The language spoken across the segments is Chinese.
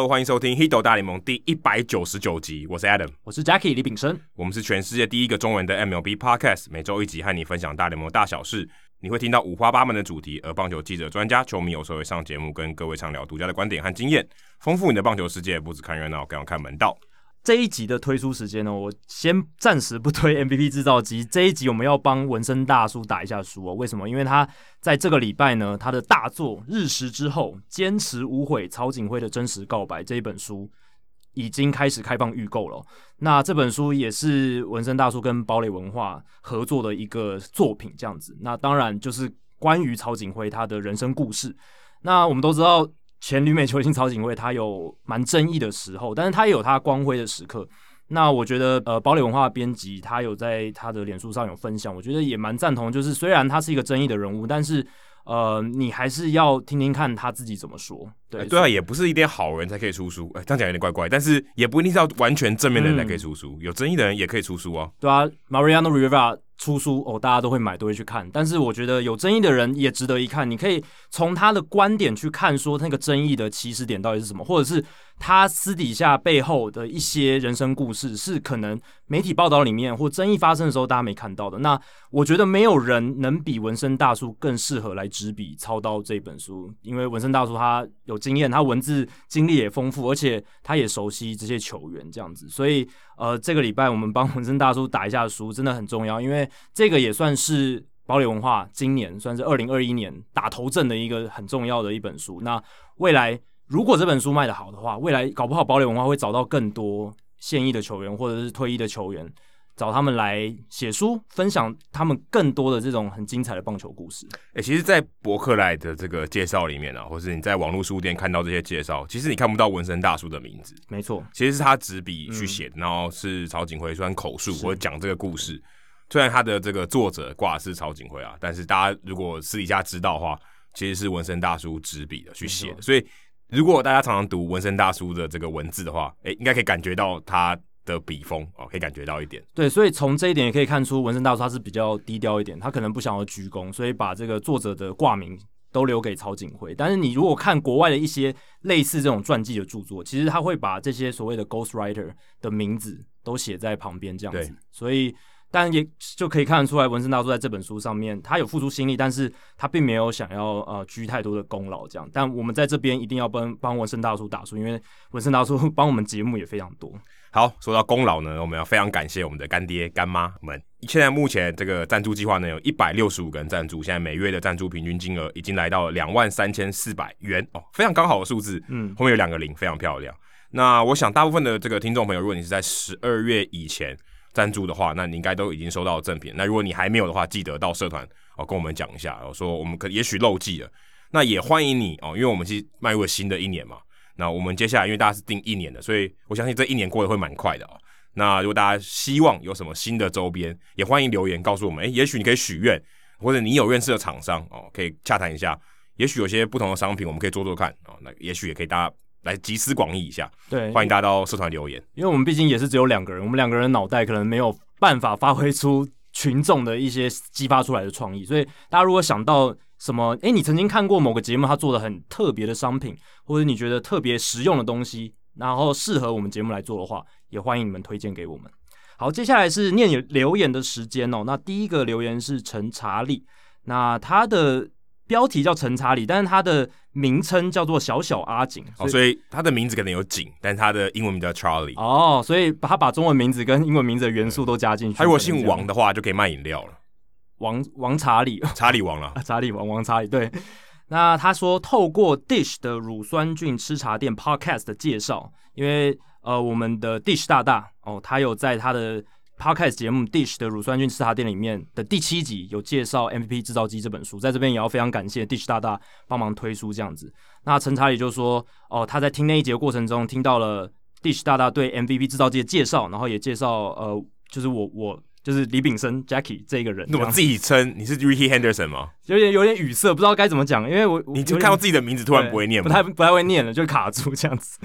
Hello，欢迎收听《Hito 大联盟》第一百九十九集。我是 Adam，我是 Jackie 李炳生。我们是全世界第一个中文的 MLB Podcast，每周一集和你分享大联盟大小事。你会听到五花八门的主题，而棒球记者、专家、球迷有时候会上节目，跟各位畅聊独家的观点和经验，丰富你的棒球世界。不只看热闹，更要看门道。这一集的推出时间呢，我先暂时不推 MVP 制造机。这一集我们要帮纹身大叔打一下书哦。为什么？因为他在这个礼拜呢，他的大作《日食之后：坚持无悔曹锦辉的真实告白》这一本书已经开始开放预购了。那这本书也是纹身大叔跟堡垒文化合作的一个作品，这样子。那当然就是关于曹锦辉他的人生故事。那我们都知道。前旅美球星曹景惠，他有蛮争议的时候，但是他也有他光辉的时刻。那我觉得，呃，堡垒文化编辑他有在他的脸书上有分享，我觉得也蛮赞同。就是虽然他是一个争议的人物，但是呃，你还是要听听看他自己怎么说。对，对啊，也不是一定好人才可以出书，哎，这样讲有点怪怪。但是也不一定是要完全正面的人才可以出书，嗯、有争议的人也可以出书啊。对啊，Mariano Rivera。出书哦，大家都会买，都会去看。但是我觉得有争议的人也值得一看。你可以从他的观点去看，说那个争议的起始点到底是什么，或者是他私底下背后的一些人生故事，是可能媒体报道里面或争议发生的时候大家没看到的。那我觉得没有人能比纹身大叔更适合来执笔操刀这本书，因为纹身大叔他有经验，他文字经历也丰富，而且他也熟悉这些球员这样子，所以。呃，这个礼拜我们帮纹身大叔打一下书，真的很重要，因为这个也算是堡垒文化今年算是二零二一年打头阵的一个很重要的一本书。那未来如果这本书卖得好的话，未来搞不好堡垒文化会找到更多现役的球员或者是退役的球员。找他们来写书，分享他们更多的这种很精彩的棒球故事。哎、欸，其实，在博客来的这个介绍里面啊，或是你在网络书店看到这些介绍，其实你看不到纹身大叔的名字。没错，其实是他执笔去写的，嗯、然后是曹锦辉虽口述或者讲这个故事。虽然他的这个作者挂的是曹景辉啊，但是大家如果私底下知道的话，其实是纹身大叔执笔的去写的。所以，如果大家常常读纹身大叔的这个文字的话，哎、欸，应该可以感觉到他。的笔锋哦，可以感觉到一点。对，所以从这一点也可以看出，纹身大叔他是比较低调一点，他可能不想要鞠躬，所以把这个作者的挂名都留给曹景辉。但是你如果看国外的一些类似这种传记的著作，其实他会把这些所谓的 ghost writer 的名字都写在旁边这样子。所以，但也就可以看得出来，文森大叔在这本书上面，他有付出心力，但是他并没有想要呃居太多的功劳这样。但我们在这边一定要帮帮文森大叔打书，因为文森大叔帮我们节目也非常多。好，说到功劳呢，我们要非常感谢我们的干爹干妈们。现在目前这个赞助计划呢，有一百六十五个人赞助，现在每月的赞助平均金额已经来到了两万三千四百元哦，非常刚好的数字。嗯，后面有两个零，非常漂亮。那我想大部分的这个听众朋友，如果你是在十二月以前赞助的话，那你应该都已经收到赠品。那如果你还没有的话，记得到社团哦跟我们讲一下，哦说我们可也许漏记了。那也欢迎你哦，因为我们是迈入新的一年嘛。那我们接下来，因为大家是定一年的，所以我相信这一年过得会蛮快的哦。那如果大家希望有什么新的周边，也欢迎留言告诉我们。诶，也许你可以许愿，或者你有认识的厂商哦，可以洽谈一下。也许有些不同的商品，我们可以做做看哦。那也许也可以大家来集思广益一下。对，欢迎大家到社团留言，因为我们毕竟也是只有两个人，我们两个人脑袋可能没有办法发挥出群众的一些激发出来的创意，所以大家如果想到。什么？诶，你曾经看过某个节目，他做的很特别的商品，或者你觉得特别实用的东西，然后适合我们节目来做的话，也欢迎你们推荐给我们。好，接下来是念留言的时间哦。那第一个留言是陈查理，那他的标题叫陈查理，但是他的名称叫做小小阿景，哦，所以他的名字可能有景，但是他的英文名叫 Charlie。哦，所以他把中文名字跟英文名字的元素都加进去。他如果姓王的话，就可以卖饮料了。王王查理，查理王了，查理王王查理。对，那他说透过 Dish 的乳酸菌吃茶店 Podcast 的介绍，因为呃我们的 Dish 大大哦，他有在他的 Podcast 节目 Dish 的乳酸菌吃茶店里面的第七集有介绍 MVP 制造机这本书，在这边也要非常感谢 Dish 大大帮忙推书这样子。那陈查理就说哦，他在听那一节过程中听到了 Dish 大大对 MVP 制造机的介绍，然后也介绍呃就是我我。就是李炳生 Jackie 这个人，那我自己称你是 Ricky Henderson 吗？有点有点语塞，不知道该怎么讲，因为我你就看到自己的名字突然不会念，不太不太会念了，就卡住这样子。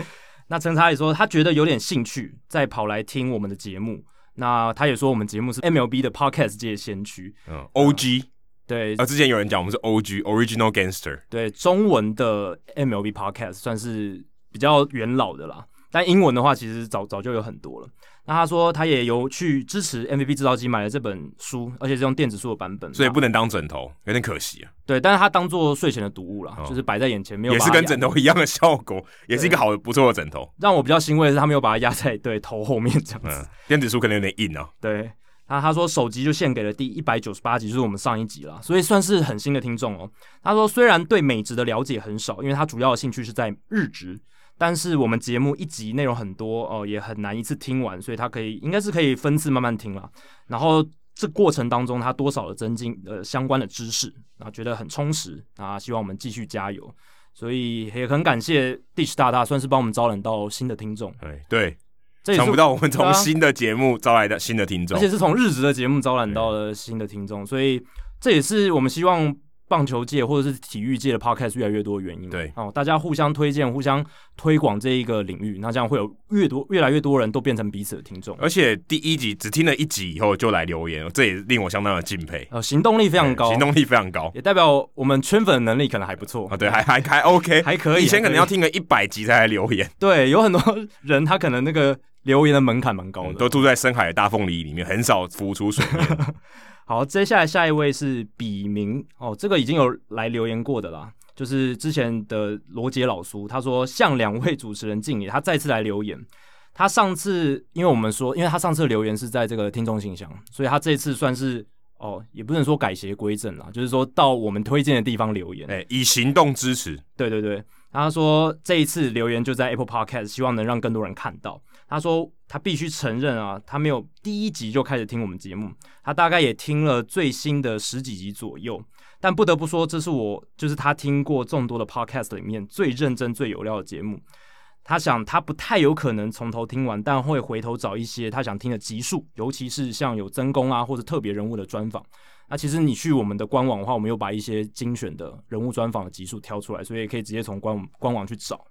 那陈查理说他觉得有点兴趣，再跑来听我们的节目。那他也说我们节目是 MLB 的 Podcast 界先驱，嗯，OG 对。啊，之前有人讲我们是 OG Original Gangster，对，中文的 MLB Podcast 算是。比较元老的啦。但英文的话，其实早早就有很多了。那他说他也有去支持 MVP 制造机买了这本书，而且是用电子书的版本，所以不能当枕头，有点可惜啊。对，但是他当做睡前的读物啦，哦、就是摆在眼前，没有。也是跟枕头一样的效果，也是一个好的不错的枕头。让我比较欣慰的是，他没有把它压在对头后面这样子。嗯、电子书可能有点硬哦。对，那他说首集就献给了第一百九十八集，就是我们上一集了，所以算是很新的听众哦。他说虽然对美职的了解很少，因为他主要的兴趣是在日职。但是我们节目一集内容很多哦，也很难一次听完，所以他可以应该是可以分次慢慢听了。然后这过程当中，他多少的增进呃相关的知识，然后觉得很充实啊。希望我们继续加油，所以也很感谢 Dish 大大，算是帮我们招揽到新的听众。对对，想不到我们从新的节目招来的新的听众，而且是从日职的节目招揽到了新的听众，所以这也是我们希望。棒球界或者是体育界的 podcast 越来越多的原因，对哦，大家互相推荐、互相推广这一个领域，那这样会有越多、越来越多人都变成彼此的听众。而且第一集只听了一集以后就来留言，这也令我相当的敬佩。呃，行动力非常高，行动力非常高，也代表我们圈粉的能力可能还不错啊。对，还还还 OK，还可以。以前可能要听个一百集才来留言。对，有很多人他可能那个留言的门槛蛮高的，嗯，都住在深海的大凤梨里面，很少浮出水面。好，接下来下一位是笔名哦，这个已经有来留言过的啦，就是之前的罗杰老叔，他说向两位主持人敬礼，他再次来留言。他上次因为我们说，因为他上次留言是在这个听众信箱，所以他这次算是哦，也不能说改邪归正啦，就是说到我们推荐的地方留言，哎，以行动支持。对对对，他说这一次留言就在 Apple Podcast，希望能让更多人看到。他说他必须承认啊，他没有第一集就开始听我们节目，他大概也听了最新的十几集左右。但不得不说，这是我就是他听过众多的 podcast 里面最认真、最有料的节目。他想他不太有可能从头听完，但会回头找一些他想听的集数，尤其是像有曾公啊或者特别人物的专访。那其实你去我们的官网的话，我们有把一些精选的人物专访的集数挑出来，所以也可以直接从官官网去找。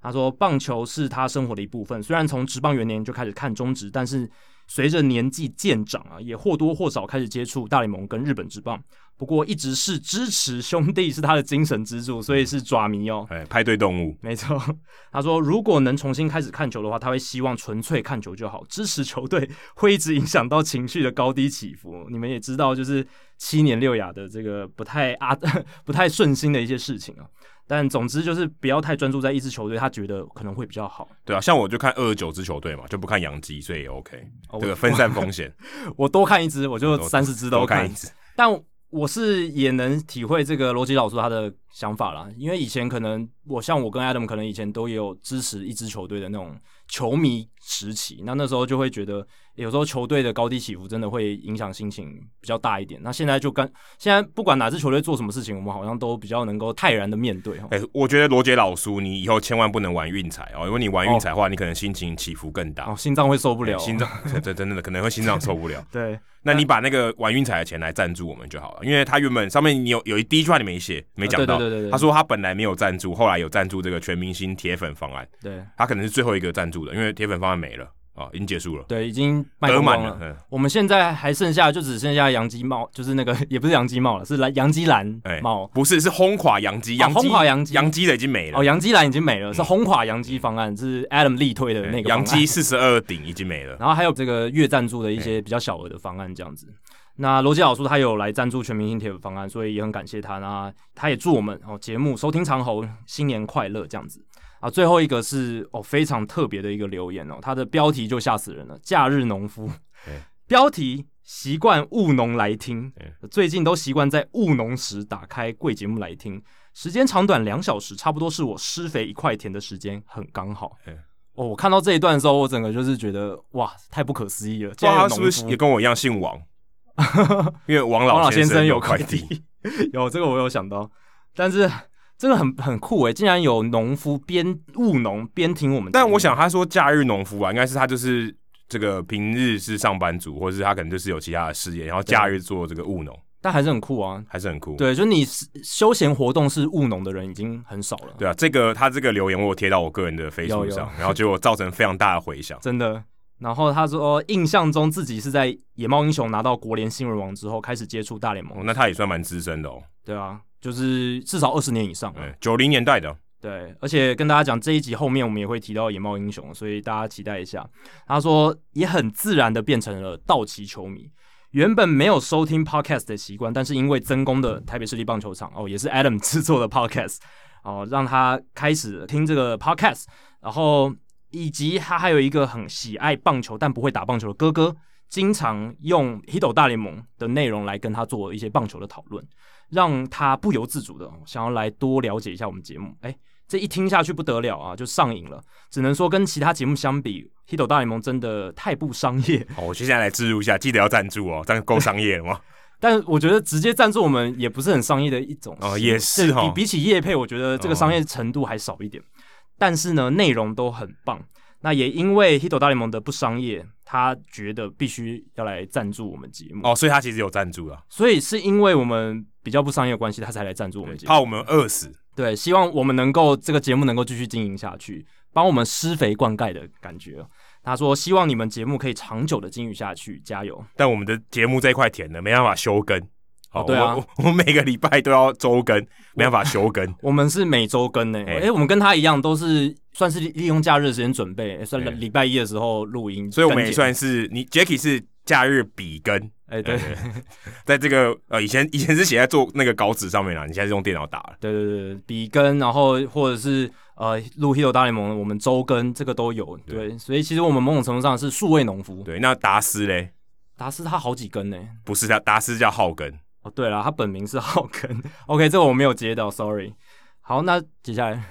他说：“棒球是他生活的一部分，虽然从职棒元年就开始看中职，但是随着年纪渐长啊，也或多或少开始接触大联盟跟日本职棒。不过一直是支持兄弟是他的精神支柱，所以是爪迷哦。哎，派对动物，没错。他说，如果能重新开始看球的话，他会希望纯粹看球就好。支持球队会一直影响到情绪的高低起伏。你们也知道，就是七年六亚的这个不太啊 不太顺心的一些事情啊。”但总之就是不要太专注在一支球队，他觉得可能会比较好。对啊，像我就看二十九支球队嘛，就不看洋基，所以也 OK。这个分散风险，我多看一支，我就三十支都看。但我是也能体会这个罗辑老师他的想法啦，因为以前可能我像我跟 Adam 可能以前都有支持一支球队的那种球迷时期，那那时候就会觉得。有时候球队的高低起伏真的会影响心情比较大一点。那现在就跟现在不管哪支球队做什么事情，我们好像都比较能够泰然的面对。哎、欸，我觉得罗杰老叔，你以后千万不能玩运彩哦，因为你玩运彩的话，哦、你可能心情起伏更大，哦、心脏会受不了、哦。心脏真真的可能会心脏受不了。对，那你把那个玩运彩的钱来赞助我们就好了，因为他原本上面你有有一第一句话你没写，没讲到。对对对对，他说他本来没有赞助，后来有赞助这个全明星铁粉方案。对，他可能是最后一个赞助的，因为铁粉方案没了。哦，已经结束了。对，已经卖光光了。我们现在还剩下，就只剩下洋基帽，就是那个 也不是洋基帽了，是蓝洋基蓝帽。不是，是轰垮洋基，洋基轰垮洋基，洋基的已经没了。哦，洋基蓝已经没了，是轰垮洋基方案，是 Adam 力推的那个。洋基四十二顶已经没了。然后还有这个月赞助的一些比较小额的方案，这样子。那罗杰老师他有来赞助全明星铁粉方案，所以也很感谢他。那他也祝我们哦节目收听长虹，新年快乐，这样子。啊，最后一个是哦，非常特别的一个留言哦，它的标题就吓死人了，“假日农夫”。欸、标题习惯务农来听，欸、最近都习惯在务农时打开贵节目来听，时间长短两小时，差不多是我施肥一块田的时间，很刚好。欸、哦，我看到这一段的时候，我整个就是觉得哇，太不可思议了。他是不是也跟我一样姓王？因为王老先生有快递，有这个我有想到，但是。这个很很酷诶，竟然有农夫边务农边听我们。但我想他说假日农夫啊，应该是他就是这个平日是上班族，或者是他可能就是有其他的事业，然后假日做这个务农。但还是很酷啊，还是很酷。对，就你休闲活动是务农的人已经很少了。对啊，这个他这个留言我有贴到我个人的 Facebook 上，然后结果造成非常大的回响。真的。然后他说，印象中自己是在野猫英雄拿到国联新人王之后开始接触大联盟。哦，那他也算蛮资深的哦。对啊。就是至少二十年以上，对，九零年代的，对，而且跟大家讲，这一集后面我们也会提到野猫英雄，所以大家期待一下。他说也很自然的变成了道奇球迷，原本没有收听 podcast 的习惯，但是因为曾公的台北市立棒球场哦，也是 Adam 制作的 podcast 哦，让他开始听这个 podcast，然后以及他还有一个很喜爱棒球但不会打棒球的哥哥，经常用 Hito 大联盟的内容来跟他做一些棒球的讨论。让他不由自主的想要来多了解一下我们节目，哎，这一听下去不得了啊，就上瘾了。只能说跟其他节目相比，《Hito 大联盟》真的太不商业。好，我接下来来置入一下，记得要赞助哦，这样够商业了吗？但我觉得直接赞助我们也不是很商业的一种哦，也是哈。比比起业配，我觉得这个商业程度还少一点。哦、但是呢，内容都很棒。那也因为《Hito 大联盟》的不商业，他觉得必须要来赞助我们节目哦，所以他其实有赞助啊。所以是因为我们比较不商业的关系，他才来赞助我们节目，怕我们饿死。对，希望我们能够这个节目能够继续经营下去，帮我们施肥灌溉的感觉。他说希望你们节目可以长久的经营下去，加油。但我们的节目这块田呢，没办法休更。哦，对啊，我，我们每个礼拜都要周更，没办法休更。我们是每周更呢。哎、欸，我们跟他一样，都是算是利用假日的时间准备，算礼拜一的时候录音。所以我们也算是你 Jacky 是假日比更。哎、欸，对，在这个呃以前以前是写在做那个稿纸上面啦，你现在是用电脑打了。对对对，笔根，然后或者是呃录 h e r o 大联盟，我们周更这个都有。对，对，所以其实我们某种程度上是数位农夫。对，那达斯嘞？达斯他好几根呢？不是他，达斯叫浩根。哦，对了，他本名是浩根。OK，这个我没有接到，Sorry。好，那接下来，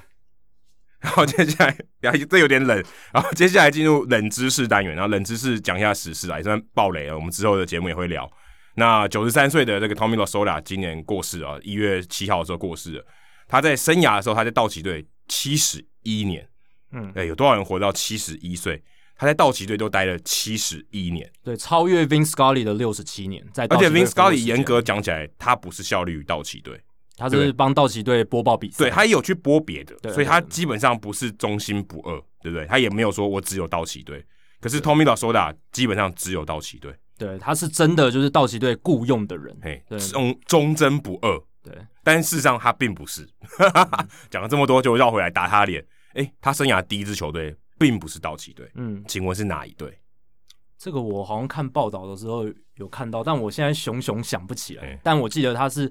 好，接下来，然后 这有点冷。然后接下来进入冷知识单元，然后冷知识讲一下时事啊，也算爆雷了。我们之后的节目也会聊。那九十三岁的这个 Tommy Lasorda 今年过世啊，一月七号的时候过世了。他在生涯的时候，他在道奇队七十一年。嗯，哎，有多少人活到七十一岁？他在道奇队都待了七十一年，对，超越 Vin Scully 的六十七年。在而且 Vin Scully 严格讲起来，他不是效力于道奇队，他是帮道奇队播报比赛。对，他也有去播别的，所以他基本上不是忠心不二，对不对？他也没有说我只有道奇队。可是 Tommy Lasorda 基本上只有道奇队，对，他是真的就是道奇队雇佣的人，嘿，忠忠贞不二。对，但事实上他并不是。讲了这么多，就绕回来打他脸。哎，他生涯第一支球队。并不是道奇队，嗯，请问是哪一队？这个我好像看报道的时候有看到，但我现在熊熊想不起来。欸、但我记得他是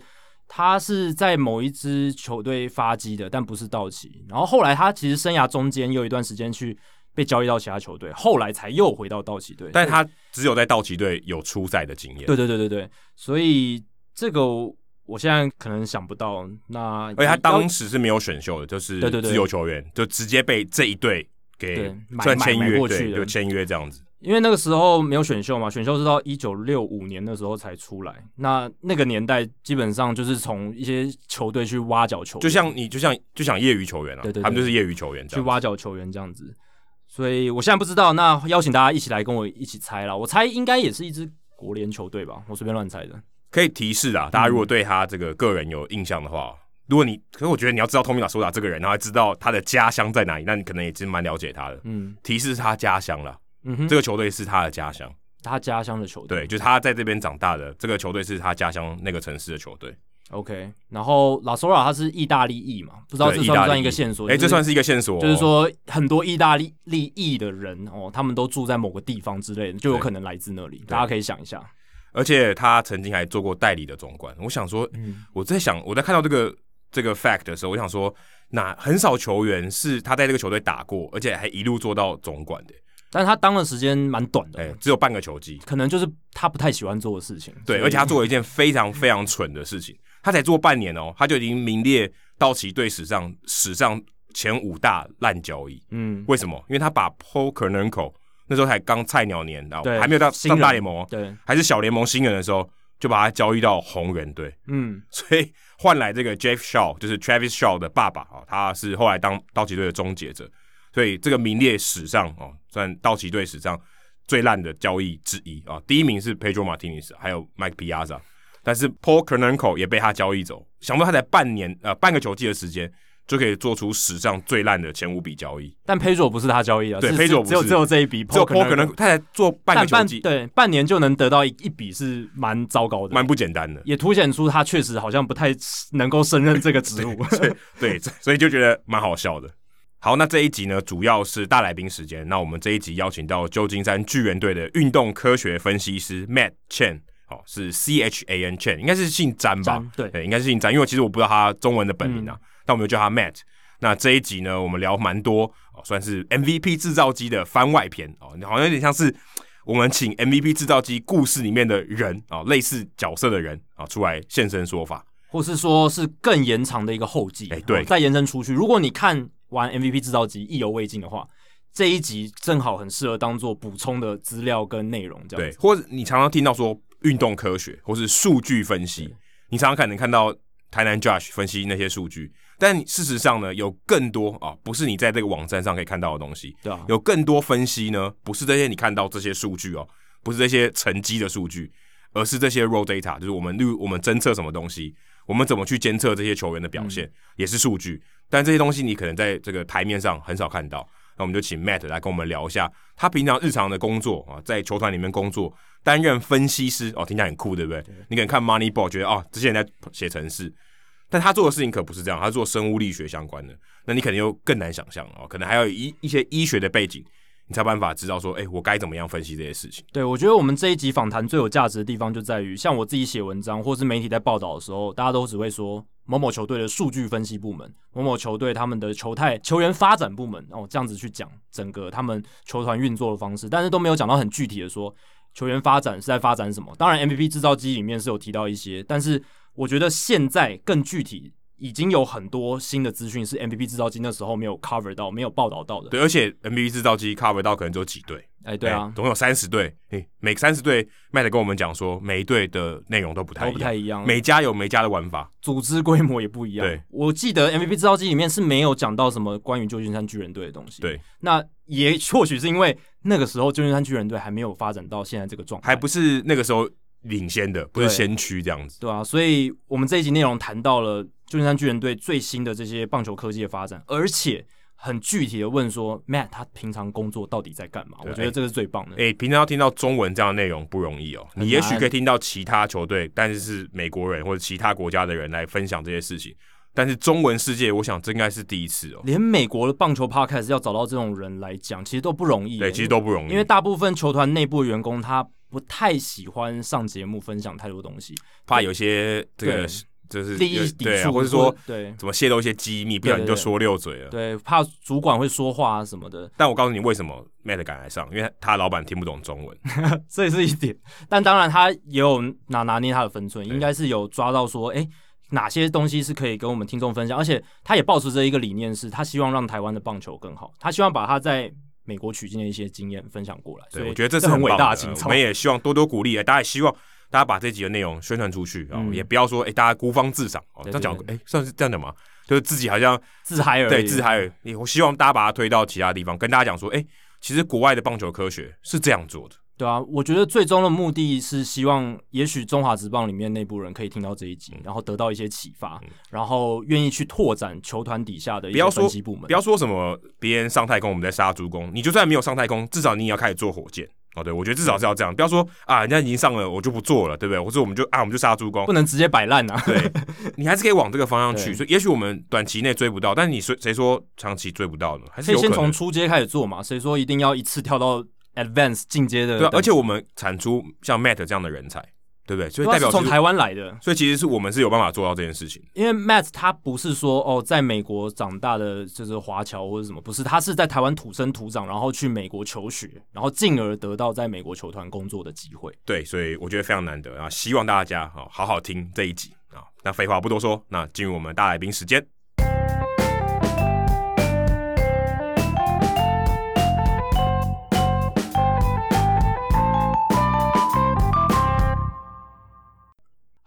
他是在某一支球队发迹的，但不是道奇。然后后来他其实生涯中间有一段时间去被交易到其他球队，后来才又回到道奇队。但他只有在道奇队有出赛的经验。对对对对对，所以这个我现在可能想不到。那而且他当时是没有选秀的，就是自由球员，就直接被这一队。给算签约过去的，就签约这样子。因为那个时候没有选秀嘛，选秀是到一九六五年的时候才出来。那那个年代基本上就是从一些球队去挖角球员，就像你就像就像业余球员啊，对对对，他们就是业余球员去挖角球员这样子。所以我现在不知道，那邀请大家一起来跟我一起猜啦。我猜应该也是一支国联球队吧，我随便乱猜的。可以提示啊，大家如果对他这个个人有印象的话。嗯如果你，可是我觉得你要知道托米拉索达这个人，然后还知道他的家乡在哪里，那你可能也是蛮了解他的。嗯，提示是他家乡了。嗯哼，这个球队是他的家乡，他家乡的球队。对，就是他在这边长大的，这个球队是他家乡那个城市的球队。OK，然后拉索达他是意大利裔嘛？不知道这算不算一个线索？哎、欸，这算是一个线索，就是说很多意大利裔的人哦，他们都住在某个地方之类的，就有可能来自那里。大家可以想一下。而且他曾经还做过代理的总管。我想说，嗯，我在想，我在看到这个。这个 fact 的时候，我想说，那很少球员是他在这个球队打过，而且还一路做到总管的。但是他当的时间蛮短的，欸，只有半个球季，可能就是他不太喜欢做的事情。对，而且他做了一件非常非常蠢的事情，他才做半年哦，他就已经名列道奇队史上史上前五大烂交易。嗯，为什么？因为他把 Konerko 那时候才刚菜鸟年，然后还没有到上大联盟，对，还是小联盟新人的时候，就把他交易到红人队。嗯，所以。换来这个 Jeff Shaw，就是 Travis Shaw 的爸爸啊，他是后来当道奇队的终结者，所以这个名列史上哦，算道奇队史上最烂的交易之一啊。第一名是 Pedro Martinez，还有 Mike Piazza，但是 Paul Konerko 也被他交易走。想不到他才半年呃半个球季的时间，就可以做出史上最烂的前五笔交易。但 Pedro 不是他交易啊，对，Pedro 只有只有这一笔，只有 Paul 可能他才做半个球季，对，半年就能得到一一笔是蛮糟糕的，蛮不简单的，也凸显出他确实好像不太能够胜任这个职务。对，对，所以就觉得蛮好笑的。好，那这一集呢，主要是大来宾时间。那我们这一集邀请到旧金山巨人队的运动科学分析师 Matt Chan，哦，是 C H A N Chan，应该是姓詹吧？对，对，应该是姓詹，因为其实我不知道他中文的本名啊，嗯、但我们就叫他 Matt。那这一集呢，我们聊蛮多哦，算是 MVP 制造机的番外篇哦，好像有点像是我们请 MVP 制造机故事里面的人啊，类似角色的人啊，出来现身说法，或是说是更延长的一个后记，哎，对，再延伸出去。如果你看。玩 MVP 制造机意犹未尽的话，这一集正好很适合当做补充的资料跟内容，这样。对，或者你常常听到说运动科学或是数据分析，你常常可能看到台南 Josh 分析那些数据，但事实上呢，有更多啊，不是你在这个网站上可以看到的东西。对啊，有更多分析呢，不是这些你看到这些数据哦，不是这些成绩的数据，而是这些 raw data，就是我们录我们侦测什么东西，我们怎么去监测这些球员的表现，嗯、也是数据。但这些东西你可能在这个台面上很少看到，那我们就请 Matt 来跟我们聊一下他平常日常的工作啊，在球团里面工作，担任分析师。哦，听起来很酷，对不对？对。你可能看 Moneyball 觉得哦，这些人在写程式，但他做的事情可不是这样，他做生物力学相关的，那你可能又更难想象哦，可能还有一一些医学的背景。你才有办法知道说，哎、我该怎么样分析这些事情？对，我觉得我们这一集访谈最有价值的地方就在于，像我自己写文章，或是媒体在报道的时候，大家都只会说某某球队的数据分析部门，某某球队他们的球态、球员发展部门，哦，这样子去讲整个他们球团运作的方式，但是都没有讲到很具体的说球员发展是在发展什么。当然，MVP 制造机里面是有提到一些，但是我觉得现在更具体。已经有很多新的资讯是 MVP 制造机那时候没有 cover 到、没有报道到的。对，而且 MVP 制造机 cover 到可能只有几队。哎、欸，对啊，欸、总有三十队。哎，每三十队，Matt 跟我们讲说，每一队的内容都不太一样，都不太一样。每家有每家的玩法，组织规模也不一样。对，我记得 MVP 制造机里面是没有讲到什么关于旧金山巨人队的东西。对，那也或许是因为那个时候旧金山巨人队还没有发展到现在这个状态，还不是那个时候领先的，不是先驱这样子。对，对啊，所以我们这一集内容谈到了。旧金山巨人队最新的这些棒球科技的发展，而且很具体的问说，Matt 他平常工作到底在干嘛？我觉得这个是最棒的。哎、平常要听到中文这样的内容不容易哦。你也许可以听到其他球队，但是是美国人或者其他国家的人来分享这些事情，但是中文世界，我想这应该是第一次哦。连美国的棒球 Podcast 要找到这种人来讲，其实都不容易。对，其实都不容易，因为大部分球团内部的员工他不太喜欢上节目分享太多东西，怕有些这个。就是利益抵触，或者说对怎么泄露一些机密，不然你就说溜嘴了。对，怕主管会说话啊什么的。但我告诉你，为什么 Matt 敢来上？因为他老板听不懂中文，这是一点。但当然，他也有拿拿捏他的分寸，应该是有抓到说，哎、欸，哪些东西是可以跟我们听众分享。而且，他也抱持着一个理念，是他希望让台湾的棒球更好。他希望把他在美国取经的一些经验分享过来。对，我觉得这是很伟大的情操。我们也希望多多鼓励，大家也希望。大家把这集的内容宣传出去啊，嗯、也不要说哎、欸，大家孤芳自赏哦，这样讲哎，算是这样讲吗？就是自己好像自嗨而已，对，自嗨而已。我希望大家把它推到其他地方，跟大家讲说，哎、欸，其实国外的棒球科学是这样做的。对啊，我觉得最终的目的是希望，也许中华职棒里面内部人可以听到这一集，然后得到一些启发，嗯、然后愿意去拓展球团底下的一些分析部门。不要说什么别人上太空，我们在杀猪工。你就算没有上太空，至少你也要开始做火箭。哦，对，我觉得至少是要这样，不要说啊，人家已经上了，我就不做了，对不对？或者我们就啊，我们就杀猪工，不能直接摆烂啊。对，你还是可以往这个方向去，所以也许我们短期内追不到，但是你谁谁说长期追不到呢？还是可以先从初阶开始做嘛？谁说一定要一次跳到 advance 进阶的？对，而且我们产出像 Matt 这样的人才。对不对？所以代表从台湾来的，所以其实是我们是有办法做到这件事情。因为 Matt 他不是说哦，在美国长大的就是华侨或者什么，不是，他是在台湾土生土长，然后去美国求学，然后进而得到在美国球团工作的机会。对，所以我觉得非常难得啊！希望大家好好好听这一集啊。那废话不多说，那进入我们大来宾时间。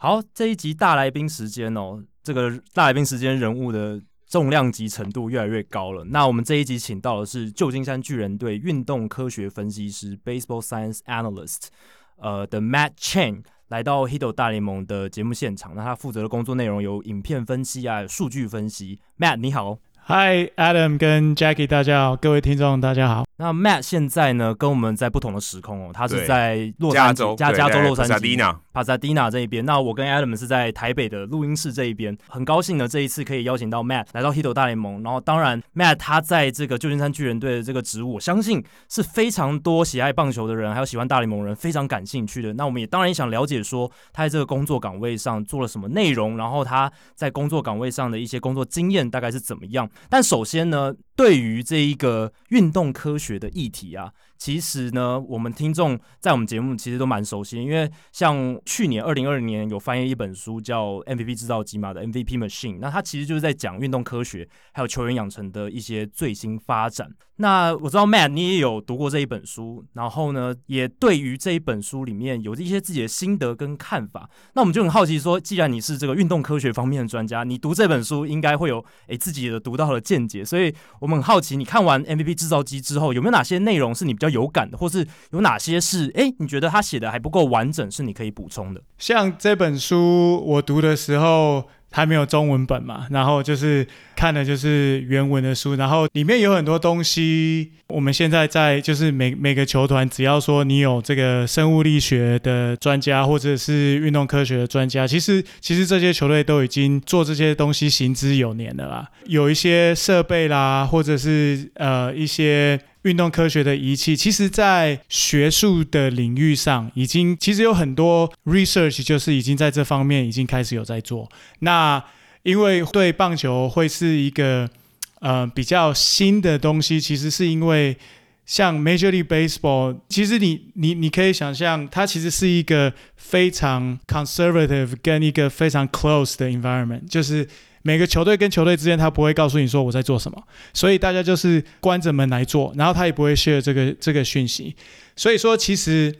好，这一集大来宾时间哦，这个大来宾时间人物的重量级程度越来越高了。那我们这一集请到的是旧金山巨人队运动科学分析师 （Baseball Science Analyst），呃的 Matt Chang 来到 Hito 大联盟的节目现场。那他负责的工作内容有影片分析啊，数据分析。Matt 你好，Hi Adam 跟 Jackie 大家好，各位听众大家好。那 Matt 现在呢，跟我们在不同的时空哦，他是在洛杉矶，加加州洛杉矶，帕萨迪纳这一边。那我跟 Adam 是在台北的录音室这一边。很高兴呢，这一次可以邀请到 Matt 来到 Hito 大联盟。然后，当然 Matt 他在这个旧金山巨人队的这个职务，我相信是非常多喜爱棒球的人，还有喜欢大联盟人非常感兴趣的。那我们也当然也想了解说，他在这个工作岗位上做了什么内容，然后他在工作岗位上的一些工作经验大概是怎么样。但首先呢，对于这一个运动科学的议题啊。其实呢，我们听众在我们节目其实都蛮熟悉，因为像去年二零二零年有翻译一本书叫《MVP 制造机》嘛的 MVP Machine，那它其实就是在讲运动科学还有球员养成的一些最新发展。那我知道 Matt 你也有读过这一本书，然后呢，也对于这一本书里面有一些自己的心得跟看法。那我们就很好奇说，既然你是这个运动科学方面的专家，你读这本书应该会有诶自己的独到的见解，所以我们很好奇，你看完 MVP 制造机之后，有没有哪些内容是你比较有感的，或是有哪些是哎，你觉得他写的还不够完整，是你可以补充的？像这本书我读的时候还没有中文本嘛，然后就是看的就是原文的书，然后里面有很多东西，我们现在在就是每每个球团，只要说你有这个生物力学的专家或者是运动科学的专家，其实其实这些球队都已经做这些东西行之有年了啦，有一些设备啦，或者是呃一些。运动科学的仪器，其实，在学术的领域上，已经其实有很多 research，就是已经在这方面已经开始有在做。那因为对棒球会是一个呃比较新的东西，其实是因为像 Major League Baseball，其实你你你可以想象，它其实是一个非常 conservative 跟一个非常 close 的 environment，就是。每个球队跟球队之间，他不会告诉你说我在做什么，所以大家就是关着门来做，然后他也不会 share 这个这个讯息。所以说，其实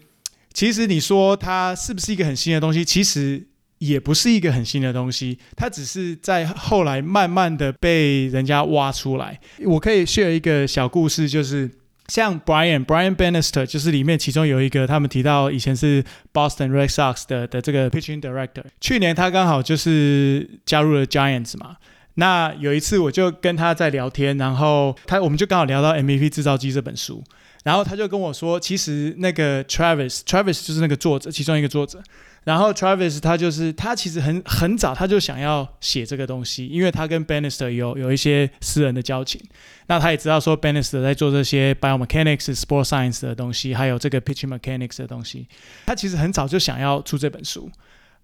其实你说它是不是一个很新的东西？其实也不是一个很新的东西，它只是在后来慢慢的被人家挖出来。我可以 share 一个小故事，就是。像 Brian Brian Bannister 就是里面其中有一个，他们提到以前是 Boston Red Sox 的的这个 pitching director。去年他刚好就是加入了 Giants 嘛。那有一次我就跟他在聊天，然后他我们就刚好聊到 MVP 制造机这本书，然后他就跟我说，其实那个 Travis Travis 就是那个作者，其中一个作者。然后 Travis 他就是他其实很很早他就想要写这个东西，因为他跟 Bannister 有有一些私人的交情。那他也知道说 Bannister 在做这些 biomechanics、sport science 的东西，还有这个 pitch mechanics 的东西。他其实很早就想要出这本书。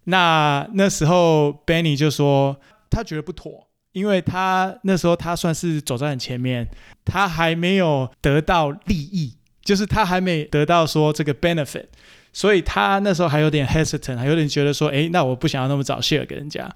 那那时候 Benny 就说他觉得不妥，因为他那时候他算是走在很前面，他还没有得到利益，就是他还没得到说这个 benefit。所以他那时候还有点 hesitant，还有点觉得说，诶，那我不想要那么早 share 给人家。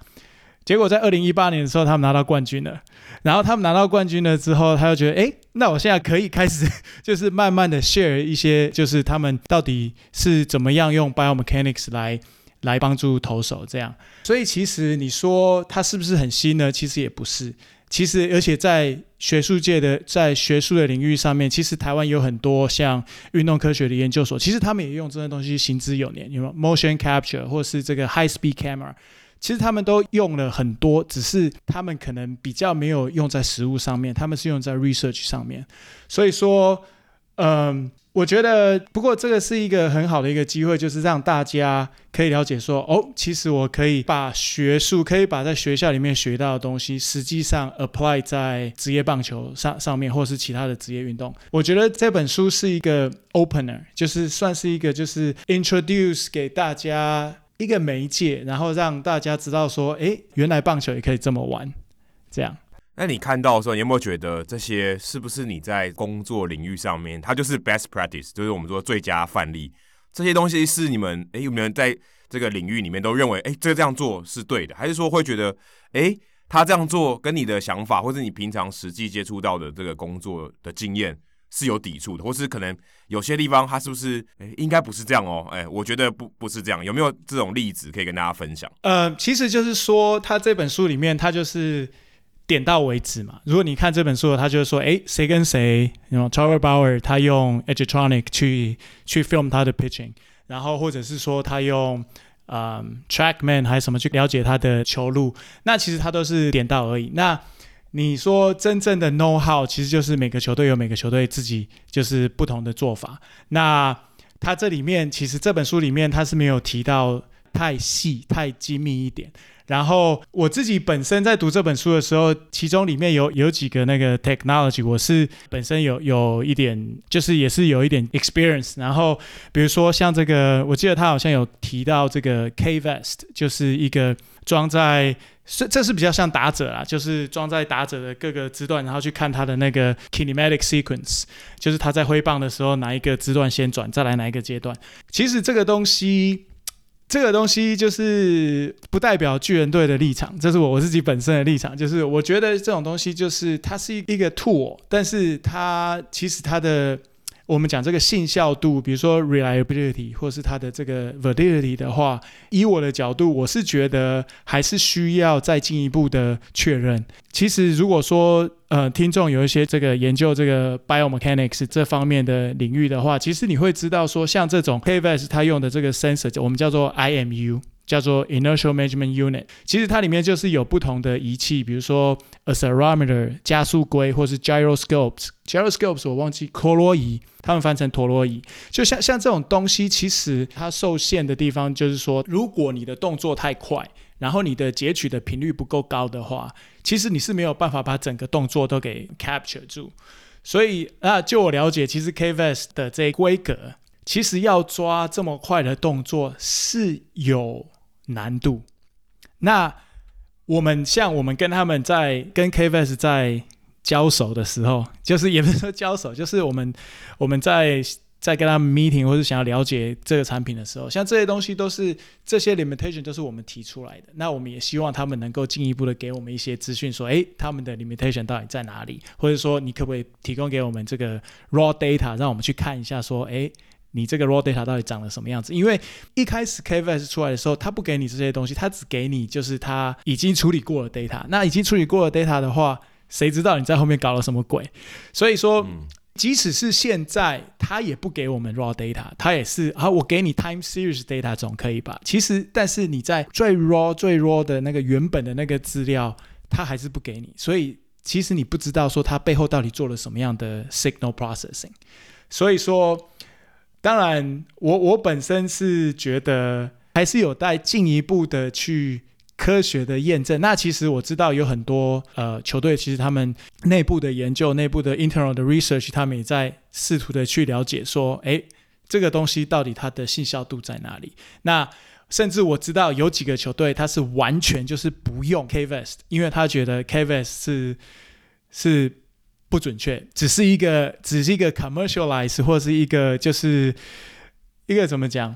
结果在二零一八年的时候，他们拿到冠军了。然后他们拿到冠军了之后，他就觉得，诶，那我现在可以开始，就是慢慢的 share 一些，就是他们到底是怎么样用 biomechanics 来来帮助投手这样。所以其实你说它是不是很新呢？其实也不是。其实，而且在学术界的，在学术的领域上面，其实台湾有很多像运动科学的研究所，其实他们也用这些东西行之有年，有 motion capture 或是这个 high speed camera，其实他们都用了很多，只是他们可能比较没有用在实务上面，他们是用在 research 上面，所以说，嗯。我觉得，不过这个是一个很好的一个机会，就是让大家可以了解说，哦，其实我可以把学术，可以把在学校里面学到的东西，实际上 apply 在职业棒球上上面，或是其他的职业运动。我觉得这本书是一个 opener，就是算是一个就是 introduce 给大家一个媒介，然后让大家知道说，诶，原来棒球也可以这么玩，这样。那你看到的时候，你有没有觉得这些是不是你在工作领域上面，它就是 best practice，就是我们说最佳范例？这些东西是你们诶有没有在这个领域里面都认为诶这这样做是对的，还是说会觉得诶他这样做跟你的想法，或者你平常实际接触到的这个工作的经验是有抵触的，或是可能有些地方它是不是诶应该不是这样哦？诶我觉得不不是这样，有没有这种例子可以跟大家分享？呃，其实就是说他这本书里面，他就是。点到为止嘛。如果你看这本书，他就是说，诶，谁跟谁，然后 Trevor Bauer 他用 Edgertronic 去去 film 他的 pitching，然后或者是说他用嗯 TrackMan 还是什么去了解他的球路，那其实他都是点到而已。那你说真正的 know how，其实就是每个球队有每个球队自己就是不同的做法。那他这里面其实这本书里面他是没有提到太细太精密一点。然后我自己本身在读这本书的时候，其中里面有有几个那个 technology，我是本身有有一点，就是也是有一点 experience。然后比如说像这个，我记得他好像有提到这个 K-Vest，就是一个装在，这这是比较像打者啦，就是装在打者的各个肢段，然后去看他的那个 kinematic sequence，就是他在挥棒的时候哪一个肢段先转，再来哪一个阶段。其实这个东西。这个东西就是不代表巨人队的立场，这是我我自己本身的立场，就是我觉得这种东西就是它是一个 tool，但是它其实它的。我们讲这个信效度，比如说 reliability，或是它的这个 validity 的话，以我的角度，我是觉得还是需要再进一步的确认。其实如果说呃听众有一些这个研究这个 biomechanics 这方面的领域的话，其实你会知道说，像这种 K-Vest 它用的这个 sensor，我们叫做 IMU。叫做 Inertial Measurement Unit，其实它里面就是有不同的仪器，比如说 Accelerometer 加速龟，或是 Gyroscopes。Gyroscopes 我忘记陀螺仪，他们翻成陀螺仪。就像像这种东西，其实它受限的地方就是说，如果你的动作太快，然后你的截取的频率不够高的话，其实你是没有办法把整个动作都给 capture 住。所以啊，就我了解，其实 KVS 的这规格，其实要抓这么快的动作是有。难度。那我们像我们跟他们在跟 KVS 在交手的时候，就是也不是说交手，就是我们我们在在跟他们 meeting 或者想要了解这个产品的时候，像这些东西都是这些 limitation 都是我们提出来的。那我们也希望他们能够进一步的给我们一些资讯，说，诶，他们的 limitation 到底在哪里？或者说，你可不可以提供给我们这个 raw data，让我们去看一下，说，诶。你这个 raw data 到底长了什么样子？因为一开始 KVS 出来的时候，他不给你这些东西，他只给你就是他已经处理过的 data。那已经处理过的 data 的话，谁知道你在后面搞了什么鬼？所以说，嗯、即使是现在，他也不给我们 raw data，他也是啊，我给你 time series data 总可以吧？其实，但是你在最 raw 最 raw 的那个原本的那个资料，他还是不给你。所以，其实你不知道说他背后到底做了什么样的 signal processing。所以说。当然，我我本身是觉得还是有待进一步的去科学的验证。那其实我知道有很多呃球队，其实他们内部的研究、内部的 internal 的 research，他们也在试图的去了解说，诶，这个东西到底它的信效度在哪里？那甚至我知道有几个球队，他是完全就是不用 K-Vest，因为他觉得 K-Vest 是是。不准确，只是一个，只是一个 commercialize，或是一个，就是一个怎么讲？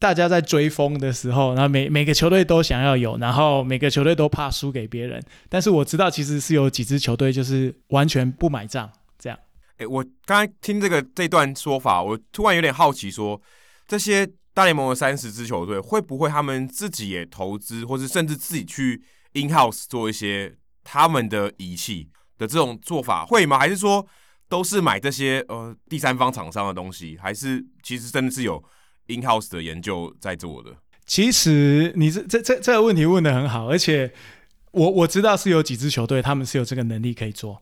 大家在追风的时候，然后每每个球队都想要有，然后每个球队都怕输给别人。但是我知道，其实是有几支球队就是完全不买账，这样。诶，我刚才听这个这段说法，我突然有点好奇说，说这些大联盟的三十支球队会不会他们自己也投资，或是甚至自己去 in house 做一些他们的仪器？的这种做法会吗？还是说都是买这些呃第三方厂商的东西？还是其实真的是有 in house 的研究在做的？其实你这这这这个问题问得很好，而且我我知道是有几支球队他们是有这个能力可以做。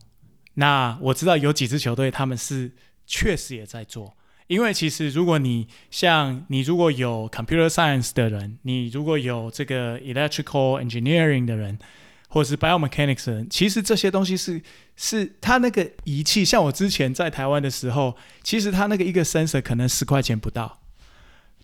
那我知道有几支球队他们是确实也在做，因为其实如果你像你如果有 computer science 的人，你如果有这个 electrical engineering 的人。或是 biomechanics，人其实这些东西是是他那个仪器，像我之前在台湾的时候，其实他那个一个 sensor 可能十块钱不到。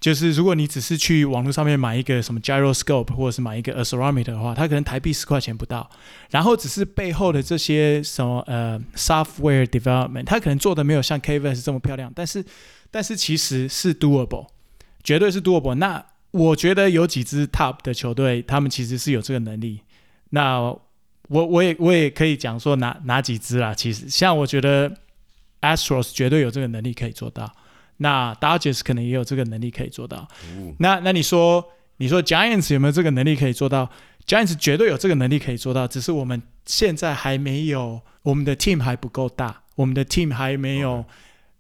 就是如果你只是去网络上面买一个什么 gyroscope，或者是买一个 accelerometer 的话，它可能台币十块钱不到。然后只是背后的这些什么呃 software development，它可能做的没有像 KVS 这么漂亮，但是但是其实是 doable，绝对是 doable。那我觉得有几支 top 的球队，他们其实是有这个能力。那我我也我也可以讲说哪哪几支啦，其实像我觉得 Astros 绝对有这个能力可以做到，那 Dodgers 可能也有这个能力可以做到。嗯、那那你说你说 Giants 有没有这个能力可以做到？Giants 绝对有这个能力可以做到，只是我们现在还没有，我们的 team 还不够大，我们的 team 还没有、嗯、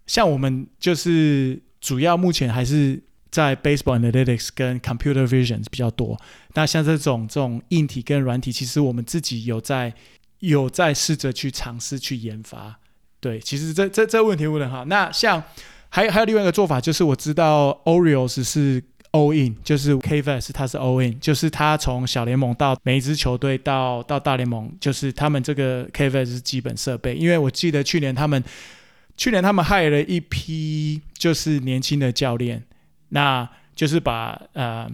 像我们就是主要目前还是。在 baseball analytics 跟 computer vision 比较多。那像这种这种硬体跟软体，其实我们自己有在有在试着去尝试去研发。对，其实这这这问题问的好。那像还有还有另外一个做法，就是我知道 Orioles 是 all in，就是 KVS 它是 all in，就是他从小联盟到每一支球队到到大联盟，就是他们这个 KVS 是基本设备。因为我记得去年他们去年他们 hire 了一批就是年轻的教练，那就是把呃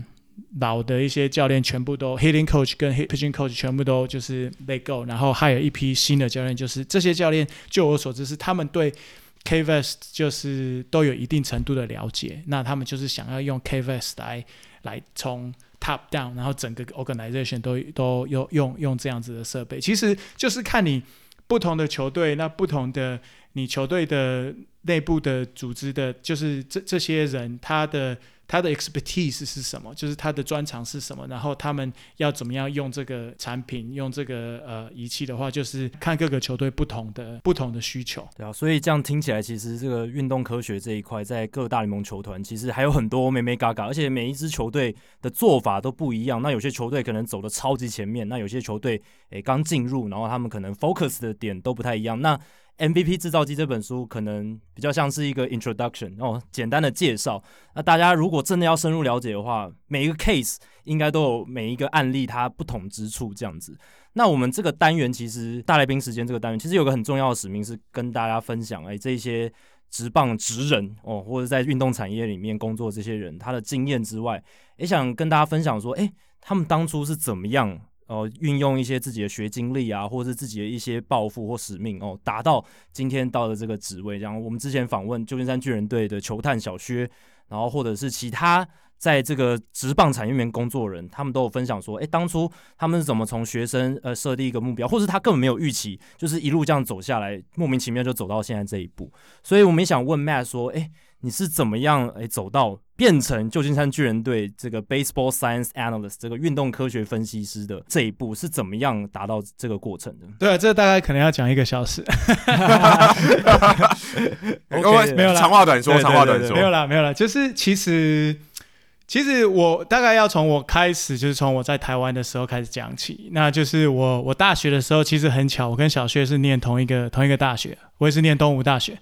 老的一些教练全部都 hitting coach 跟 pitching coach 全部都就是 let go，然后 hire 一批新的教练，就是这些教练就我所知是他们对。KVS 就是都有一定程度的了解，那他们就是想要用 KVS 来来从 top down，然后整个 organization 都都用用用这样子的设备，其实就是看你不同的球队，那不同的你球队的内部的组织的，就是这这些人他的。他的 expertise 是什么？就是他的专长是什么？然后他们要怎么样用这个产品、用这个呃仪器的话，就是看各个球队不同的不同的需求。对啊，所以这样听起来，其实这个运动科学这一块，在各大联盟球团其实还有很多眉眉角角，而且每一支球队的做法都不一样。那有些球队可能走得超级前面，那有些球队诶刚进入，然后他们可能 focus 的点都不太一样。那 MVP 制造机这本书可能比较像是一个 introduction 哦，简单的介绍。那大家如果真的要深入了解的话，每一个 case 应该都有每一个案例它不同之处这样子。那我们这个单元其实大来宾时间这个单元其实有个很重要的使命是跟大家分享，哎，这些职棒职人哦，或者在运动产业里面工作这些人他的经验之外，也想跟大家分享说，哎，他们当初是怎么样。哦，运用一些自己的学经历啊，或者是自己的一些抱负或使命哦，达到今天到的这个职位。然后，我们之前访问旧金山巨人队的球探小薛，然后或者是其他在这个职棒产业里面工作人，他们都有分享说，诶，当初他们是怎么从学生呃设定一个目标，或是他根本没有预期，就是一路这样走下来，莫名其妙就走到现在这一步。所以我们也想问 Matt 说，诶。你是怎么样诶走到变成旧金山巨人队这个 baseball science analyst 这个运动科学分析师的这一步是怎么样达到这个过程的？对啊，这大概可能要讲一个小时。没有啦，长话短说，长话短说，没有啦，没有啦。就是其实，其实我大概要从我开始，就是从我在台湾的时候开始讲起。那就是我我大学的时候，其实很巧，我跟小薛是念同一个同一个大学，我也是念东吴大学。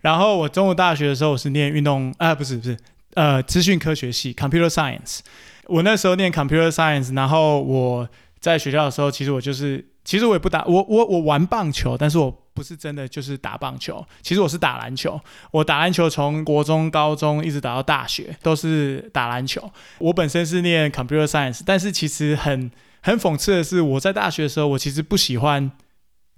然后我中午大学的时候，我是念运动啊，不是不是，呃，资讯科学系 （computer science）。我那时候念 computer science，然后我在学校的时候，其实我就是，其实我也不打，我我我玩棒球，但是我不是真的就是打棒球，其实我是打篮球。我打篮球从国中、高中一直打到大学，都是打篮球。我本身是念 computer science，但是其实很很讽刺的是，我在大学的时候，我其实不喜欢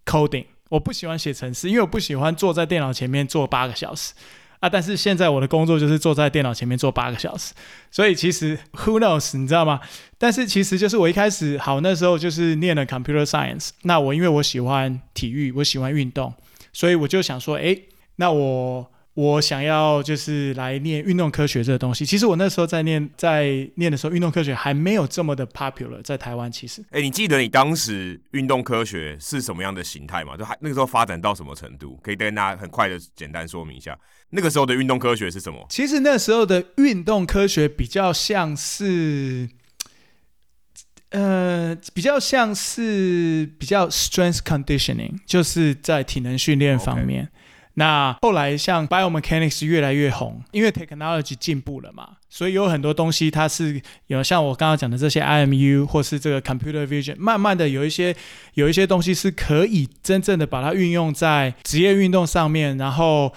coding。我不喜欢写程式，因为我不喜欢坐在电脑前面坐八个小时啊。但是现在我的工作就是坐在电脑前面坐八个小时，所以其实 who knows 你知道吗？但是其实就是我一开始好那时候就是念了 computer science，那我因为我喜欢体育，我喜欢运动，所以我就想说，哎，那我。我想要就是来念运动科学这个东西。其实我那时候在念在念的时候，运动科学还没有这么的 popular 在台湾。其实，哎、欸，你记得你当时运动科学是什么样的形态吗？就还那个时候发展到什么程度？可以跟大家很快的简单说明一下，那个时候的运动科学是什么？其实那时候的运动科学比较像是，呃，比较像是比较 strength conditioning，就是在体能训练方面。那后来像 biomechanics 越来越红，因为 technology 进步了嘛，所以有很多东西它是有像我刚刚讲的这些 IMU 或是这个 computer vision，慢慢的有一些有一些东西是可以真正的把它运用在职业运动上面，然后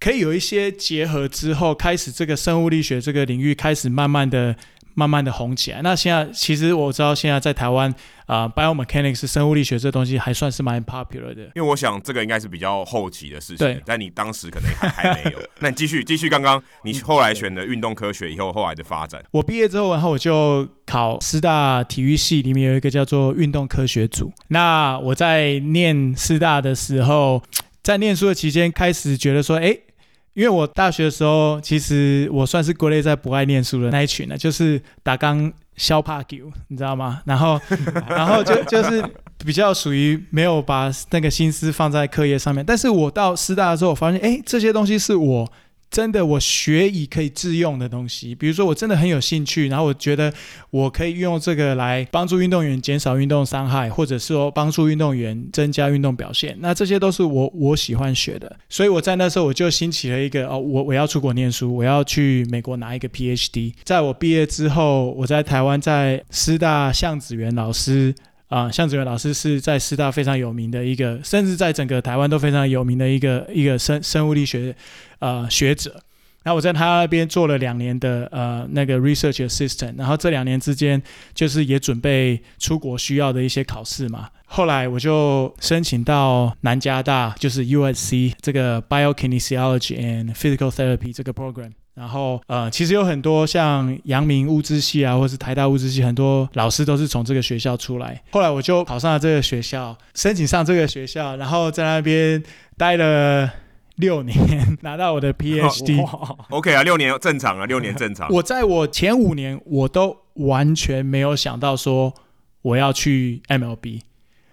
可以有一些结合之后，开始这个生物力学这个领域开始慢慢的。慢慢的红起来。那现在其实我知道，现在在台湾啊、呃、，biomechanics 生物力学这东西还算是蛮 popular 的。因为我想这个应该是比较后期的事情，对但你当时可能还还没有。那你继续继续，刚刚你后来选的运动科学以后后来的发展。我毕业之后，然后我就考师大体育系，里面有一个叫做运动科学组。那我在念师大的时候，在念书的期间，开始觉得说，哎。因为我大学的时候，其实我算是归类在不爱念书的那一群呢，就是打钢削怕球，你知道吗？然后，然后就就是比较属于没有把那个心思放在课业上面。但是我到师大的时候，我发现，哎，这些东西是我真的我学以可以自用的东西，比如说我真的很有兴趣，然后我觉得我可以运用这个来帮助运动员减少运动伤害，或者是说帮助运动员增加运动表现，那这些都是我我喜欢学的。所以我在那时候我就兴起了一个哦，我我要出国念书，我要去美国拿一个 PhD。在我毕业之后，我在台湾在师大向子元老师。啊，向子元老师是在师大非常有名的一个，甚至在整个台湾都非常有名的一个一个生生物力学呃学者。那我在他那边做了两年的呃那个 research assistant，然后这两年之间就是也准备出国需要的一些考试嘛。后来我就申请到南加大，就是 USC 这个 biokinesiology and physical therapy 这个 program。然后，呃，其实有很多像阳明物资系啊，或是台大物资系，很多老师都是从这个学校出来。后来我就考上了这个学校，申请上这个学校，然后在那边待了六年，拿到我的 PhD。哦，OK 啊，六年正常啊，六年正常。我在我前五年，我都完全没有想到说我要去 MLB，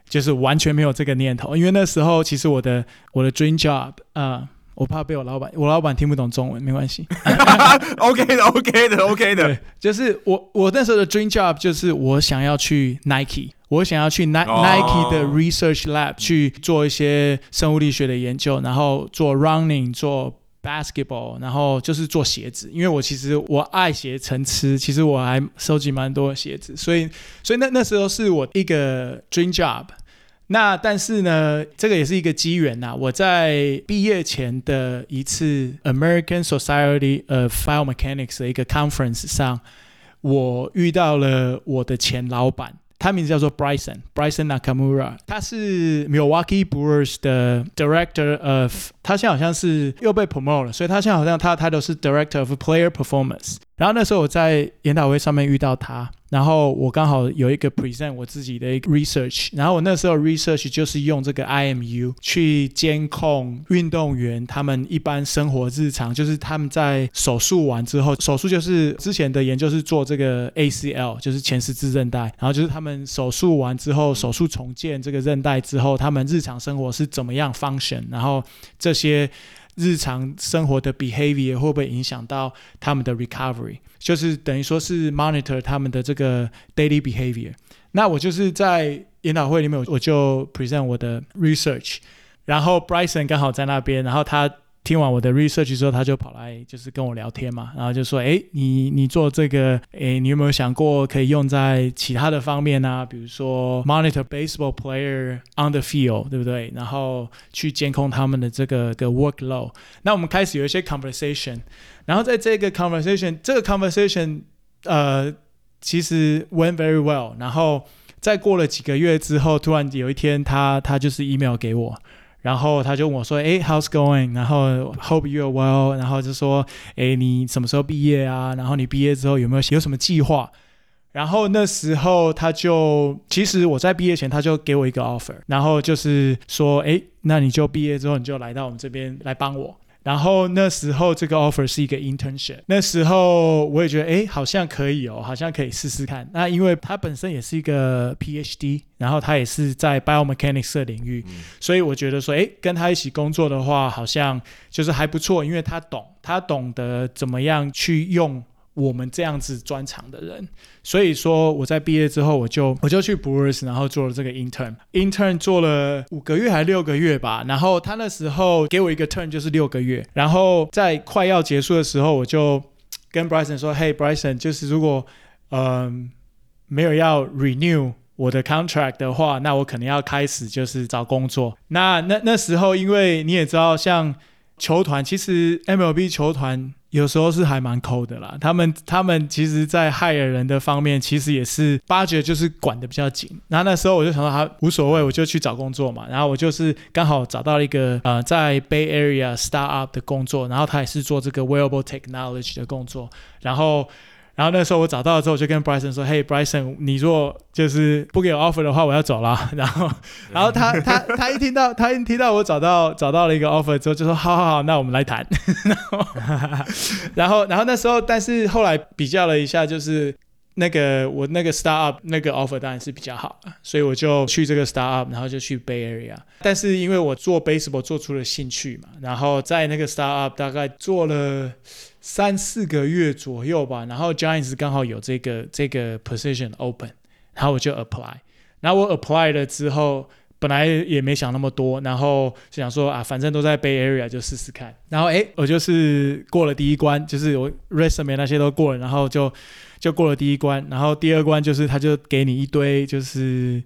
就是完全没有这个念头，因为那时候其实我的我的 dream job 啊，呃。我怕被我老板，我老板听不懂中文，没关系。OK 的，OK 的，OK 的。就是我，我那时候的 dream job 就是我想要去 Nike，我想要去 Nike、oh. 的 research lab 去做一些生物力学的研究，然后做 running，做 basketball，然后就是做鞋子。因为我其实我爱鞋成痴，其实我还收集蛮多的鞋子，所以，所以那那时候是我一个 dream job。那但是呢，这个也是一个机缘呐。我在毕业前的一次 American Society of File Mechanics 的一个 conference 上，我遇到了我的前老板，他名字叫做 Bryson Bryson Nakamura，他是 Milwaukee Brewers 的 Director of，他现在好像是又被 promote 了，所以他现在好像他他都是 Director of Player Performance。然后那时候我在研讨会上面遇到他。然后我刚好有一个 present 我自己的一个 research，然后我那时候 research 就是用这个 IMU 去监控运动员他们一般生活日常，就是他们在手术完之后，手术就是之前的研究是做这个 ACL，就是前十字韧带，然后就是他们手术完之后，手术重建这个韧带之后，他们日常生活是怎么样 function，然后这些日常生活的 behavior 会不会影响到他们的 recovery。就是等于说是 monitor 他们的这个 daily behavior。那我就是在研讨会里面，我就 present 我的 research，然后 Bryson 刚好在那边，然后他听完我的 research 之后，他就跑来就是跟我聊天嘛，然后就说：“哎，你你做这个，哎，你有没有想过可以用在其他的方面啊？比如说 monitor baseball player on the field，对不对？然后去监控他们的这个个 workload。那我们开始有一些 conversation。”然后在这个 conversation，这个 conversation，呃，其实 went very well。然后再过了几个月之后，突然有一天，他他就是 email 给我，然后他就问我说：“哎，how's going？” 然后 hope you're well。然后就说：“哎，你什么时候毕业啊？然后你毕业之后有没有有什么计划？”然后那时候他就，其实我在毕业前他就给我一个 offer，然后就是说：“哎，那你就毕业之后你就来到我们这边来帮我。”然后那时候这个 offer 是一个 internship，那时候我也觉得哎，好像可以哦，好像可以试试看。那因为他本身也是一个 PhD，然后他也是在 biomechanics 的领域，嗯、所以我觉得说哎，跟他一起工作的话，好像就是还不错，因为他懂，他懂得怎么样去用。我们这样子专长的人，所以说我在毕业之后，我就我就去 Brewers，然后做了这个 intern，intern 做了五个月还六个月吧。然后他那时候给我一个 turn 就是六个月。然后在快要结束的时候，我就跟 Bryson 说：“嘿，Bryson，就是如果嗯、没有要 renew 我的 contract 的话，那我可能要开始就是找工作。那那那时候，因为你也知道，像球团，其实 MLB 球团。有时候是还蛮抠的啦，他们他们其实，在害人的方面，其实也是发觉就是管的比较紧。然后那时候我就想到，他无所谓，我就去找工作嘛。然后我就是刚好找到了一个呃，在 Bay Area startup 的工作，然后他也是做这个 wearable technology 的工作，然后。然后那时候我找到了之后，就跟 Bryson 说：“嘿，Bryson，你如果就是不给我 offer 的话，我要走了。”然后，然后他他他一听到 他一听到我找到找到了一个 offer 之后，就说：“好好好，那我们来谈。”然后，然后然后那时候，但是后来比较了一下，就是那个我那个 startup 那个 offer 当然是比较好，所以我就去这个 startup，然后就去 Bay Area。但是因为我做 baseball 做出了兴趣嘛，然后在那个 startup 大概做了三四个月左右吧，然后 Giants 刚好有这个这个 position open，然后我就 apply。然后我 apply 了之后，本来也没想那么多，然后就想说啊，反正都在 Bay Area 就试试看。然后诶，我就是过了第一关，就是我 resume 那些都过了，然后就。就过了第一关，然后第二关就是他就给你一堆就是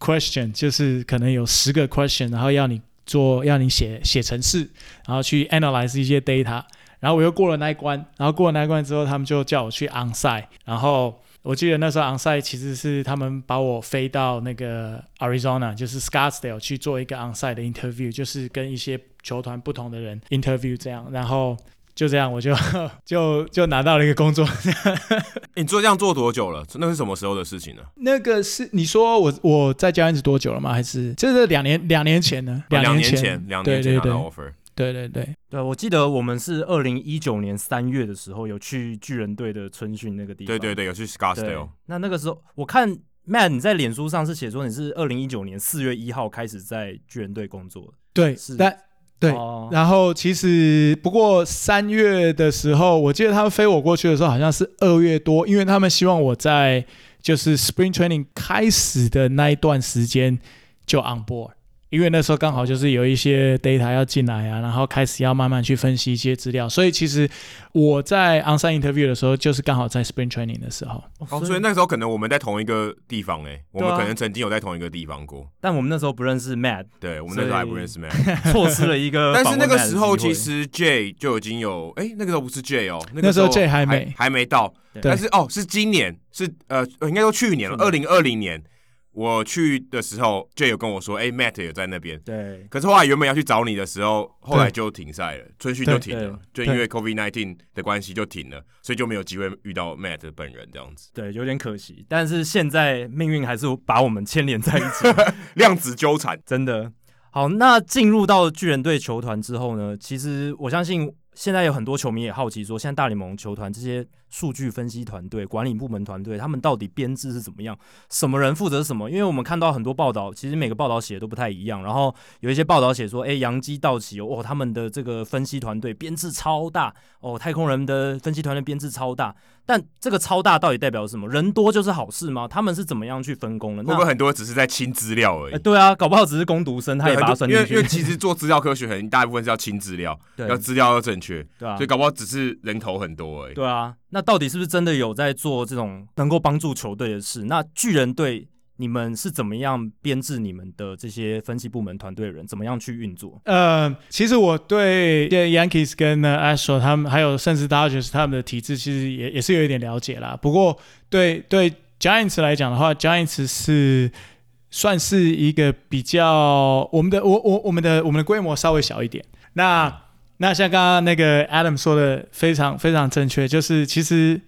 question，就是可能有十个 question，然后要你做，要你写写程式，然后去 analyze 一些 data，然后我又过了那一关，然后过了那一关之后，他们就叫我去 onsite，然后我记得那时候 onsite 其实是他们把我飞到那个 Arizona，就是 Scottsdale 去做一个 onsite 的 interview，就是跟一些球团不同的人 interview 这样，然后。就这样，我就 就就拿到了一个工作。你做这样做多久了？那是什么时候的事情呢？那个是你说我我在家 Giants 多久了吗？还是就是两年两年前呢？两年前，两年前拿到 offer。对对对对，我记得我们是二零一九年三月的时候有去巨人队的春训那个地方。对对对，有去 Scottsdale。那那个时候我看 Matt 你在脸书上是写说你是二零一九年四月一号开始在巨人队工作。对，是。但对，哦、然后其实不过三月的时候，我记得他们飞我过去的时候好像是二月多，因为他们希望我在就是 Spring Training 开始的那一段时间就 on board。因为那时候刚好就是有一些 data 要进来啊，然后开始要慢慢去分析一些资料，所以其实我在 onsite interview 的时候，就是刚好在 spring training 的时候。哦，所以那时候可能我们在同一个地方哎、欸，我们可能曾经有在同一个地方过，但我们那时候不认识 Matt，对，我们那时候还不认识 Matt，错失了一个。但是那个时候其实 Jay 就已经有，哎，那个时候不是 Jay 哦，那个时候 Jay 还没。还没到，但是哦是今年是呃应该说去年了，二零二零年。我去的时候就有跟我说，哎、欸、，Matt 有在那边。对。可是后来原本要去找你的时候，后来就停赛了，春训就停了，就因为 COVID-19 的关系就停了，所以就没有机会遇到 Matt 本人这样子。对，有点可惜。但是现在命运还是把我们牵连在一起，量子纠缠，真的。好，那进入到巨人队球团之后呢？其实我相信。现在有很多球迷也好奇说，现在大联盟球团这些数据分析团队、管理部门团队，他们到底编制是怎么样？什么人负责什么？因为我们看到很多报道，其实每个报道写的都不太一样。然后有一些报道写说，诶，杨基、道奇哦，他们的这个分析团队编制超大哦，太空人的分析团队编制超大。但这个超大到底代表什么？人多就是好事吗？他们是怎么样去分工的？会不会很多只是在清资料而已？对啊，搞不好只是攻读生，他也把它算进去。因为因为其实做资料科学很大一部分是要清资料，对要资料要正确，对啊，所以搞不好只是人头很多而已。对啊，那到底是不是真的有在做这种能够帮助球队的事？那巨人队。你们是怎么样编制你们的这些分析部门团队的人？怎么样去运作？呃，其实我对 Yankees 跟呢 Astro 他们，还有甚至 Dodgers 他们的体制，其实也也是有一点了解啦。不过对对 Giants 来讲的话，Giants 是算是一个比较我们的我我我们的我们的规模稍微小一点。那那像刚刚那个 Adam 说的非常非常正确，就是其实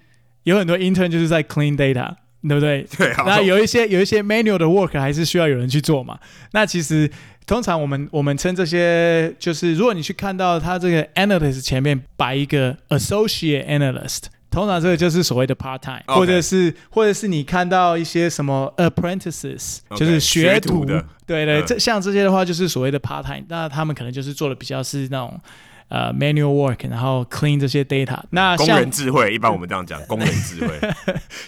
有很多 intern 就是在 clean data。对不对？对啊。那有一些有一些 manual 的 work 还是需要有人去做嘛。那其实通常我们我们称这些就是，如果你去看到他这个 analyst 前面摆一个 associate analyst，通常这个就是所谓的 part time. 或者是或者是你看到一些什么 apprentices. 就是学徒。对对，这、嗯、像这些的话就是所谓的 part time，那他们可能就是做的比较是那种。呃、uh,，manual work，然后 clean 这些 data。那工人智慧，一般我们这样讲，工人智慧。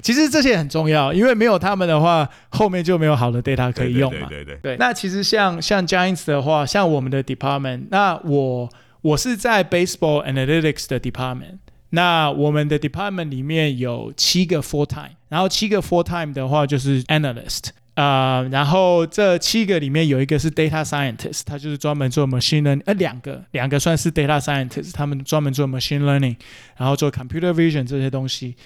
其实这些很重要，因为没有他们的话，后面就没有好的 data 可以用嘛。对对对，对，对。那其实像像 Giants 的话，像我们的 department，那我我是在 baseball analytics 的 department。那我们的 department 里面有七个 full time，然后七个 full time 的话就是 analyst。啊、呃，然后这七个里面有一个是 data scientist，他就是专门做 machine learning，呃，两个两个算是 data scientist，他们专门做 machine learning，然后做 computer vision 这些东西。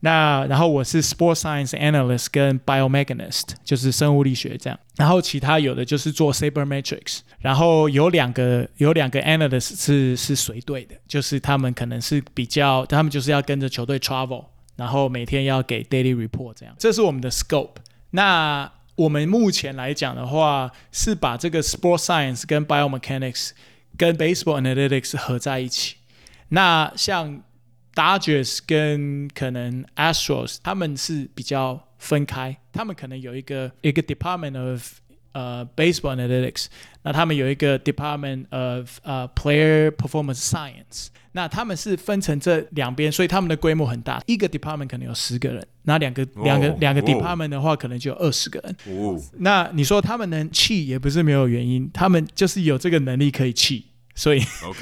那然后我是 sports science analyst 跟 biomechanist，就是生物力学这样。然后其他有的就是做 sabermetrics，然后有两个有两个 analyst 是是随队的，就是他们可能是比较，他们就是要跟着球队 travel，然后每天要给 daily report 这样。这是我们的 scope。那我们目前来讲的话，是把这个 sports science 跟 biomechanics 跟 baseball analytics 合在一起。那像 Dodgers 跟可能 Astros 他们是比较分开，他们可能有一个一个 Department of 呃、uh, Baseball Analytics，那他们有一个 Department of 呃、uh, Player Performance Science，那他们是分成这两边，所以他们的规模很大，一个 Department 可能有十个人，那两个两、oh, 个两个 Department 的话，可能就有二十个人。哦，oh. 那你说他们能气也不是没有原因，他们就是有这个能力可以气，所以 OK，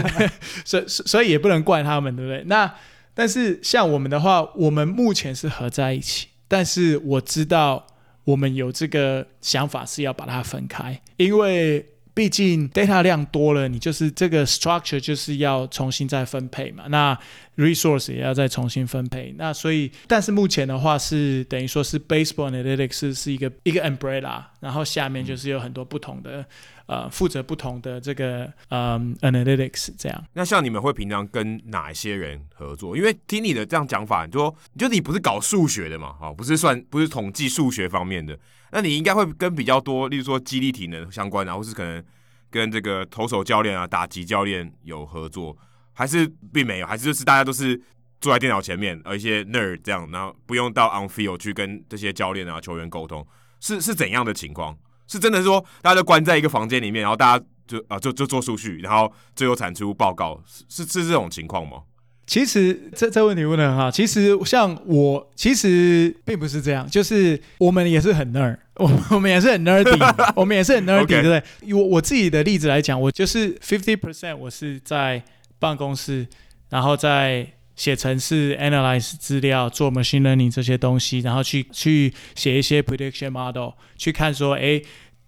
所以所以也不能怪他们，对不对？那但是像我们的话，我们目前是合在一起，但是我知道。我们有这个想法是要把它分开，因为毕竟 data 量多了，你就是这个 structure 就是要重新再分配嘛。那 resource 也要再重新分配。那所以，但是目前的话是等于说是 baseball analytics 是，一个一个 umbrella，然后下面就是有很多不同的。呃，负责不同的这个嗯 analytics 这样。那像你们会平常跟哪一些人合作？因为听你的这样讲法，你说就你不是搞数学的嘛，哦，不是算不是统计数学方面的，那你应该会跟比较多，例如说肌力体能相关然后是可能跟这个投手教练啊、打击教练有合作，还是并没有，还是就是大家都是坐在电脑前面，而一些 nerd 这样，然后不用到 on field 去跟这些教练啊、球员沟通，是是怎样的情况？是真的说，大家都关在一个房间里面，然后大家就啊、就就做数据，然后最后产出报告，是是是这种情况吗？其实这这问题问的很好。其实像我，其实并不是这样，就是我们也是很 nerd，我 我们也是很 nerdy，我们也是很 nerdy，对不对？以我我自己的例子来讲，我就是 fifty percent，我是在办公室，然后在写程式、analyze 资料、做 machine learning 这些东西，然后去去写一些 prediction model，去看说，哎。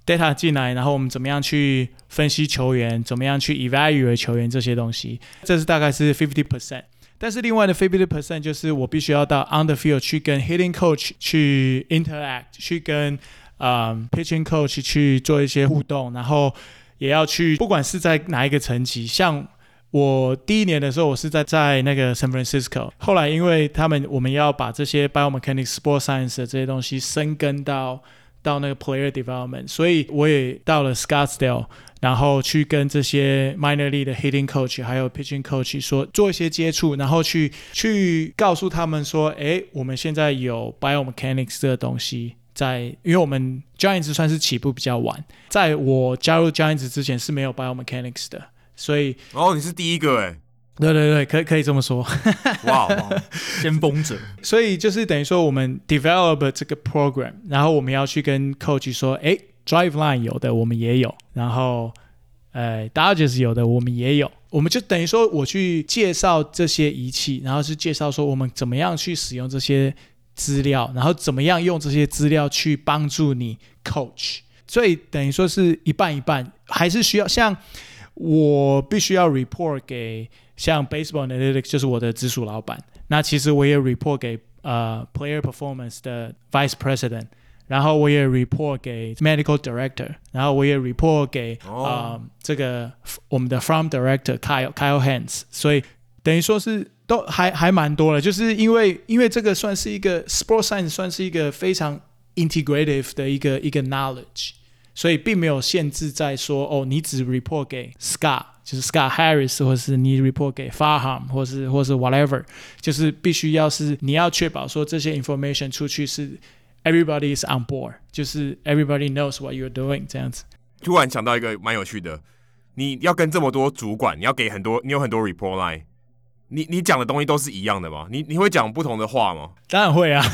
data 进来，然后我们怎么样去分析球员，怎么样去 evaluate 球员这些东西，这是大概是 fifty percent。但是另外的 fifty percent 就是我必须要到 on the field 去跟 hitting coach 去 interact，去跟嗯、pitching coach 去做一些互动，然后也要去，不管是在哪一个层级，像我第一年的时候，我是在在那个 San Francisco，后来因为他们我们要把这些 biomechanics、sport science 的这些东西深耕到。到那个 player development，所以我也到了 Scottsdale，然后去跟这些 minor league 的 hitting coach 还有 pitching coach 说做一些接触，然后去去告诉他们说，哎，我们现在有 biomechanics 这个东西在，因为我们 Giants 算是起步比较晚，在我加入 Giants 之前是没有 biomechanics 的，所以哦，你是第一个哎。对对对，可以可以这么说，哇，先锋者。所以就是等于说，我们 develop 这个 program，然后我们要去跟 coach 说，哎，driveline 有的我们也有，然后呃，Dodgers 有的我们也有，我们就等于说我去介绍这些仪器，然后是介绍说我们怎么样去使用这些资料，然后怎么样用这些资料去帮助你 coach，所以等于说是一半一半，还是需要像我必须要 report 给。像 Baseball Analytics 就是我的直属老板，那其实我也 report 给呃 Player Performance 的 Vice President，然后我也 report 给 Medical Director，然后我也 report 给啊、oh. 呃、这个我们的 Farm Director Kyle Kyle Hance，所以等于说是都还还蛮多的，就是因为因为这个算是一个 Sports Science 算是一个非常 integrative 的一个一个 knowledge，所以并没有限制在说哦你只 report 给 Scott。就是 Scott Harris，或是你 report 给 Farham，或是或是 whatever，就是必须要是你要确保说这些 information 出去是 everybody is on board，就是 everybody knows what you're doing 这样子。突然想到一个蛮有趣的，你要跟这么多主管，你要给很多，你有很多 report line，你你讲的东西都是一样的吗？你你会讲不同的话吗？当然会啊，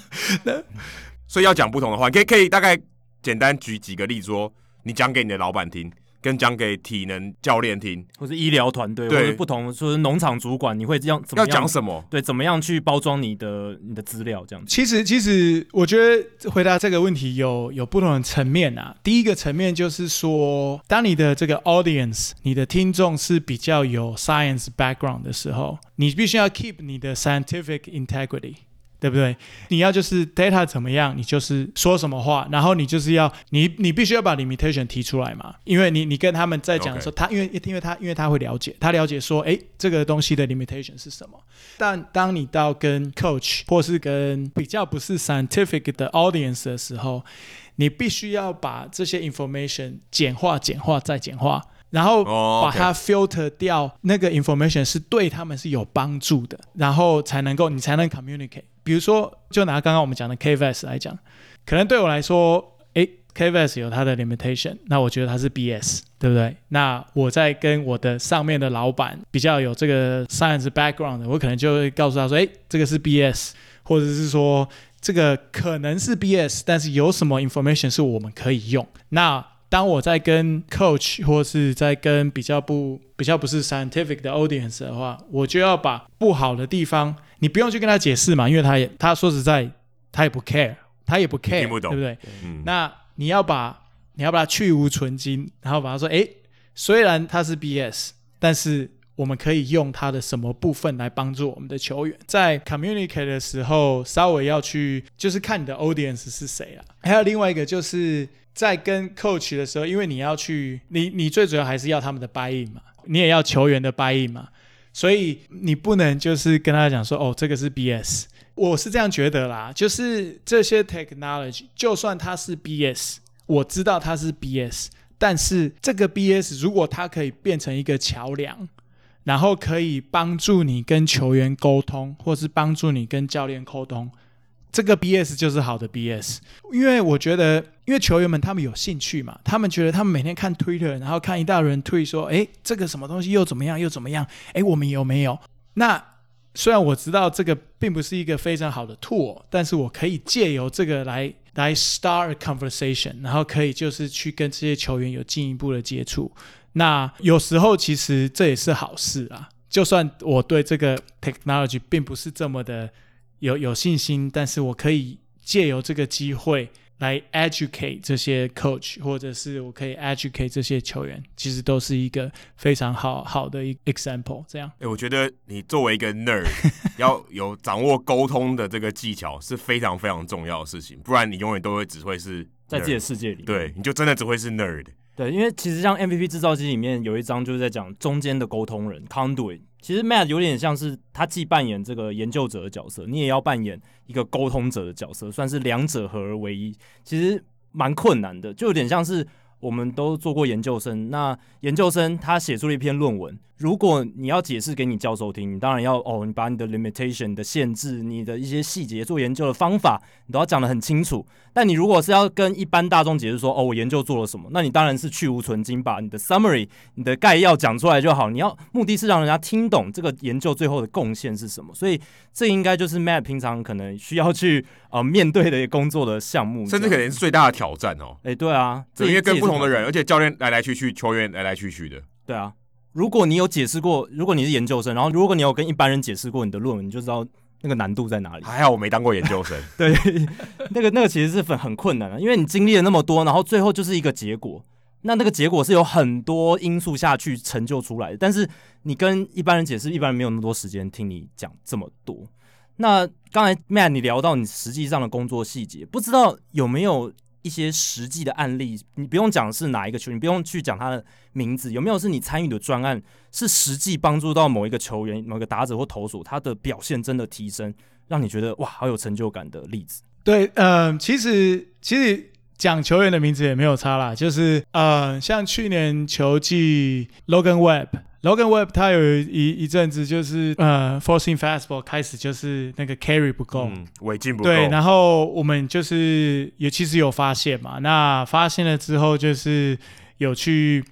所以要讲不同的话，可以可以大概简单举几个例子说，你讲给你的老板听。跟讲给体能教练听，或是医疗团队，或者不同，说是农场主管，你会这样怎么样？要讲什么？对，怎么样去包装你的你的资料？这样子。其实，其实我觉得回答这个问题有有不同的层面啊。第一个层面就是说，当你的这个 audience，你的听众是比较有 science background 的时候，你必须要 keep 你的 scientific integrity。对不对？你要就是 data 怎么样，你就是说什么话，然后你就是要你你必须要把 limitation 提出来嘛，因为你你跟他们在讲的时候.他因为因为他因为他会了解，他了解说，哎，这个东西的 limitation 是什么。但当你到跟 coach 或是跟比较不是 scientific 的 audience 的时候，你必须要把这些 information 简化、简化再简化，然后把它 filter 掉，那个 information 是对他们是有帮助的，然后才能够你才能 communicate。比如说，就拿刚刚我们讲的 KVS 来讲，可能对我来说，诶，KVS 有它的 limitation，那我觉得它是 BS，对不对？那我在跟我的上面的老板比较有这个 science background 的，我可能就会告诉他说，诶，这个是 BS，或者是说这个可能是 BS，但是有什么 information 是我们可以用。那当我在跟 coach 或是在跟比较不比较不是 scientific 的 audience 的话，我就要把不好的地方。你不用去跟他解释嘛，因为他也他说实在，他也不 care，他也不 care，不对不对？嗯、那你要把你要把它去无存菁，然后把他说，诶，虽然他是 BS，但是我们可以用他的什么部分来帮助我们的球员，在 communicate 的时候，稍微要去就是看你的 audience 是谁啊。还有另外一个就是在跟 coach 的时候，因为你要去，你你最主要还是要他们的 buy in 嘛，你也要球员的 buy in 嘛。所以你不能就是跟他讲说，哦，这个是 BS，我是这样觉得啦。就是这些 technology，就算它是 BS，我知道它是 BS，但是这个 BS 如果它可以变成一个桥梁，然后可以帮助你跟球员沟通，或是帮助你跟教练沟通。这个 BS 就是好的 BS，因为我觉得，因为球员们他们有兴趣嘛，他们觉得他们每天看 Twitter，然后看一大人推说，哎，这个什么东西又怎么样又怎么样？哎，我们有没有？那虽然我知道这个并不是一个非常好的 tool，但是我可以借由这个来来 start a conversation，然后可以就是去跟这些球员有进一步的接触。那有时候其实这也是好事啊，就算我对这个 technology 并不是这么的。有有信心，但是我可以借由这个机会来 educate 这些 coach，或者是我可以 educate 这些球员，其实都是一个非常好好的一 example。这样，哎、欸，我觉得你作为一个 nerd，要有掌握沟通的这个技巧是非常非常重要的事情，不然你永远都会只会是在自己的世界里，对，你就真的只会是 nerd。对，因为其实像 MVP 制造机里面有一章就是在讲中间的沟通人 conduit。其实 Matt 有点像是他既扮演这个研究者的角色，你也要扮演一个沟通者的角色，算是两者合而为一。其实蛮困难的，就有点像是我们都做过研究生，那研究生他写出了一篇论文。如果你要解释给你教授听，你当然要哦，你把你的 limitation 的限制，你的一些细节做研究的方法，你都要讲得很清楚。但你如果是要跟一般大众解释说，哦，我研究做了什么，那你当然是去无存菁，把你的 summary、你的概要讲出来就好。你要目的是让人家听懂这个研究最后的贡献是什么。所以这应该就是 Matt 平常可能需要去呃面对的工作的项目，甚至可能是最大的挑战哦。哎，对啊，因为跟不同的人，而且教练来来去去，球员来来去去的。对啊。如果你有解释过，如果你是研究生，然后如果你有跟一般人解释过你的论文，你就知道那个难度在哪里。还好我没当过研究生。对，那个那个其实是很很困难的，因为你经历了那么多，然后最后就是一个结果。那那个结果是有很多因素下去成就出来的，但是你跟一般人解释，一般人没有那么多时间听你讲这么多。那刚才 Matt 你聊到你实际上的工作细节，不知道有没有？一些实际的案例，你不用讲是哪一个球员，你不用去讲他的名字，有没有是你参与的专案，是实际帮助到某一个球员、某个打者或投手，他的表现真的提升，让你觉得哇，好有成就感的例子？对，嗯、其实其实讲球员的名字也没有差啦，就是呃，像去年球季 Logan Webb。Logan Webb 他有一一阵子就是呃 forcing fastball 开始就是那个 carry 不够，尾劲、嗯、不够。对，然后我们就是也其实有发现嘛，那发现了之后就是有去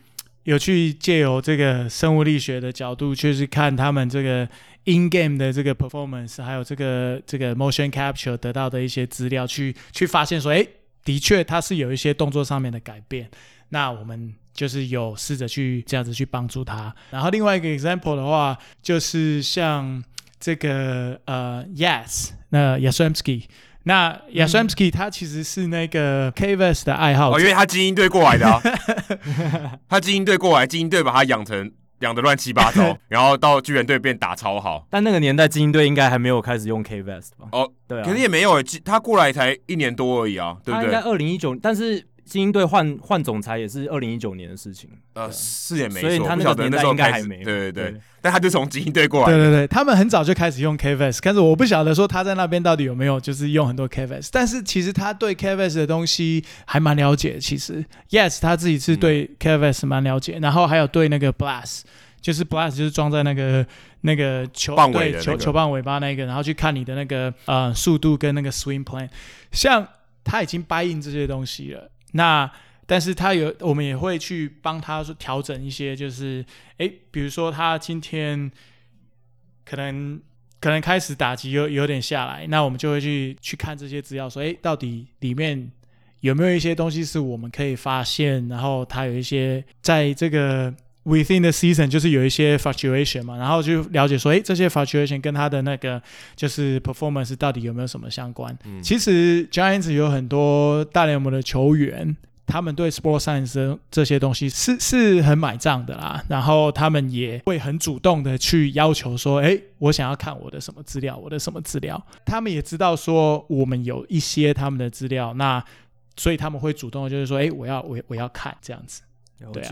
有去借由这个生物力学的角度，就是看他们这个 in game 的这个 performance，还有这个这个 motion capture 得到的一些资料，去去发现说，哎，的确它是有一些动作上面的改变。那我们。就是有试着去这样子去帮助他，然后另外一个 example 的话，就是像这个呃，Yes，那 Yastrzemski，那 Yastrzemski 他其实是那个 KVS 的爱好者，哦，因为他精英队过来的，啊，他精英队过来，精英队把他养成养的乱七八糟，然后到巨人队变打超好，但那个年代精英队应该还没有开始用 KVS 吧？哦，对，啊，可是也没有，他过来才一年多而已啊，对不对？他应该二零一九，但是。精英队换换总裁也是二零一九年的事情，呃，是也没错，所以他那个年代应该还没，对对对，对。但他就从精英队过来，对对对，他们很早就开始用 KVS，但是我不晓得说他在那边到底有没有就是用很多 KVS，但是其实他对 KVS 的东西还蛮了解，其实。Yes 他自己是对 KVS 蛮了解，嗯、然后还有对那个 Blast，就是 Blast 就是装在那个那个球棒尾对球球棒尾巴那个，然后去看你的那个呃速度跟那个 swing plan，像他已经 buy in 这些东西了。那，但是他有，我们也会去帮他调整一些，就是，诶，比如说他今天可能可能开始打击有有点下来，那我们就会去去看这些资料，说，诶，到底里面有没有一些东西是我们可以发现，然后他有一些在这个。Within the season 就是有一些 fluctuation 嘛，然后就了解说，诶，这些 fluctuation 跟他的那个就是 performance 到底有没有什么相关？嗯、其实 Giants 有很多大联盟的球员，他们对 Sports Science 这些东西是是很买账的啦，然后他们也会很主动的去要求说，哎，我想要看我的什么资料，我的什么资料。他们也知道说我们有一些他们的资料，那所以他们会主动的就是说，哎，我要我我要看这样子，对啊。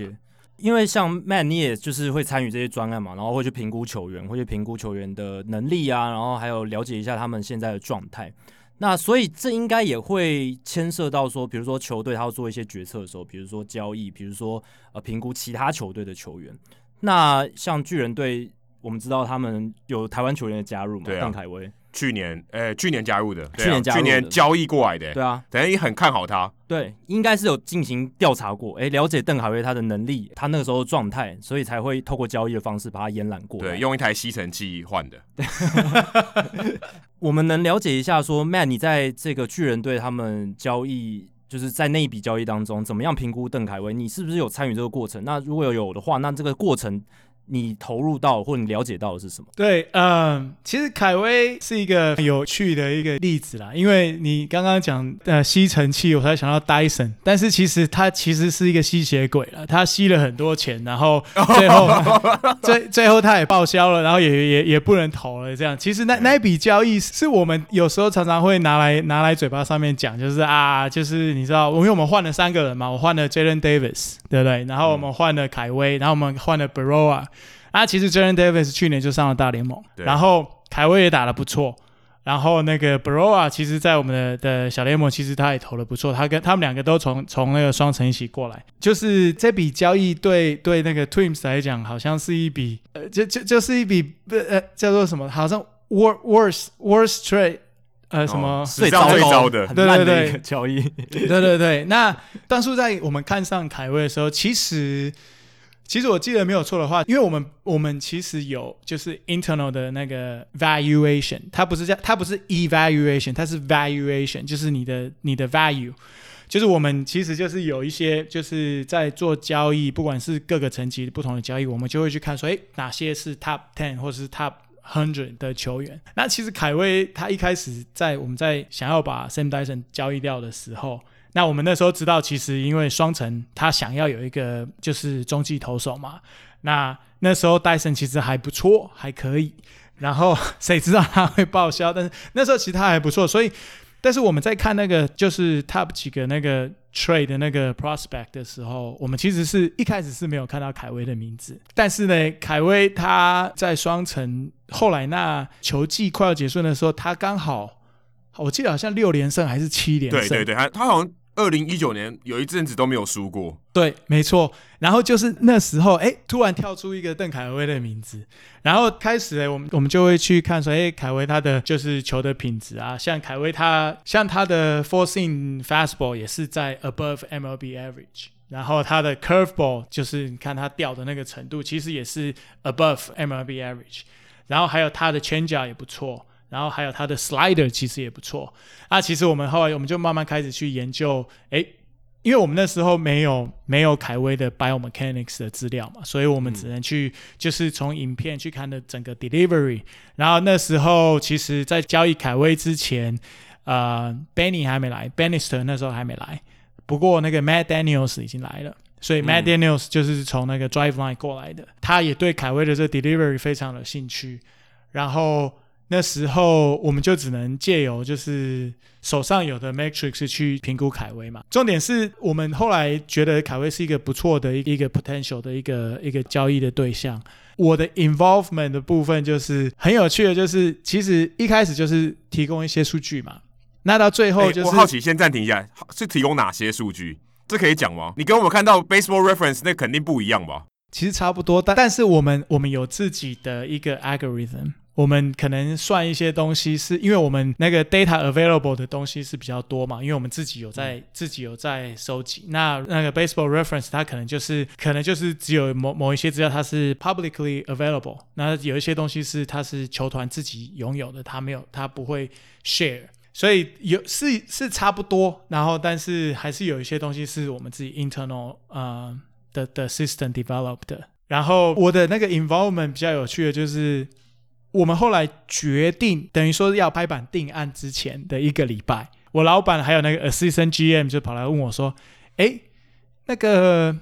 因为像 Matt，你也就是会参与这些专案嘛，然后会去评估球员，会去评估球员的能力啊，然后还有了解一下他们现在的状态。那所以这应该也会牵涉到说，比如说球队他要做一些决策的时候，比如说交易，比如说呃评估其他球队的球员。那像巨人队，我们知道他们有台湾球员的加入嘛，邓凯威。去年，诶、欸，去年加入的，啊、去年加入的，去年交易过来的，对啊，等于很看好他，对，应该是有进行调查过，哎、欸，了解邓凯威他的能力，他那个时候的状态，所以才会透过交易的方式把他延揽过来，对，用一台吸尘器换的。对 我们能了解一下说，Matt，你在这个巨人队他们交易，就是在那一笔交易当中，怎么样评估邓凯威？你是不是有参与这个过程？那如果有有的话，那这个过程。你投入到或你了解到的是什么？对，嗯，其实凯威是一个很有趣的一个例子啦，因为你刚刚讲呃吸尘器，我才想到 Dyson，但是其实它其实是一个吸血鬼了，它吸了很多钱，然后 最后最最后它也报销了，然后也也也不能投了，这样。其实那 那一笔交易是我们有时候常常会拿来拿来嘴巴上面讲，就是啊，就是你知道，因为我们换了三个人嘛，我换了 Jalen Davis，对不对？然后我们换了凯威，然后我们换了 Berroa。啊，其实 Jalen Davis 去年就上了大联盟，对。然后凯威也打得不错，然后那个 Berroa 其实，在我们的的小联盟，其实他也投得不错，他跟他们两个都从从那个双城一起过来，就是这笔交易对对那个 Twins 来讲，好像是一笔呃，就就就是一笔呃叫做什么，好像 worst worst worst trade 呃什么、哦、最糟最糟的，对对对。交易，对对对。那当初在我们看上凯威的时候，其实。其实我记得没有错的话，因为我们我们其实有就是 internal 的那个 valuation，它不是叫它不是 evaluation，它是 valuation，就是你的你的 value，就是我们其实就是有一些就是在做交易，不管是各个层级不同的交易，我们就会去看说，诶，哪些是 top ten 或者是 top hundred 的球员。那其实凯威他一开始在我们在想要把 Sam Dyson 交易掉的时候。那我们那时候知道，其实因为双城他想要有一个就是中继投手嘛，那那时候戴森其实还不错，还可以。然后 谁知道他会报销？但是那时候其实他还不错，所以但是我们在看那个就是 top 几个那个 trade 的那个 prospect 的时候，我们其实是一开始是没有看到凯威的名字。但是呢，凯威他在双城后来那球季快要结束的时候，他刚好我记得好像六连胜还是七连胜？对对对，他他好像。二零一九年有一阵子都没有输过，对，没错。然后就是那时候，哎，突然跳出一个邓凯威的名字，然后开始，哎，我们我们就会去看说，哎，凯威他的就是球的品质啊，像凯威他像他的 four seam fastball 也是在 above MLB average，然后他的 curveball 就是你看他掉的那个程度，其实也是 above MLB average，然后还有他的 chin 也不错。然后还有他的 slider 其实也不错。啊其实我们后来我们就慢慢开始去研究，诶，因为我们那时候没有没有凯威的 biomechanics 的资料嘛，所以我们只能去就是从影片去看的整个 delivery。然后那时候其实，在交易凯威之前，呃，Benny 还没来，Bannister 那时候还没来。不过那个 Matt Daniels 已经来了，所以 Matt Daniels 就是从那个 Driveline 过来的，他也对凯威的这 delivery 非常有兴趣。然后那时候我们就只能借由就是手上有的 matrix 去评估凯威嘛。重点是我们后来觉得凯威是一个不错的一个 potential 的一个一个交易的对象。我的 involvement 的部分就是很有趣的，就是其实一开始就是提供一些数据嘛。那到最后就是，欸、我好奇，先暂停一下，是提供哪些数据？这可以讲吗？你跟我们看到 Baseball Reference 那肯定不一样吧？其实差不多，但但是我们我们有自己的一个 algorithm。我们可能算一些东西，是因为我们那个 data available 的东西是比较多嘛，因为我们自己有在、嗯、自己有在收集。那那个 baseball reference 它可能就是可能就是只有某某一些资料它是 publicly available，那有一些东西是它是球团自己拥有的，它没有它不会 share，所以有是是差不多，然后但是还是有一些东西是我们自己 internal 呃的的 system developed 的。然后我的那个 involvement 比较有趣的就是。我们后来决定，等于说要拍板定案之前的一个礼拜，我老板还有那个 assistant GM 就跑来问我说：“哎，那个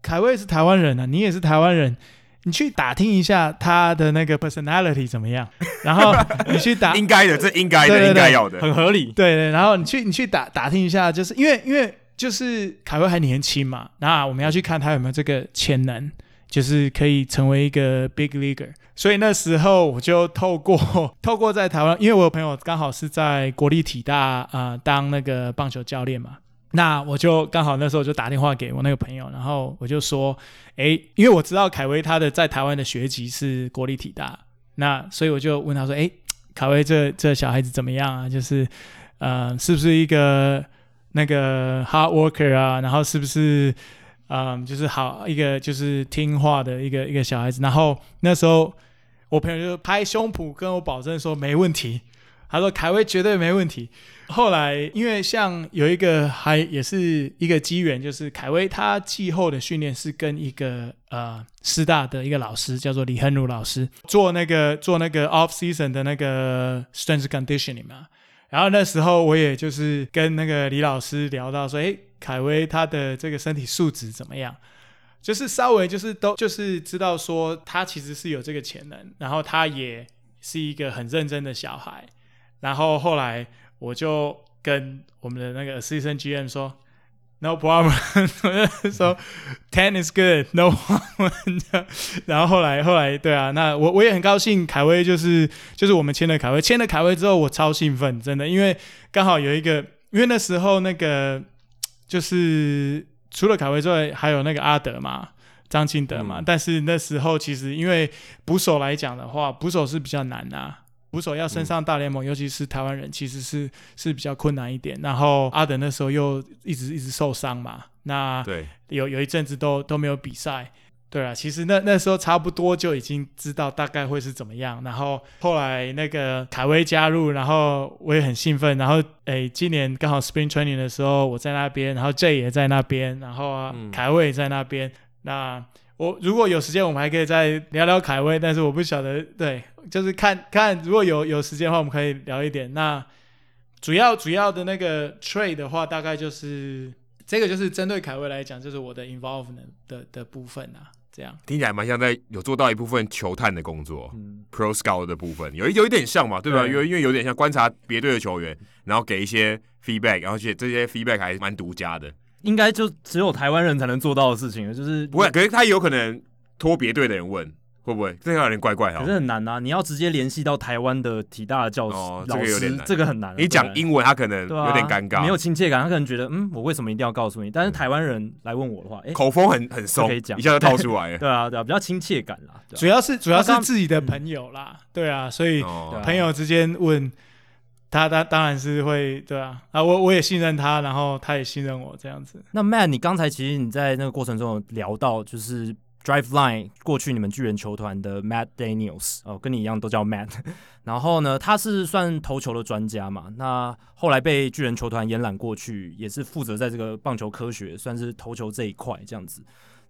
凯威是台湾人啊，你也是台湾人，你去打听一下他的那个 personality 怎么样？然后你去打，应该的，这应该的，对对对，应该要的，很合理。对对，然后你去你去打打听一下，就是因为因为就是凯威还年轻嘛，那我们要去看他有没有这个潜能。”就是可以成为一个 big leaguer，所以那时候我就透过 透过在台湾，因为我有朋友刚好是在国立体大啊、当那个棒球教练嘛，那我就刚好那时候就打电话给我那个朋友，然后我就说，哎，因为我知道凯威他的在台湾的学籍是国立体大，那所以我就问他说，哎，凯威这这小孩子怎么样啊？就是呃，是不是一个那个 hard worker 啊？然后是不是？嗯，就是好一个就是听话的一个一个小孩子，然后那时候我朋友就拍胸脯跟我保证说没问题，他说凯威绝对没问题。后来因为像有一个还也是一个机缘，就是凯威他季后的训练是跟一个呃师大的一个老师叫做李亨儒老师做那个做那个 off season 的那个 strength conditioning 嘛，然后那时候我也就是跟那个李老师聊到说，诶。凯威他的这个身体素质怎么样？就是稍微就是都就是知道说他其实是有这个潜能，然后他也是一个很认真的小孩。然后后来我就跟我们的那个资深 GM 说，no problem，我 就说 ten is good，no problem。然后后来后来对啊，那我我也很高兴，凯威就是就是我们签了凯威，签了凯威之后我超兴奋，真的，因为刚好有一个，因为那时候那个。就是除了凯威之外，还有那个阿德嘛，张庆德嘛。嗯、但是那时候其实因为捕手来讲的话，捕手是比较难呐、啊，捕手要升上大联盟，嗯、尤其是台湾人，其实是是比较困难一点。然后阿德那时候又一直一直受伤嘛，那对有有一阵子都都没有比赛。对啊，其实那那时候差不多就已经知道大概会是怎么样，然后后来那个凯威加入，然后我也很兴奋，然后诶，今年刚好 Spring Training 的时候我在那边，然后 Jay 也在那边，然后啊，嗯、凯威也在那边。那我如果有时间，我们还可以再聊聊凯威，但是我不晓得，对，就是看看如果有有时间的话，我们可以聊一点。那主要主要的那个 trade 的话，大概就是这个就是针对凯威来讲，就是我的 involvement 的的部分啊。这样听起来蛮像在有做到一部分球探的工作，嗯，Pro Scout 的部分有有一点像嘛，对吧？对，因为因为有点像观察别队的球员，然后给一些 feedback，然后且这些 feedback 还蛮独家的，应该就只有台湾人才能做到的事情，就是不会，可是他有可能托别队的人问。会不会这个有点怪怪哈？可是很难啊！你要直接联系到台湾的体大的教师、哦，这个有点难，这个很难。你讲英文，他可能有点尴尬，没有亲切感，他可能觉得，嗯，我为什么一定要告诉你？但是台湾人来问我的话，哎，口风很很松，可以讲，一下就套出来了。对啊，对啊，比较亲切感啦。主要是主要是自己的朋友啦，对啊，所以朋友之间问他，他当然是会对啊啊，我我也信任他，然后他也信任我，这样子。那 Matt，你刚才其实你在那个过程中有聊到，就是。Driveline 过去你们巨人球团的 Matt Daniels 哦，跟你一样都叫 Matt。然后呢，他是算投球的专家嘛？那后来被巨人球团延揽过去，也是负责在这个棒球科学，算是投球这一块这样子。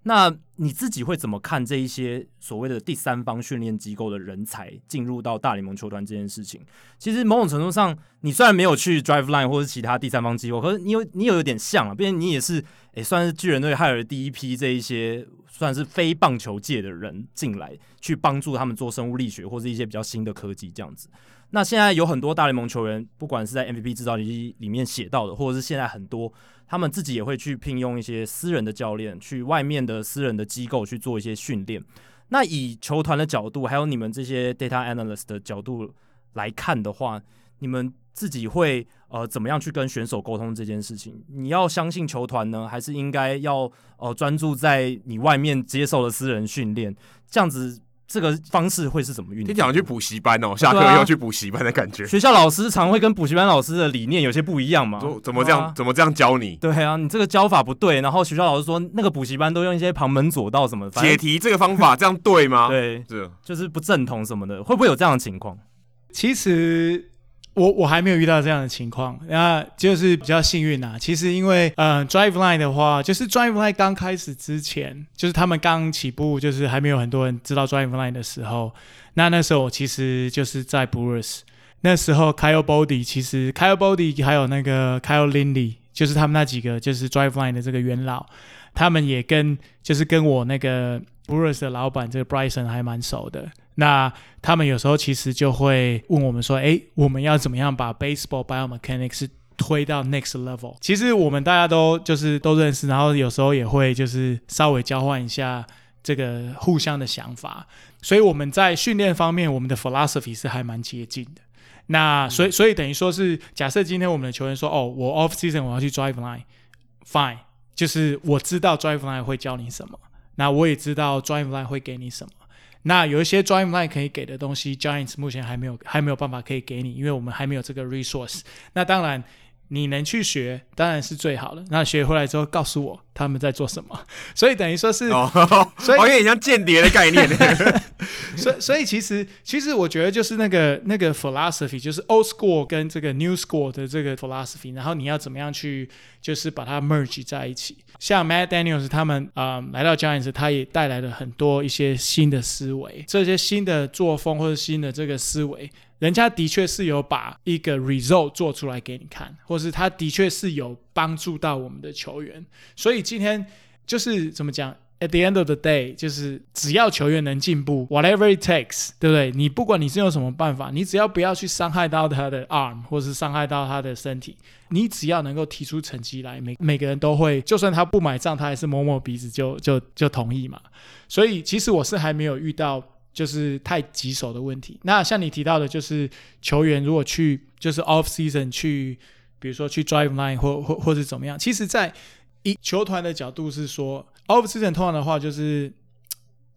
那你自己会怎么看这一些所谓的第三方训练机构的人才进入到大联盟球团这件事情？其实某种程度上，你虽然没有去 Driveline 或是其他第三方机构，可是你有你有有点像啊，毕竟你也是也算是巨人队害了第一批这一些算是非棒球界的人进来，去帮助他们做生物力学或是一些比较新的科技这样子。那现在有很多大联盟球员，不管是在 MVP 制造机里面写到的，或者是现在很多他们自己也会去聘用一些私人的教练，去外面的私人的机构去做一些训练。那以球团的角度，还有你们这些 data analyst 的角度来看的话，你们自己会呃怎么样去跟选手沟通这件事情？你要相信球团呢，还是应该要呃专注在你外面接受的私人训练？这样子这个方式会是怎么运作？你讲去补习班哦，下课要去补习班的感觉。学校老师常会跟补习班老师的理念有些不一样嘛？怎么这样？啊、怎么这样教你？对啊，你这个教法不对。然后学校老师说，那个补习班都用一些旁门左道什么解题，这个方法这样对吗？对，是就是不正统什么的，会不会有这样的情况？其实。我我还没有遇到这样的情况，那就是比较幸运啊。其实因为呃，Driveline 的话，就是 Driveline 刚开始之前，就是他们刚起步，就是还没有很多人知道 Driveline 的时候，那那时候我其实就是在 Brewers，那时候 Kyle Body 其实 Kyle Body 还有那个 Kyle Lindy，就是他们那几个就是 Driveline 的这个元老，他们也跟就是跟我那个 Brewers 的老板这个 Bryson 还蛮熟的。那他们有时候其实就会问我们说：“哎，我们要怎么样把 baseball biomechanics 推到 next level？” 其实我们大家都就是都认识，然后有时候也会就是稍微交换一下这个互相的想法。所以我们在训练方面，我们的 philosophy 是还蛮接近的。那所以所以等于说是，假设今天我们的球员说：“哦，我 off season 我要去 drive line，fine，就是我知道 drive line 会教你什么，那我也知道 drive line 会给你什么。”那有一些 Driveline 可以给的东西，Giants 目前还没有还没有办法可以给你，因为我们还没有这个 resource。那当然，你能去学当然是最好的。那学回来之后告诉我他们在做什么，所以等于说是，哦、所以有点像间谍的概念。所以所以其实其实我觉得就是那个那个 philosophy，就是 old school 跟这个 new school 的这个 philosophy，然后你要怎么样去就是把它 merge 在一起。像 Matt Daniels 他们啊、呃、来到 Giants，他也带来了很多一些新的思维，这些新的作风或者新的这个思维。人家的确是有把一个 result 做出来给你看，或是他的确是有帮助到我们的球员，所以今天就是怎么讲？At the end of the day，就是只要球员能进步，whatever it takes，对不对？你不管你是用什么办法，你只要不要去伤害到他的 arm，或是伤害到他的身体，你只要能够提出成绩来，每每个人都会，就算他不买账，他还是摸摸鼻子就就就同意嘛。所以其实我是还没有遇到。就是太棘手的问题。那像你提到的，就是球员如果去就是 off season 去，比如说去 drive line 或或或者怎么样，其实，在一球团的角度是说 off season 通常的话，就是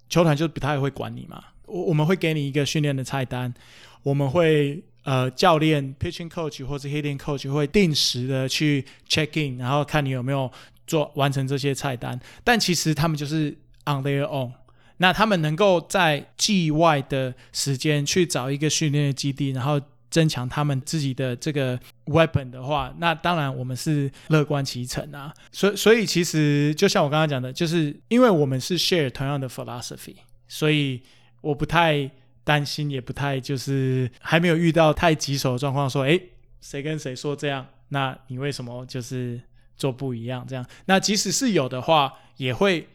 球团就不太会管你嘛。我我们会给你一个训练的菜单，我们会呃教练 pitching coach 或者 hitting coach 会定时的去 check in，然后看你有没有做完成这些菜单。但其实他们就是 on their own。那他们能够在季外的时间去找一个训练的基地，然后增强他们自己的这个 weapon 的话，那当然我们是乐观其成啊。所，所以其实就像我刚刚讲的，就是因为我们是 share 同样的 philosophy，所以我不太担心，也不太就是还没有遇到太棘手的状况，说，诶，谁跟谁说这样，那你为什么就是做不一样？这样，那即使是有的话，也会。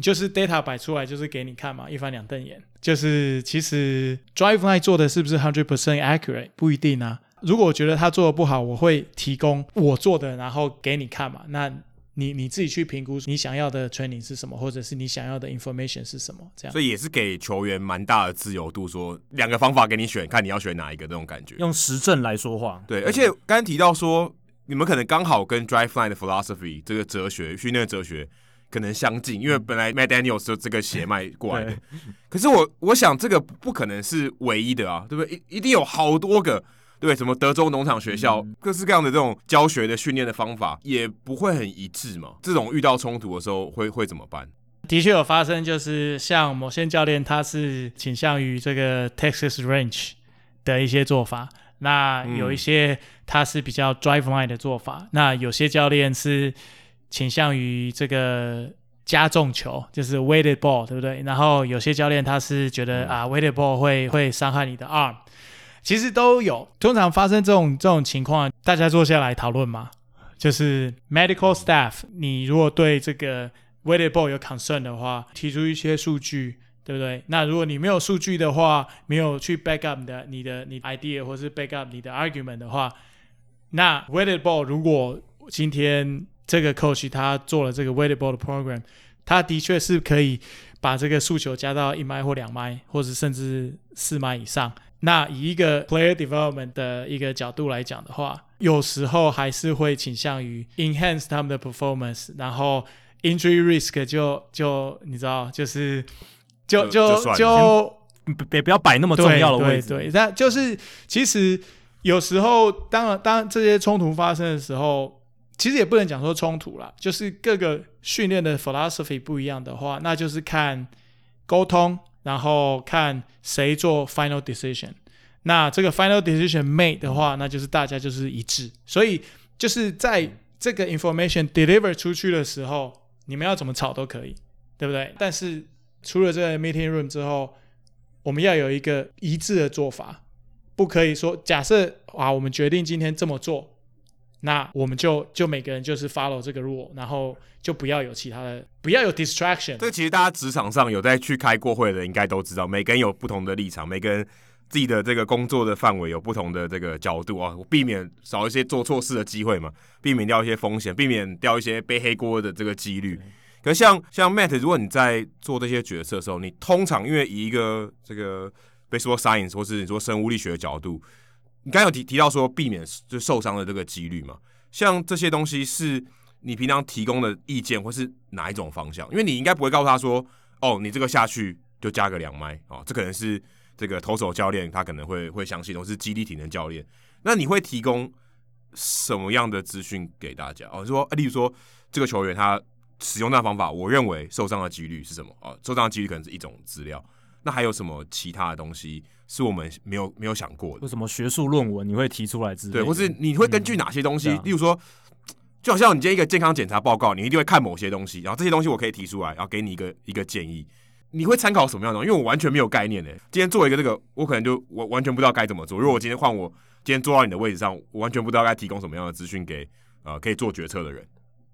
就是 data 摆出来就是给你看嘛，一翻两瞪眼。就是其实 Driveline 做的是不是 hundred percent accurate 不一定啊。如果我觉得他做的不好，我会提供我做的，然后给你看嘛。那你你自己去评估你想要的 training 是什么，或者是你想要的 information 是什么，这样。所以也是给球员蛮大的自由度，说两个方法给你选，看你要选哪一个这种感觉。用实证来说话。对，而且刚刚提到说，你们可能刚好跟 Driveline 的 philosophy 这个哲学训练哲学。可能相近，因为本来 Matt Daniels 就这个血脉过来的。可是我我想这个不可能是唯一的啊，对不对？一一定有好多个，对，什么德州农场学校，各式各样的这种教学的训练的方法，也不会很一致嘛。这种遇到冲突的时候会会怎么办？的确有发生，就是像某些教练他是倾向于这个 Texas Range 的一些做法，那有一些他是比较 Drive Line 的做法，那有些教练是。倾向于这个加重球，就是 weighted ball，对不对？然后有些教练他是觉得、嗯、啊，weighted ball 会会伤害你的 arm，其实都有。通常发生这种这种情况，大家坐下来讨论嘛，就是 medical staff，你如果对这个 weighted ball 有 concern 的话，提出一些数据，对不对？那如果你没有数据的话，没有去 back up 你的你的你 idea 或是 back up 你的 argument 的话，那 weighted ball 如果今天这个 coach 他做了这个 weighted ball 的 program，他的确是可以把这个诉求加到一迈或两迈，或者甚至四迈以上。那以一个 player development 的一个角度来讲的话，有时候还是会倾向于 enhance 他们的 performance，然后 injury risk 就就你知道，就是就就就，就别不要摆那么重要的位置。对对，那就是其实有时候当然当这些冲突发生的时候，其实也不能讲说冲突啦，就是各个训练的 philosophy 不一样的话，那就是看沟通。然后看谁做 final decision，那这个 final decision made 的话，那就是大家就是一致。所以就是在这个 information deliver 出去的时候，你们要怎么吵都可以，对不对？但是除了这个 meeting room 之后，我们要有一个一致的做法，不可以说假设啊，我们决定今天这么做。那我们就就每个人就是 follow 这个 rule，然后就不要有其他的，不要有 distraction。这其实大家职场上有在去开过会的，应该都知道，每个人有不同的立场，每个人自己的这个工作的范围有不同的这个角度啊，避免少一些做错事的机会嘛，避免掉一些风险，避免掉一些背黑锅的这个几率。可是像像 Matt，如果你在做这些决策的时候，你通常因为以一个这个 baseball science 或是你说生物力学的角度。你刚有提提到说避免就受伤的这个几率嘛？像这些东西是你平常提供的意见，或是哪一种方向？因为你应该不会告诉他说，哦，你这个下去就加个两迈哦，这可能是这个投手教练他可能会会相信，都是肌力体能教练。那你会提供什么样的资讯给大家？哦，说，例如说这个球员他使用那方法，我认为受伤的几率是什么？哦，受伤的几率可能是一种资料。那还有什么其他的东西是我们没有没有想过的？为什么学术论文你会提出来之类的？对，或是你会根据哪些东西？嗯、例如说，就好像你今天一个健康检查报告，你一定会看某些东西，然后这些东西我可以提出来，然后给你一个一个建议。你会参考什么样的？因为我完全没有概念呢。今天做一个这个，我可能就我完全不知道该怎么做。如果我今天换我今天坐到你的位置上，我完全不知道该提供什么样的资讯给呃可以做决策的人。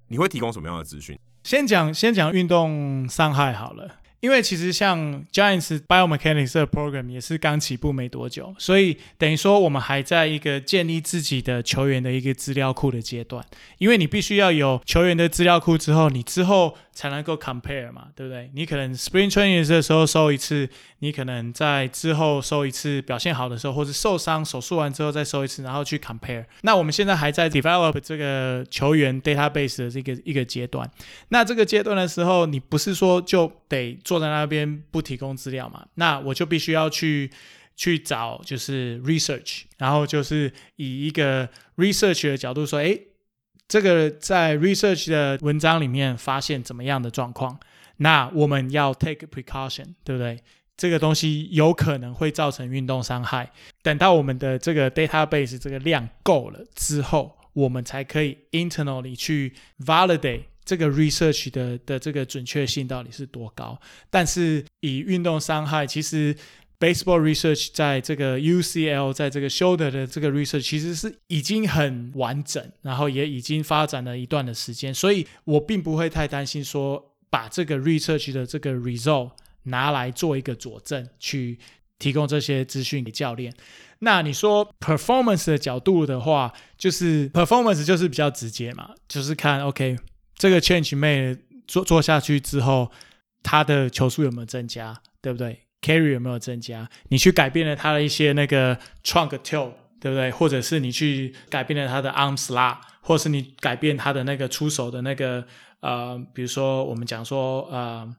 你会提供什么样的资讯？先讲先讲运动伤害好了。因为其实像 Giants Biomechanics 的 program 也是刚起步没多久，所以等于说我们还在一个建立自己的球员的一个资料库的阶段。因为你必须要有球员的资料库之后，你之后才能够 compare 嘛，对不对？你可能 Spring Training 的时候收一次，你可能在之后收一次表现好的时候，或者受伤手术完之后再收一次，然后去 compare。那我们现在还在 develop 这个球员 database 的这个一个阶段。那这个阶段的时候，你不是说就得坐在那边不提供资料嘛？那我就必须要去去找就是 research，然后就是以一个 research 的角度说，诶，这个在 research 的文章里面发现怎么样的状况？那我们要 take precaution，对不对？这个东西有可能会造成运动伤害。等到我们的这个 database 这个量够了之后，我们才可以 internally 去 validate。这个 research 的的这个准确性到底是多高？但是以运动伤害，其实 baseball research 在这个 UCL 在这个 shoulder 的这个 research 其实是已经很完整，然后也已经发展了一段的时间，所以我并不会太担心说把这个 research 的这个 result 拿来做一个佐证，去提供这些资讯给教练。那你说 performance 的角度的话，就是 performance 就是比较直接嘛，就是看 OK。这个 change made 做做下去之后，他的球速有没有增加，对不对？Carry 有没有增加？你去改变了他的一些那个 trunk tilt，对不对？或者是你去改变了他的 arm slot，或是你改变他的那个出手的那个呃，比如说我们讲说呃。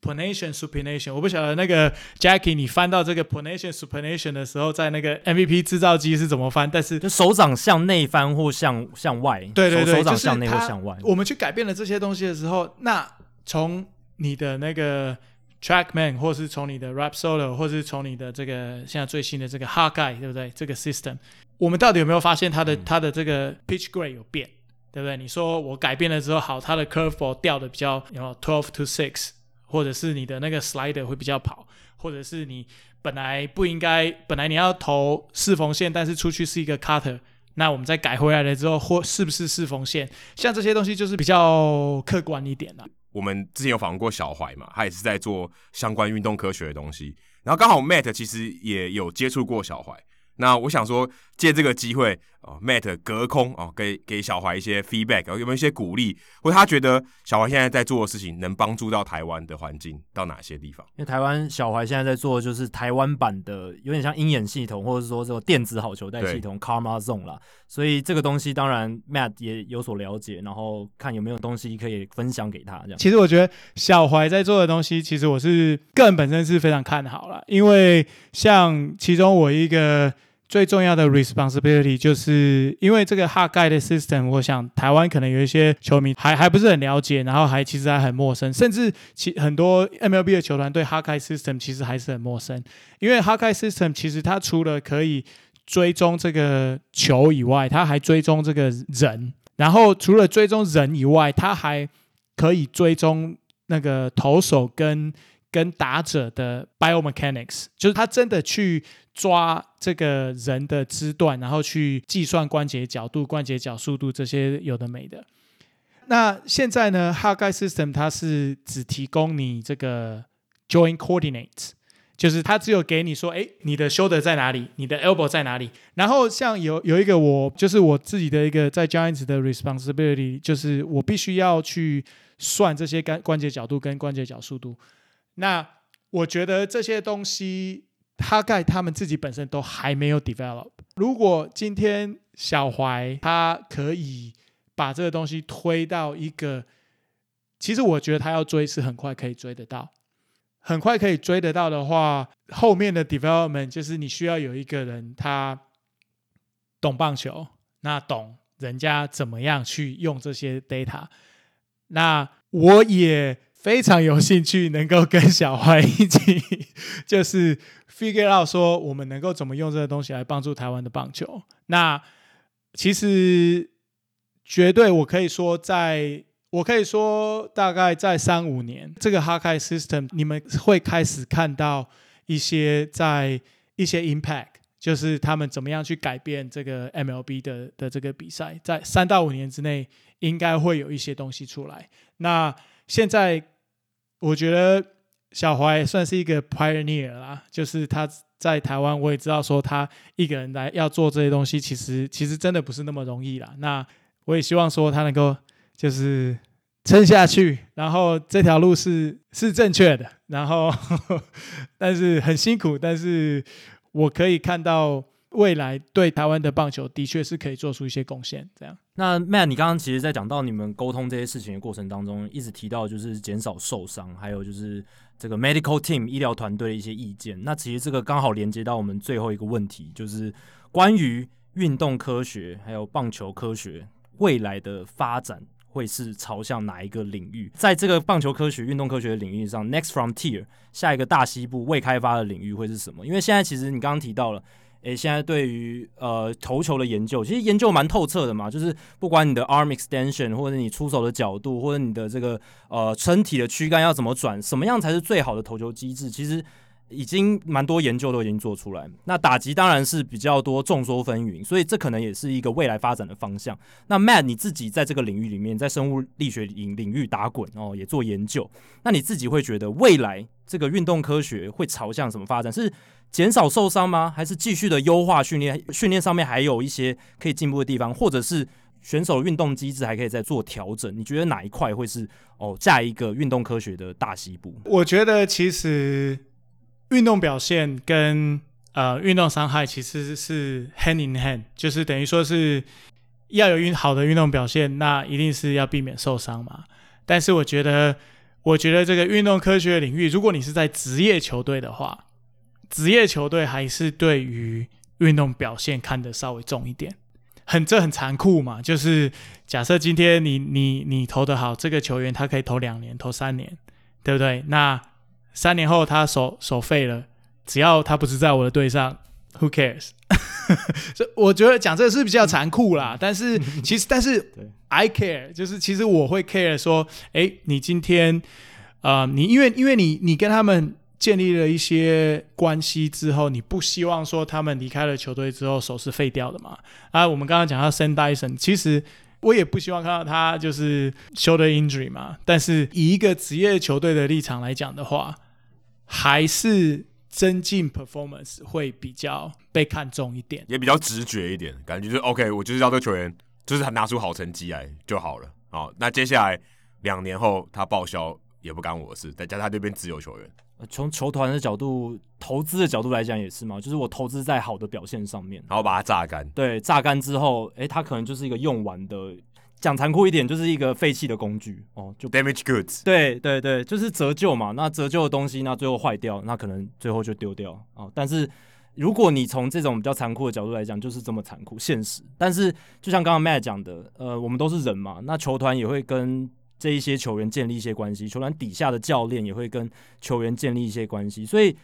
Pronation supination，我不晓得那个 Jackie，你翻到这个 pronation supination 的时候，在那个 MVP 制造机是怎么翻？但是就手掌向内翻或向向外，对对对，手，手掌向内或向外。我们去改变了这些东西的时候，那从你的那个 TrackMan，或是从你的 Rap Solo，或是从你的这个现在最新的这个 Hawkeye，对不对？这个 system，我们到底有没有发现它的、嗯、它的这个 pitch grade 有变，对不对？你说我改变了之后，好，它的 curveball 掉的比较有没有 twelve to six。或者是你的那个 slider 会比较跑，或者是你本来不应该，本来你要投四缝线，但是出去是一个 cutter，那我们再改回来了之后，或是不是四缝线，像这些东西就是比较客观一点了。我们之前有访问过小怀嘛，他也是在做相关运动科学的东西，然后刚好 Matt 其实也有接触过小怀。那我想说，借这个机会，哦，Matt 隔空哦，给给小怀一些 feedback，有没有一些鼓励，或者他觉得小怀现在在做的事情能帮助到台湾的环境到哪些地方？因为台湾小怀现在在做的就是台湾版的，有点像鹰眼系统，或者是说这种电子好球带系统 Karma Zone 啦。所以这个东西当然 Matt 也有所了解，然后看有没有东西可以分享给他。这样，其实我觉得小怀在做的东西，其实我是个人本身是非常看好了，因为像其中我一个。最重要的 responsibility 就是因为这个 hard guide 的 system，我想台湾可能有一些球迷还还不是很了解，然后还其实还很陌生，甚至其很多 MLB 的球团对 hard guide system 其实还是很陌生。因为 hard guide system 其实它除了可以追踪这个球以外，它还追踪这个人，然后除了追踪人以外，它还可以追踪那个投手跟跟打者的 biomechanics，就是他真的去。抓这个人的肢段，然后去计算关节角度、关节角速度这些有的没的。那现在呢 h a r g u y System 它是只提供你这个 Joint Coordinates，就是它只有给你说，哎，你的 shoulder 在哪里，你的 elbow 在哪里。然后像有有一个我就是我自己的一个在 Giants 的 responsibility，就是我必须要去算这些关关节角度跟关节角速度。那我觉得这些东西。大概他们自己本身都还没有 develop。如果今天小怀他可以把这个东西推到一个，其实我觉得他要追是很快可以追得到，很快可以追得到的话，后面的 development 就是你需要有一个人他懂棒球，那懂人家怎么样去用这些 data。那我也非常有兴趣能够跟小花一起，就是。figure out 说我们能够怎么用这个东西来帮助台湾的棒球？那其实绝对我可以说在，我可以说大概在三五年，这个 Hard Guide System 你们会开始看到一些在一些 impact，就是他们怎么样去改变这个 MLB 的的这个比赛，在三到五年之内应该会有一些东西出来。那现在我觉得。小怀算是一个 pioneer 啦，就是他在台湾，我也知道说他一个人来要做这些东西，其实其实真的不是那么容易啦。那我也希望说他能够就是撑下去，然后这条路是是正确的，然后 但是很辛苦，但是我可以看到。未来对台湾的棒球的确是可以做出一些贡献。这样，那 Man，你刚刚其实，在讲到你们沟通这些事情的过程当中，一直提到就是减少受伤，还有就是这个 medical team 医疗团队的一些意见。那其实这个刚好连接到我们最后一个问题，就是关于运动科学还有棒球科学未来的发展会是朝向哪一个领域？在这个棒球科学、运动科学的领域上，next frontier 下一个大西部未开发的领域会是什么？因为现在其实你刚刚提到了。诶，现在对于呃投球的研究，其实研究蛮透彻的嘛。就是不管你的 arm extension，或者你出手的角度，或者你的这个呃身体的躯干要怎么转，什么样才是最好的投球机制，其实已经蛮多研究都已经做出来。那打击当然是比较多众说纷纭，所以这可能也是一个未来发展的方向。那 Matt 你自己在这个领域里面，在生物力学领领域打滚哦，也做研究，那你自己会觉得未来这个运动科学会朝向什么发展？是？减少受伤吗？还是继续的优化训练？训练上面还有一些可以进步的地方，或者是选手运动机制还可以再做调整？你觉得哪一块会是哦，下一个运动科学的大西部？我觉得其实运动表现跟呃运动伤害其实是 hand in hand，就是等于说是要有运好的运动表现，那一定是要避免受伤嘛。但是我觉得，我觉得这个运动科学领域，如果你是在职业球队的话，职业球队还是对于运动表现看得稍微重一点，很这很残酷嘛。就是假设今天你你你投的好，这个球员他可以投两年、投三年，对不对？那三年后他手手废了，只要他不是在我的队上，Who cares？所以我觉得讲这个是比较残酷啦。但是 其实，但是 I care，就是其实我会 care 说，哎，你今天，呃，你因为因为你你跟他们。建立了一些关系之后，你不希望说他们离开了球队之后手是废掉的嘛？啊，我们刚刚讲到 Sam Dyson，其实我也不希望看到他就是 shoulder injury 嘛。但是以一个职业球队的立场来讲的话，还是增进 performance 会比较被看重一点，也比较直觉一点，感觉就是 OK，我就是要这个球员就是他拿出好成绩来就好了。好，那接下来两年后他报销也不干我的事，再加上他这边自由球员。从球团的角度、投资的角度来讲也是嘛，就是我投资在好的表现上面，然后把它榨干。对，榨干之后，诶，它可能就是一个用完的，讲残酷一点，就是一个废弃的工具哦，就 damage goods。对对对，就是折旧嘛。那折旧的东西，那最后坏掉，那可能最后就丢掉啊、哦。但是如果你从这种比较残酷的角度来讲，就是这么残酷、现实。但是就像刚刚 Matt 讲的，呃，我们都是人嘛，那球团也会跟。这一些球员建立一些关系，球员底下的教练也会跟球员建立一些关系，所以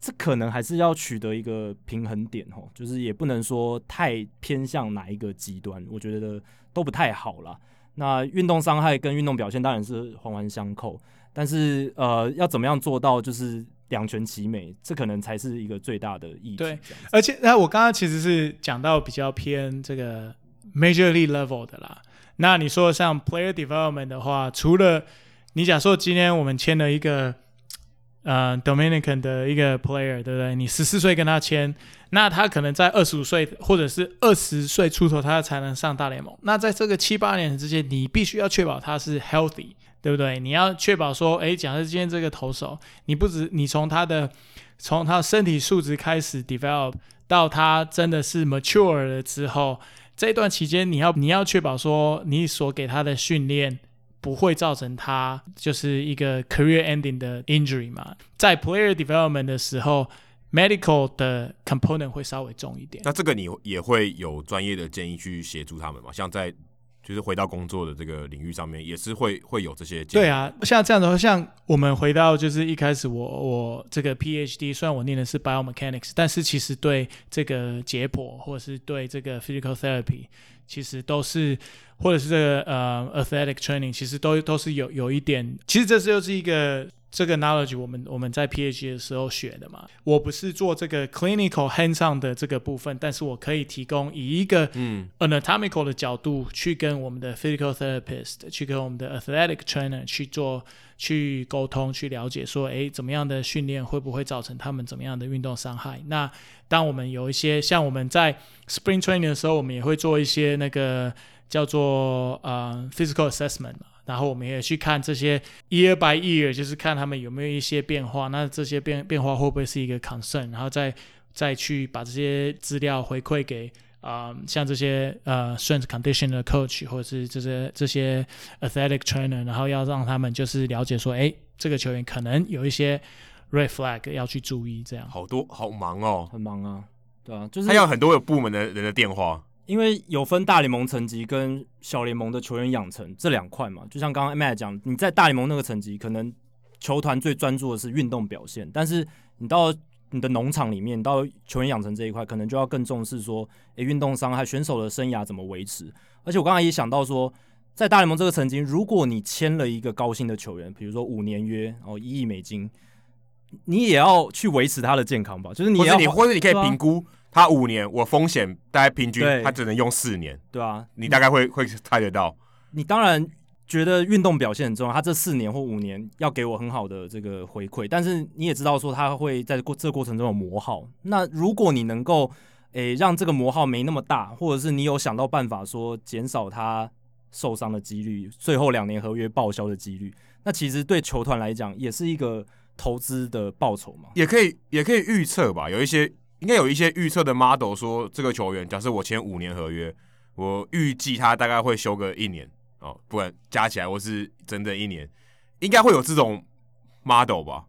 这可能还是要取得一个平衡点哦，就是也不能说太偏向哪一个极端，我觉得都不太好啦。那运动伤害跟运动表现当然是环环相扣，但是呃，要怎么样做到就是两全其美，这可能才是一个最大的意义。对，而且那我刚刚其实是讲到比较偏这个 Major League Level 的啦。那你说像 player development 的话，除了你假设今天我们签了一个呃 Dominican 的一个 player，对不对？你十四岁跟他签，那他可能在二十五岁或者是二十岁出头，他才能上大联盟。那在这个七八年之间，你必须要确保他是 healthy，对不对？你要确保说，诶，假设今天这个投手，你不止你从他的从他身体素质开始 develop 到他真的是 mature 了之后。这段期间，你要你要确保说，你所给他的训练不会造成他就是一个 career ending 的 injury 嘛。在 player development 的时候，medical 的 component 会稍微重一点。那这个你也会有专业的建议去协助他们嘛？像在就是回到工作的这个领域上面，也是会会有这些。对啊，像这样的话，像我们回到就是一开始我我这个 PhD，虽然我念的是 biomechanics，但是其实对这个解剖或者是对这个 physical therapy，其实都是或者是这个呃 athletic training，其实都都是有有一点，其实这是又是一个。这个 knowledge 我们我们在 PhD 的时候学的嘛，我不是做这个 clinical hands-on 的这个部分，但是我可以提供以一个嗯 anatomical 的角度去跟我们的 physical therapist，去跟我们的 athletic trainer 去做去沟通，去了解说，哎，怎么样的训练会不会造成他们怎么样的运动伤害？那当我们有一些像我们在 spring training 的时候，我们也会做一些那个叫做呃 physical assessment 嘛。然后我们也去看这些 year by year，就是看他们有没有一些变化。那这些变变化会不会是一个 concern？然后再再去把这些资料回馈给啊、呃，像这些呃 strength condition 的 coach 或者是这些这些 athletic trainer，然后要让他们就是了解说，哎，这个球员可能有一些 red flag 要去注意。这样好多好忙哦，很忙啊，对啊，就是他有很多有部门的人的电话。因为有分大联盟层级跟小联盟的球员养成这两块嘛，就像刚刚 Matt 讲，你在大联盟那个层级，可能球团最专注的是运动表现，但是你到你的农场里面，你到球员养成这一块，可能就要更重视说，诶，运动伤害选手的生涯怎么维持。而且我刚才也想到说，在大联盟这个层级，如果你签了一个高薪的球员，比如说五年约哦一亿美金，你也要去维持他的健康吧？就是你要，或者你或者你可以评估。他五年，我风险大概平均，他只能用四年，对啊，你大概会会猜得到。你当然觉得运动表现很重要，他这四年或五年要给我很好的这个回馈，但是你也知道说他会在过这过程中有磨耗。那如果你能够诶、欸、让这个磨耗没那么大，或者是你有想到办法说减少他受伤的几率，最后两年合约报销的几率，那其实对球团来讲也是一个投资的报酬嘛，也可以也可以预测吧，有一些。应该有一些预测的 model 说，这个球员，假设我签五年合约，我预计他大概会休个一年哦，不然加起来或是整整一年，应该会有这种 model 吧？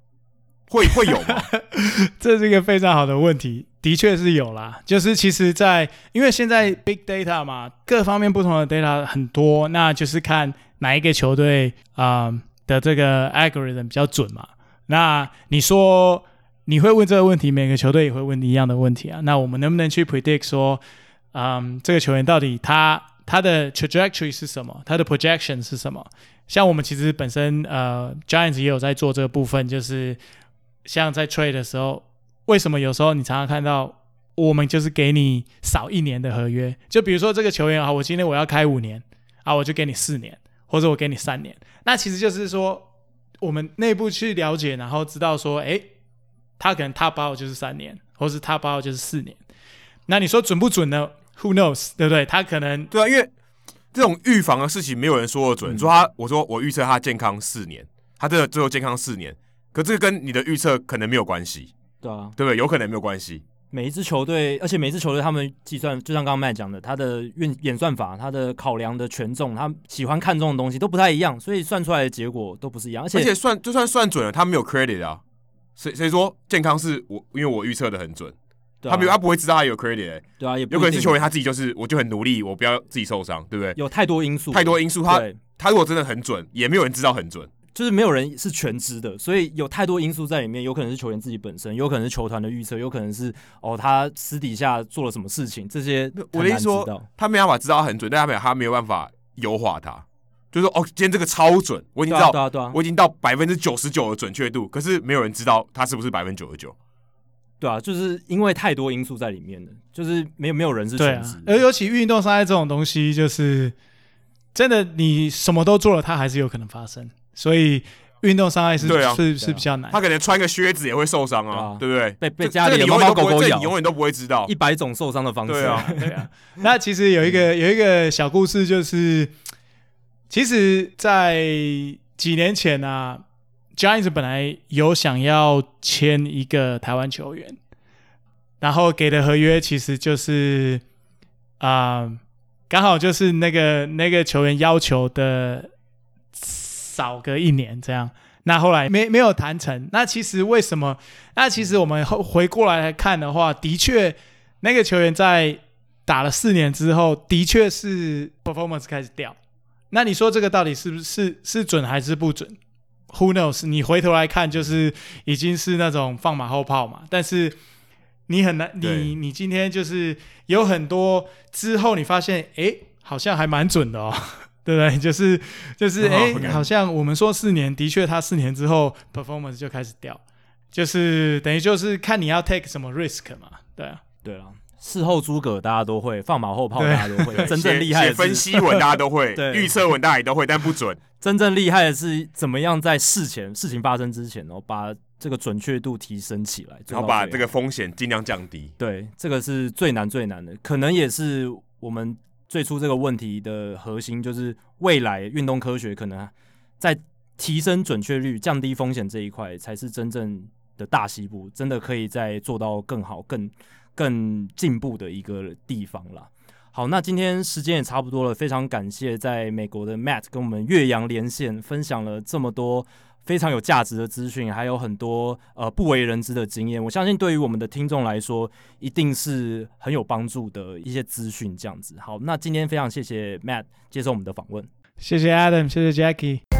会会有吗？这是一个非常好的问题，的确是有啦。就是其实在，因为现在 big data 嘛，各方面不同的 data 很多，那就是看哪一个球队啊、的这个 algorithm 比较准嘛。那你说？你会问这个问题，每个球队也会问你一样的问题啊。那我们能不能去 predict 说，嗯，这个球员到底他他的 trajectory 是什么，他的 projection 是什么？像我们其实本身呃 Giants 也有在做这个部分，就是像在 trade 的时候，为什么有时候你常常看到我们就是给你少一年的合约？就比如说这个球员啊，我今天我要开五年啊，我就给你四年，或者我给你三年。那其实就是说，我们内部去了解，然后知道说，哎，他可能 top out 就是三年，或是 top out 就是四年。那你说准不准呢？Who knows，对不对？他可能对啊，因为这种预防的事情没有人说的准。嗯、说他，我说我预测他健康四年，他真的最后健康四年。可这个跟你的预测可能没有关系，对啊，对不对？有可能没有关系。每一支球队，而且每一支球队他们计算，就像刚刚麦讲的，他的运演算法，他的考量的权重，他喜欢看重的东西都不太一样，所以算出来的结果都不是一样。而且，而且算就算算准了，他没有 credit 啊。谁谁说健康是我？因为我预测的很准，对啊、他没有，他不会知道他有 credit、欸。对啊，也有可能是球员他自己就是，我就很努力，我不要自己受伤，对不对？有太多因素，太多因素。他他如果真的很准，也没有人知道很准。就是没有人是全知的，所以有太多因素在里面，有可能是球员自己本身，有可能是球团的预测，有可能是哦他私底下做了什么事情，这些我的意思说，他没办法知道他很准，但他没有他没有办法优化它，就是说哦，今天这个超准，我已经知道，对啊对啊啊，我已经到百分之九十九的准确度，可是没有人知道它是不是百分之九十九，对啊，就是因为太多因素在里面了，就是没有没有人是全知，而尤其运动伤害这种东西，就是真的你什么都做了，它还是有可能发生，所以。运动伤害是是是比较难。他可能穿个靴子也会受伤啊，对不对？被被家里的猫猫狗狗咬，你永远都不会知道一百种受伤的方式。对啊，对啊。那其实有一个有一个小故事，就是其实，在几年前啊，Giants 本来有想要签一个台湾球员，然后给的合约其实就是啊，刚好就是那个那个球员要求的。少个一年这样，那后来没没有谈成。那其实为什么？那其实我们后回过来看的话，的确那个球员在打了四年之后，的确是 performance 开始掉。那你说这个到底是不是是是准还是不准？Who knows？你回头来看，就是已经是那种放马后炮嘛。但是你很难，你你今天就是有很多之后，你发现哎，好像还蛮准的哦。对不对？就是就是，哎、欸，好像我们说四年，的确，他四年之后 performance 就开始掉，就是等于就是看你要 take 什么 risk 嘛，对啊，对啊，事后诸葛大家都会，放马后炮大家都会，真正厉害的分析文大家都会，预测文大家也都会，但不准。真正厉害的是怎么样在事前事情发生之前，然后把这个准确度提升起来，然后把这个风险尽量降低。对，这个是最难最难的，可能也是我们。最初这个问题的核心就是未来运动科学可能在提升准确率、降低风险这一块才是真正的大西部，真的可以再做到更好、更更进步的一个地方了。好，那今天时间也差不多了，非常感谢在美国的 Matt 跟我们岳阳连线，分享了这么多。非常有价值的资讯，还有很多呃不为人知的经验。我相信对于我们的听众来说，一定是很有帮助的一些资讯。这样子，好，那今天非常谢谢 Matt 接受我们的访问，谢谢 Adam，谢谢 Jackie。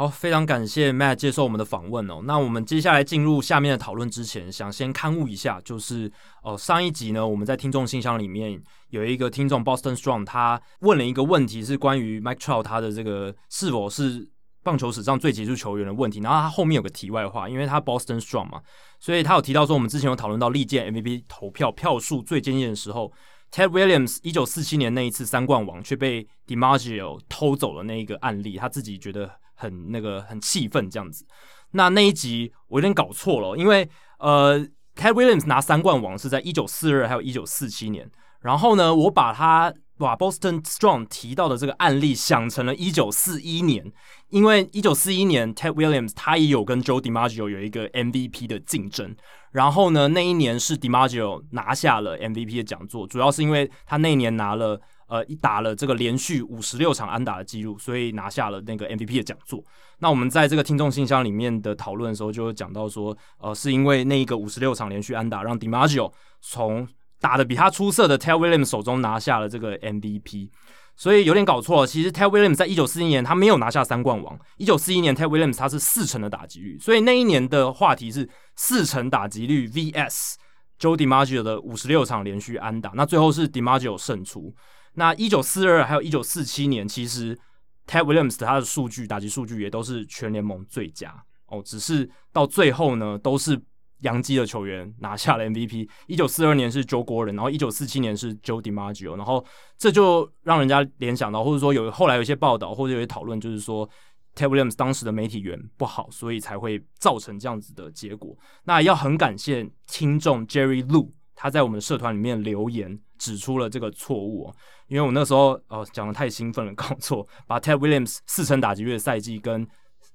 好，非常感谢 Matt 接受我们的访问哦。那我们接下来进入下面的讨论之前，想先勘误一下，就是哦，上一集呢，我们在听众信箱里面有一个听众 Boston Strong，他问了一个问题，是关于 Mike Trout 他的这个是否是棒球史上最杰出球员的问题。然后他后面有个题外话，因为他 Boston Strong 嘛，所以他有提到说，我们之前有讨论到历届 MVP 投票票数最惊艳的时候，Ted Williams 一九四七年那一次三冠王却被 DiMaggio 偷走了那一个案例，他自己觉得。很那个很气愤这样子，那那一集我有点搞错了，因为呃，Ted Williams 拿三冠王是在一九四二还有一九四七年，然后呢，我把他把 Boston Strong 提到的这个案例想成了一九四一年，因为一九四一年 Ted Williams 他也有跟 Joe DiMaggio 有一个 MVP 的竞争，然后呢，那一年是 DiMaggio 拿下了 MVP 的讲座，主要是因为他那一年拿了。呃，一打了这个连续五十六场安打的记录，所以拿下了那个 MVP 的讲座。那我们在这个听众信箱里面的讨论的时候，就会讲到说，呃，是因为那一个五十六场连续安打，让 DiMaggio 从打得比他出色的 Tell Williams 手中拿下了这个 MVP，所以有点搞错了。其实 Ted Williams 在一九四一年他没有拿下三冠王，一九四一年 Ted Williams 他是四成的打击率，所以那一年的话题是四成打击率 VS Joe DiMaggio 的五十六场连续安打，那最后是 DiMaggio 胜出。那一九四二还有一九四七年，其实 Ted Williams 他的数据打击数据也都是全联盟最佳哦，只是到最后呢，都是洋基的球员拿下了 MVP。一九四二年是 Joe 国人然后一九四七年是 Joe DiMaggio，然后这就让人家联想到，或者说有后来有一些报道或者有些讨论，就是说 Ted Williams 当时的媒体缘不好，所以才会造成这样子的结果。那要很感谢听众 Jerry Lu，他在我们的社团里面留言指出了这个错误哦。因为我那时候哦讲的太兴奋了，搞错，把 Ted Williams 四成打击率的赛季跟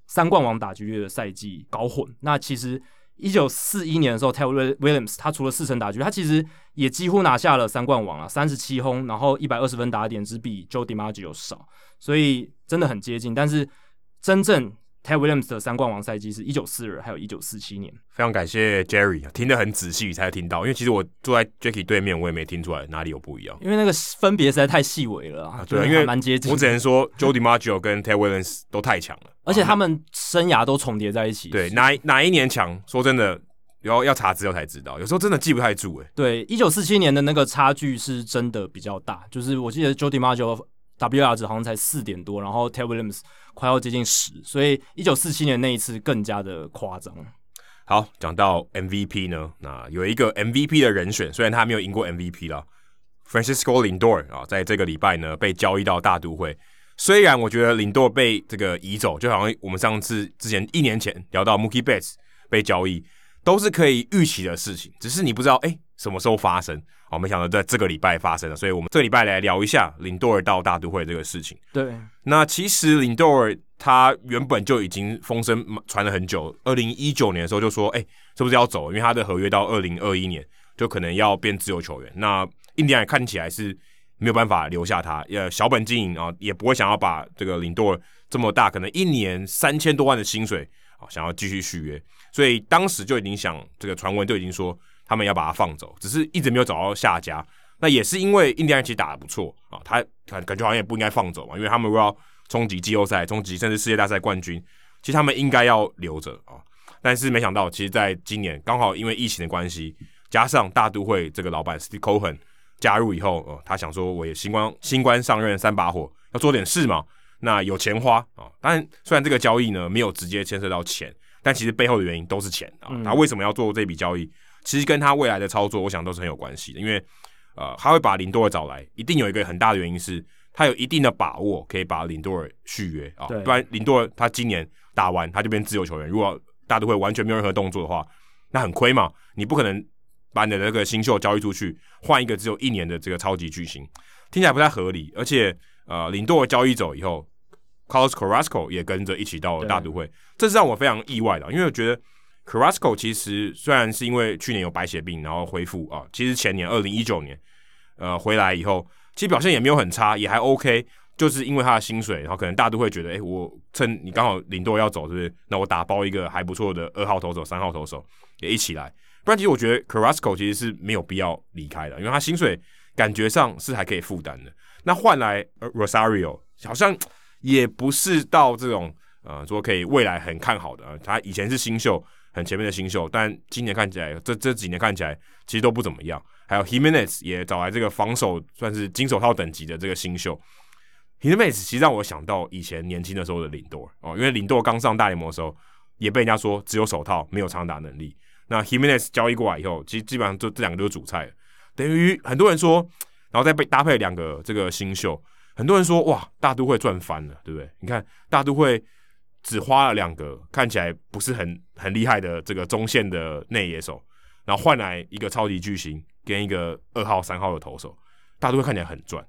三冠王打击率的赛季搞混。那其实一九四一年的时候，Ted Williams 他除了四成打击，他其实也几乎拿下了三冠王啊，三十七轰，然后一百二十分打点，只比 Joe DiMaggio 少，所以真的很接近。但是真正 Ted Williams 的三冠王赛季是一九四二，还有一九四七年。非常感谢 Jerry，听得很仔细才听到，因为其实我坐在 Jacky 对面，我也没听出来哪里有不一样。因为那个分别实在太细微了啊，对，因为蛮接近。我只能说 Joe DiMaggio 跟 Ted Williams 都太强了，而且他们生涯都重叠在一起。对，哪哪一年强？说真的，要要查资料才知道，有时候真的记不太住哎。对，一九四七年的那个差距是真的比较大，就是我记得 Joe DiMaggio WR 值好像才四点多，然后 Ted Williams 快要接近十，所以一九四七年那一次更加的夸张。好，讲到 MVP 呢，那有一个 MVP 的人选，虽然他没有赢过 MVP 了，Francisco Lindor 啊，在这个礼拜呢被交易到大都会。虽然我觉得 Lindor 被这个移走，就好像我们上次之前一年前聊到 Mookie Betts 被交易，都是可以预期的事情，只是你不知道哎什么时候发生。哦，没想到在这个礼拜发生了，所以我们这个礼拜来聊一下林多尔到大都会这个事情。对，那其实林多尔他原本就已经风声传了很久，二零一九年的时候就说，哎，是不是要走？因为他的合约到二零二一年就可能要变自由球员。那印第安看起来是没有办法留下他，呃，小本经营啊，也不会想要把这个林多尔这么大，可能一年三千多万的薪水啊，想要继续续约。所以当时就已经想，这个传闻就已经说他们要把他放走，只是一直没有找到下家。那也是因为印第安人其实打得不错啊，他感感觉好像也不应该放走嘛，因为他们如果要冲击季后赛、冲击甚至世界大赛冠军，其实他们应该要留着啊。但是没想到，其实在今年刚好因为疫情的关系，加上大都会这个老板 Steve Cohen 加入以后，哦，他想说我也新官新官上任三把火，要做点事嘛。那有钱花啊，当然虽然这个交易呢没有直接牵涉到钱。但其实背后的原因都是钱啊！他为什么要做这笔交易？其实跟他未来的操作，我想都是很有关系的。因为呃，他会把林多尔找来，一定有一个很大的原因是，他有一定的把握可以把林多尔续约啊。不然林多尔他今年打完他就变自由球员，如果大都会完全没有任何动作的话，那很亏嘛。你不可能把你的那个新秀交易出去，换一个只有一年的这个超级巨星，听起来不太合理。而且呃，林多尔交易走以后。Carlos Carrasco 也跟着一起到了大都会，这是让我非常意外的，因为我觉得 Carrasco 其实虽然是因为去年有白血病然后恢复啊，其实前年二零一九年呃回来以后，其实表现也没有很差，也还 OK，就是因为他的薪水，然后可能大都会觉得，哎，我趁你刚好林多要走，是不是？那我打包一个还不错的二号投手、三号投手也一起来，不然其实我觉得 Carrasco 其实是没有必要离开的，因为他薪水感觉上是还可以负担的。那换来 Rosario 好像。也不是到这种呃说可以未来很看好的，呃，他以前是新秀，很前面的新秀，但今年看起来这这几年看起来其实都不怎么样。还有 Himenez 也找来这个防守算是金手套等级的这个新秀 Himenez 其实让我想到以前年轻的时候的林多哦，因为林多刚上大联盟的时候也被人家说只有手套没有长打能力。那 Himenez 交易过来以后，其实基本上就这两个都是主菜，等于很多人说，然后再被搭配两个这个新秀。很多人说哇，大都会赚翻了，对不对？你看大都会只花了两个看起来不是很很厉害的这个中线的内野手，然后换来一个超级巨星跟一个二号、三号的投手，大都会看起来很赚。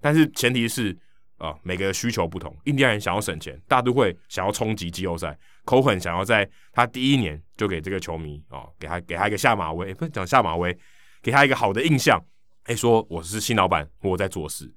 但是前提是啊、每个需求不同。印第安人想要省钱，大都会想要冲击季后赛，Cohen 想要在他第一年就给这个球迷啊、给他给他一个下马威，不是讲下马威，给他一个好的印象，哎，说我是新老板，我在做事。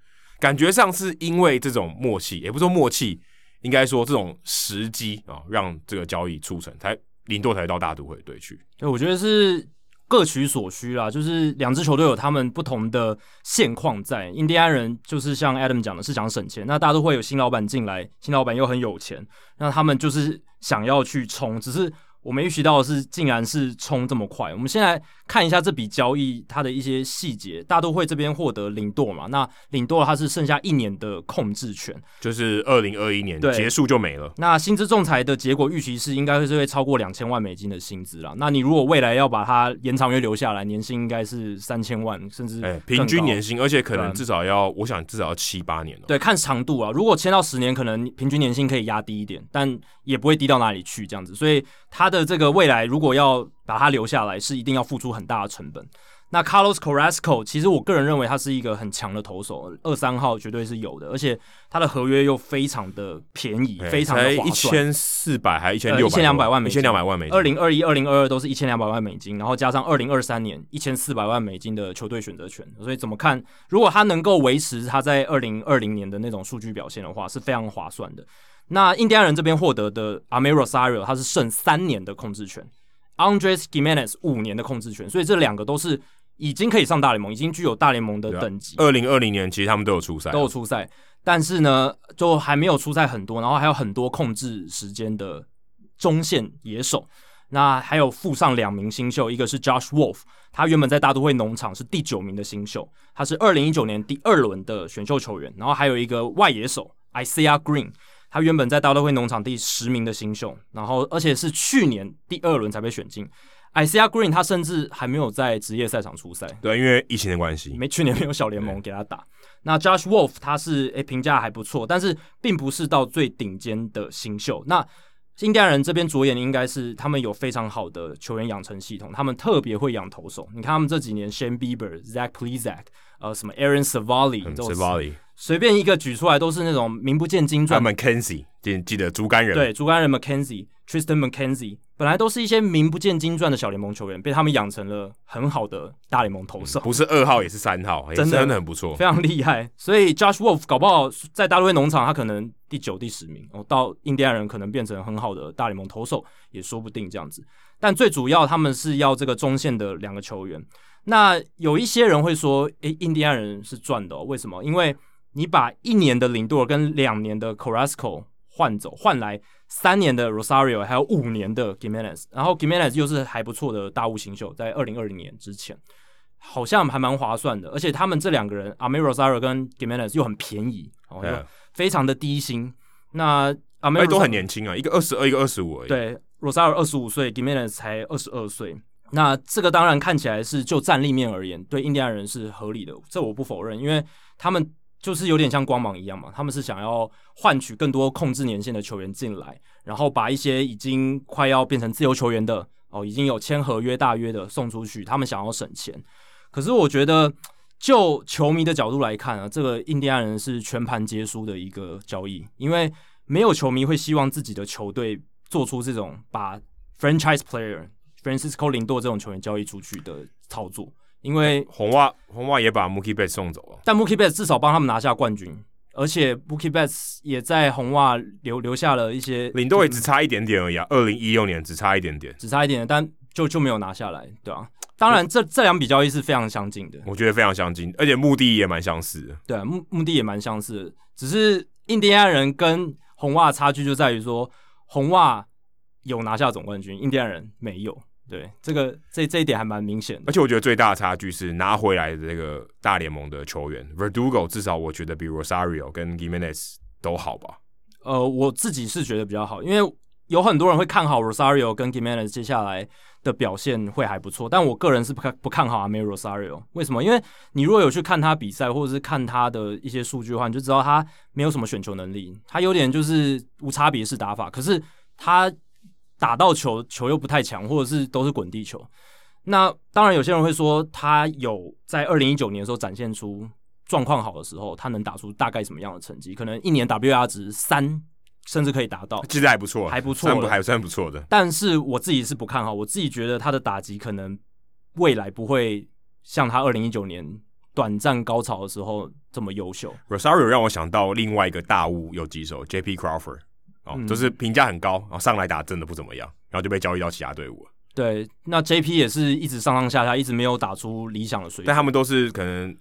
感觉上是因为这种默契，也不是说默契，应该说这种时机啊，让这个交易促成，才林多才到大都会队去。对，我觉得是各取所需啦，就是两支球队有他们不同的现况在。印第安人就是像 Adam 讲的，是想省钱，那大都会有新老板进来，新老板又很有钱，那他们就是想要去冲，只是我们预期到的是，竟然是冲这么快。我们先来看一下这笔交易它的一些细节。大都会这边获得领舵嘛，那领舵它是剩下一年的控制权，就是二零二一年结束就没了。那薪资仲裁的结果预期是应该会是会超过两千万美金的薪资啦。那你如果未来要把它延长约留下来，年薪应该是三千万，甚至、欸、平均年薪，而且可能至少要，我想至少要七八年了。对，看长度啊，如果签到十年，可能平均年薪可以压低一点，但也不会低到哪里去这样子。所以它的这个未来。如果要把他留下来，是一定要付出很大的成本。那 Carlos Carrasco，其实我个人认为他是一个很强的投手，二三号绝对是有的，而且他的合约又非常的便宜，非常的划算，一千四百还一千六，一千两百万美金，一千两百万美金。二零二一、二零二二都是一千两百万美金，然后加上二零二三年一千四百万美金的球队选择权，所以怎么看？如果他能够维持他在二零二零年的那种数据表现的话，是非常划算的。那印第安人这边获得的 Amed Rosario，他是剩三年的控制权，Andres Gimenez 五年的控制权，所以这两个都是已经可以上大联盟，已经具有大联盟的等级。二零二零年其实他们都有出赛，都有出赛，但是呢，就还没有出赛很多，然后还有很多控制时间的中线野手。那还有附上两名新秀，一个是 Josh Wolf，他原本在大都会农场是第九名的新秀，他是二零一九年第二轮的选秀球员，然后还有一个外野手 Isaiah Green。他原本在大都会农场第十名的新秀，然后而且是去年第二轮才被选进。Isaiah Green 他甚至还没有在职业赛场出赛，对，因为疫情的关系，没去年没有小联盟给他打。那 Josh Wolf 他是诶评价还不错，但是并不是到最顶尖的新秀。那印第安人这边着眼的应该是他们有非常好的球员养成系统，他们特别会养投手。你看他们这几年 Shane Bieber、Zach Plesac，呃，什么 Aaron Civale，Civale。随便一个举出来都是那种名不见经传。McKenzie，记记得竹竿人。对，竹竿人 McKenzie、Tristan McKenzie，本来都是一些名不见经传的小联盟球员，被他们养成了很好的大联盟投手。不是二号也是三号，真的真的很不错，非常厉害。所以 Josh Wolf 搞不好在大都会农场，他可能第九、第十名，哦，到印第安人可能变成很好的大联盟投手也说不定这样子。但最主要他们是要这个中线的两个球员。那有一些人会说，诶，印第安人是赚的哦，为什么？因为你把一年的林多尔跟两年的 Carrasco 换走，换来三年的 Rosario，还有五年的 Gimenez，然后 Gimenez 又是还不错的大物新秀，在二零二零年之前，好像还蛮划算的。而且他们这两个人，Amed Rosario 跟 Gimenez 又很便宜，哦，又非常的低薪。那 Amed 都很年轻啊，一个二十二，一个二十五而已。对，Rosario 二十五岁，Gimenez 才二十二岁。那这个当然看起来是就战力面而言，对印第安人是合理的，这我不否认，因为他们。就是有点像光芒一样嘛，他们是想要换取更多控制年限的球员进来，然后把一些已经快要变成自由球员的哦，已经有签合约大约的送出去，他们想要省钱。可是我觉得，就球迷的角度来看啊，这个印第安人是全盘皆输的一个交易，因为没有球迷会希望自己的球队做出这种把 franchise player Francisco 林多这种球员交易出去的操作。因为红袜红袜也把 Mookie Betts 送走了，但 Mookie Betts 至少帮他们拿下冠军，而且 Mookie Betts 也在红袜留留下了一些，领队也只差一点点而已啊，二零一六年只差一点点，只差一点点，但就就没有拿下来，对啊，当然这这两笔交易是非常相近的，我觉得非常相近，而且目的也蛮相似的，对啊，目目的也蛮相似的，只是印第安人跟红袜差距就在于说，红袜有拿下总冠军，印第安人没有。对，这个这这一点还蛮明显的，而且我觉得最大的差距是拿回来的这个大联盟的球员，Verdugo 至少我觉得比 Rosario 跟 Gimenez 都好吧。呃，我自己是觉得比较好，因为有很多人会看好 Rosario 跟 Gimenez 接下来的表现会还不错，但我个人是不看不看好 Amed Rosario。为什么？因为你如果有去看他比赛，或者是看他的一些数据的话，你就知道他没有什么选球能力，他有点就是无差别式打法，可是他。打到球，球又不太强，或者是都是滚地球。那当然，有些人会说他有在二零一九年的时候展现出状况好的时候，他能打出大概什么样的成绩？可能一年 WR 值三，甚至可以达到，其实还不错，还不错，还算不错的。但是我自己是不看好，我自己觉得他的打击可能未来不会像他二零一九年短暂高潮的时候这么优秀。Rosario 让我想到另外一个大物有几手，JP Crawford。哦，就是评价很高，然后上来打真的不怎么样，然后就被交易到其他队伍了。对，那 JP 也是一直上上下下，一直没有打出理想的水平。但他们都是可能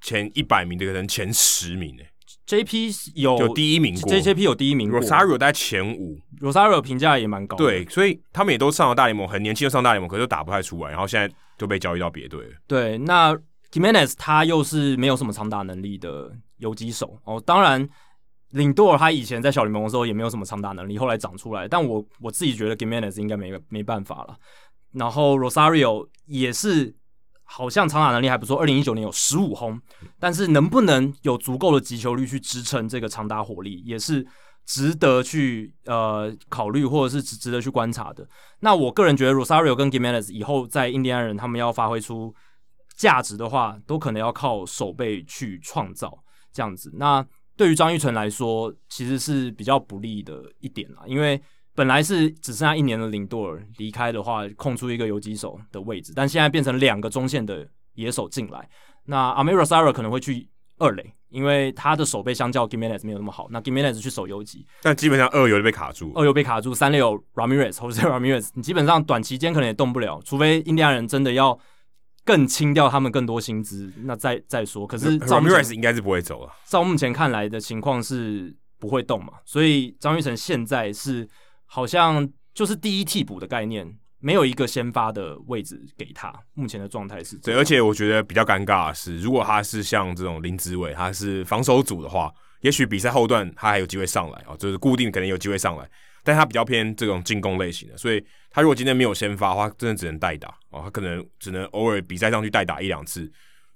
前一百名的，可能前十名诶。JP 有有第一名过，JP 有第一名过，Rosario 在前五，Rosario 评价也蛮高，对，所以他们也都上了大联盟，很年轻就上大联盟，可是都打不太出来，然后现在就被交易到别队了。对，那 Gimenez 他又是没有什么长打能力的游击手哦，当然。领多尔他以前在小联盟的时候也没有什么长打能力，后来长出来。但我我自己觉得 Gimenez 应该没没办法了。然后 Rosario 也是好像长打能力还不错，二零一九年有十五轰，但是能不能有足够的击球率去支撑这个长打火力，也是值得去呃考虑或者是值值得去观察的。那我个人觉得 Rosario 跟 Gimenez 以后在印第安人他们要发挥出价值的话，都可能要靠守备去创造这样子。那对于张玉成来说，其实是比较不利的一点啦，因为本来是只剩下一年的林多尔离开的话，空出一个游击手的位置，但现在变成两个中线的野手进来，那 Amed Rosario 可能会去二垒，因为他的守备相较 Gimenez 没有那么好，那 Gimenez 去守游击，但基本上二游就被卡住，二游被卡住，三垒有 Ramirez 或者 Ramirez，你基本上短期间可能也动不了，除非印第安人真的要。更清掉他们更多薪资，那再再说。可是 Ramirez 应该是不会走了。照目前看来的情况是不会动嘛，所以张玉成现在是好像就是第一替补的概念，没有一个先发的位置给他。目前的状态是。对，而且我觉得比较尴尬的是，如果他是像这种林子伟，他是防守组的话，也许比赛后段他还有机会上来啊，就是固定可能有机会上来。但他比较偏这种进攻类型的，所以他如果今天没有先发的话，真的只能代打哦。他可能只能偶尔比赛上去代打一两次，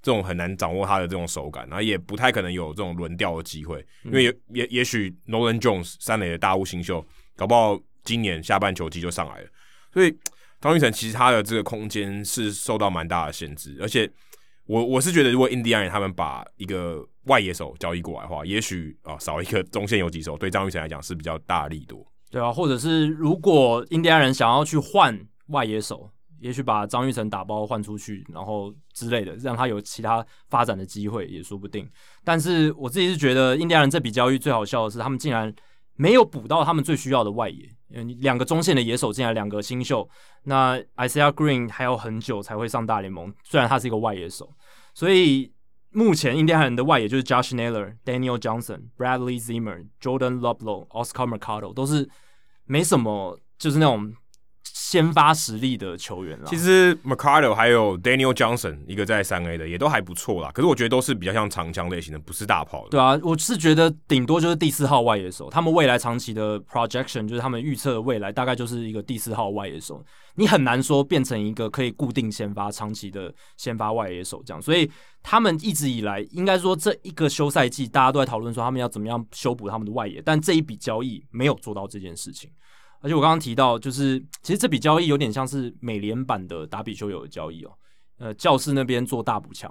这种很难掌握他的这种手感，然后也不太可能有这种轮调的机会，因为也也也许 Nolan Jones 三垒的大物新秀，搞不好今年下半球季就上来了。所以张玉成其实他的这个空间是受到蛮大的限制，而且我我是觉得，如果印第安人他们把一个外野手交易过来的话，也许啊少一个中线游击手，对张玉成来讲是比较大的利多。对啊，或者是如果印第安人想要去换外野手，也许把张玉成打包换出去，然后之类的，让他有其他发展的机会也说不定。但是我自己是觉得，印第安人这笔交易最好笑的是，他们竟然没有补到他们最需要的外野，因为两个中线的野手进来，两个新秀，那 Isaiah Green 还要很久才会上大联盟，虽然他是一个外野手，所以。目前印第安人的外野就是 Josh Naylor、Daniel Johnson、Bradley Zimmer、Jordan Loblo、Oscar Mercado，都是没什么，就是那种。先发实力的球员了，其实 Mercado 还有 Daniel Johnson 一个在三 A 的也都还不错啦。可是我觉得都是比较像长枪类型的，不是大炮的。对啊，我是觉得顶多就是第四号外野手。他们未来长期的 projection 就是他们预测的未来大概就是一个第四号外野手。你很难说变成一个可以固定先发、长期的先发外野手这样。所以他们一直以来应该说这一个休赛季大家都在讨论说他们要怎么样修补他们的外野，但这一笔交易没有做到这件事情。而且我刚刚提到，就是其实这笔交易有点像是美联版的达比修有的交易哦。呃，教室那边做大补强，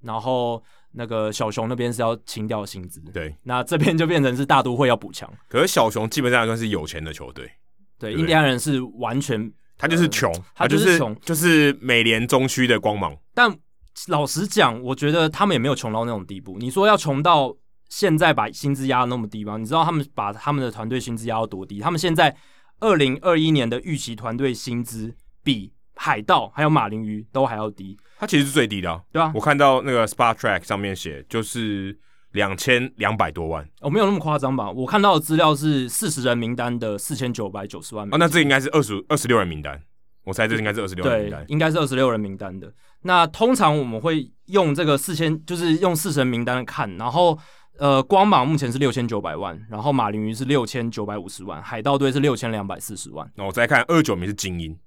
然后那个小熊那边是要清掉薪资。对，那这边就变成是大都会要补强。可是小熊基本上算是有钱的球队。对，印第安人是完全他就是穷，呃，他就是穷，就是美联中区的光芒。但老实讲，我觉得他们也没有穷到那种地步。你说要穷到现在把薪资压那么低吗？你知道他们把他们的团队薪资压到多低？他们现在。二零二一年的预期团队薪资比海盗还有马林鱼都还要低，它其实是最低的，啊，对吧，啊？我看到那个 Spotrac 上面写就是两千两百多万，哦，没有那么夸张吧？我看到的资料是四十人名单的四千九百九十万，哦，那这应该是二十二十六人名单，我猜这应该是二十六人名单，应该是二十六人名单的。那通常我们会用这个四千，就是用四十人名单看，然后。呃，光芒目前是六千九百万，然后马林鱼是六千九百五十万，海盗队是六千两百四十万。那我再看二九名是精英，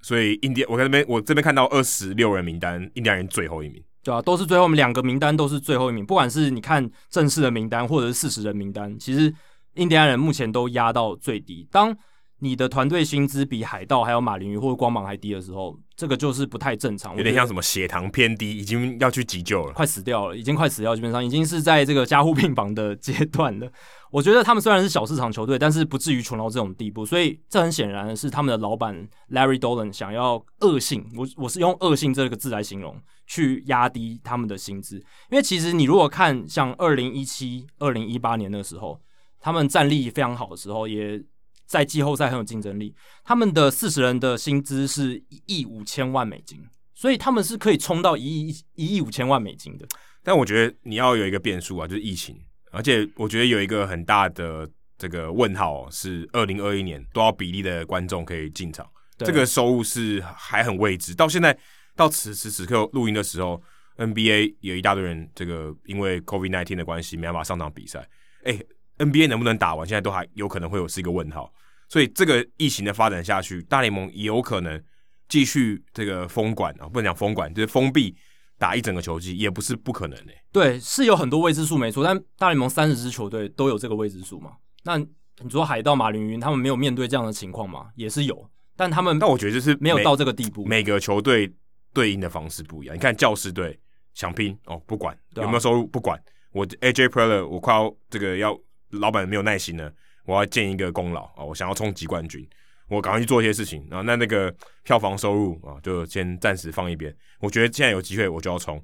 所以印第我在这边我这边看到二十六人名单，印第安人最后一名，对啊，都是最后，我们两个名单都是最后一名。不管是你看正式的名单，或者是四十人名单，其实印第安人目前都压到最低。当你的团队薪资比海盗还有马林鱼或者光芒还低的时候，这个就是不太正常，有点像什么血糖偏低，已经要去急救了，快死掉了，已经快死掉，基本上已经是在这个加护病房的阶段了。我觉得他们虽然是小市场球队，但是不至于穷到这种地步，所以这很显然是他们的老板 Larry Dolan 想要恶性，我我是用恶性这个字来形容，去压低他们的薪资，因为其实你如果看像二零一七、二零一八年的时候，他们战力非常好的时候，也。在季后赛很有竞争力，他们的四十人的薪资是一亿五千万美金，所以他们是可以冲到一亿一亿五千万美金的。但我觉得你要有一个变数啊，就是疫情，而且我觉得有一个很大的这个问号是二零二一年多少比例的观众可以进场，这个收入是还很未知。到现在到此时此刻录音的时候，NBA 有一大堆人这个因为 COVID nineteen 的关系没办法上场比赛。哎，NBA 能不能打完，现在都还有可能会有是一个问号。所以这个疫情的发展下去，大联盟也有可能继续这个封管啊，不能讲封管，就是封闭打一整个球季，也不是不可能的。对，是有很多未知数没错，但大联盟三十支球队都有这个未知数嘛？那你说海盗、马林云他们没有面对这样的情况吗？也是有，但他们但我觉得就是没有到这个地步。每个球队对应的方式不一样。你看教士队想拼哦，不管有没有收入，不管我 AJ Preller，我快要这个要老板没有耐心了。我要建一个功劳啊！我想要冲击冠军，我赶快去做一些事情。啊那那个票房收入啊，就先暂时放一边。我觉得现在有机会，我就要冲。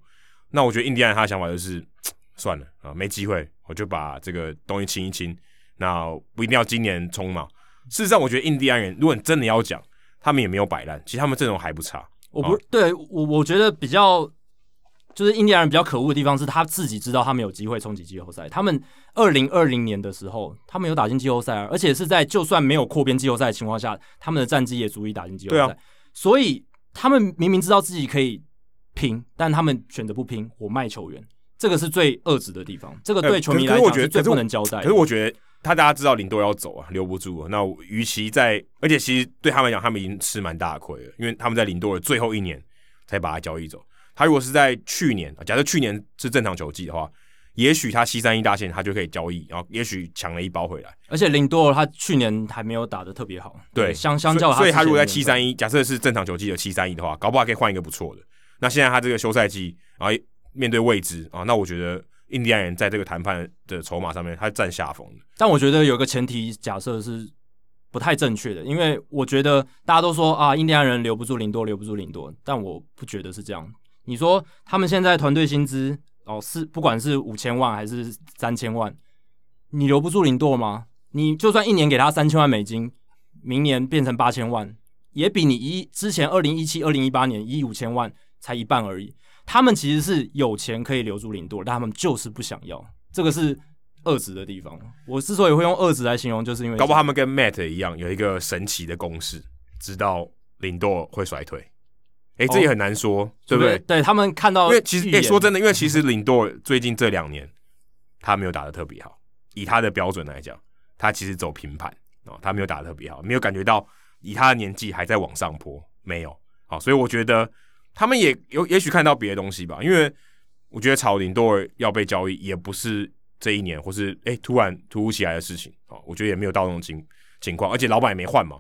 那我觉得印第安人他的想法就是 算了啊，没机会，我就把这个东西清一清。那不一定要今年冲嘛。事实上，我觉得印第安人，如果你真的要讲，他们也没有摆烂，其实他们阵容还不差。我不、啊、对我，我觉得比较。就是印第安人比较可恶的地方是他自己知道他们有机会冲击季后赛。他们二零二零年的时候，他们有打进季后赛，而且是在就算没有扩编季后赛的情况下，他们的战绩也足以打进季后赛。啊、所以他们明明知道自己可以拼，但他们选择不拼，我卖球员，这个是最恶质的地方。这个对球迷来讲是最不能交代的。可是我觉得他大家知道林多要走啊，留不住啊。那与其在，而且其实对他们来讲，他们已经吃蛮大的亏了，因为他们在林多的最后一年才把他交易走。他如果是在去年，假设去年是正常球季的话，也许他七三一大线他就可以交易，然后也许抢了一包回来。而且林多尔他去年还没有打的特别好，对，相相较他，所以他如果在七三一，假设是正常球季的七三一的话，搞不好可以换一个不错的。那现在他这个休赛季，然后面对未知啊，那我觉得印第安人在这个谈判的筹码上面，他占下风。但我觉得有个前提假设是不太正确的，因为我觉得大家都说啊，印第安人留不住林多，留不住林多，但我不觉得是这样。你说他们现在团队薪资哦，是不管是五千万还是三千万，你留不住林多吗？你就算一年给他三千万美金，明年变成八千万，也比你一之前二零一七、二零一八年一五千万才一半而已。他们其实是有钱可以留住林多，但他们就是不想要，这个是恶质的地方。我之所以会用恶质来形容，就是因为搞不好他们跟 Matt 一样，有一个神奇的公式，知道林多会衰退。哎、欸，这也很难说，哦、对不对？对，他们看到，因为其实，哎、欸，说真的，因为其实林多最近这两年他没有打的特别好，以他的标准来讲，他其实走平盘哦，他没有打的特别好，没有感觉到以他的年纪还在往上坡，没有。好，所以我觉得他们也有也许看到别的东西吧，因为我觉得炒林多要被交易也不是这一年或是哎、欸、突然突如其来的事情哦，我觉得也没有到那种情情况，而且老板也没换嘛。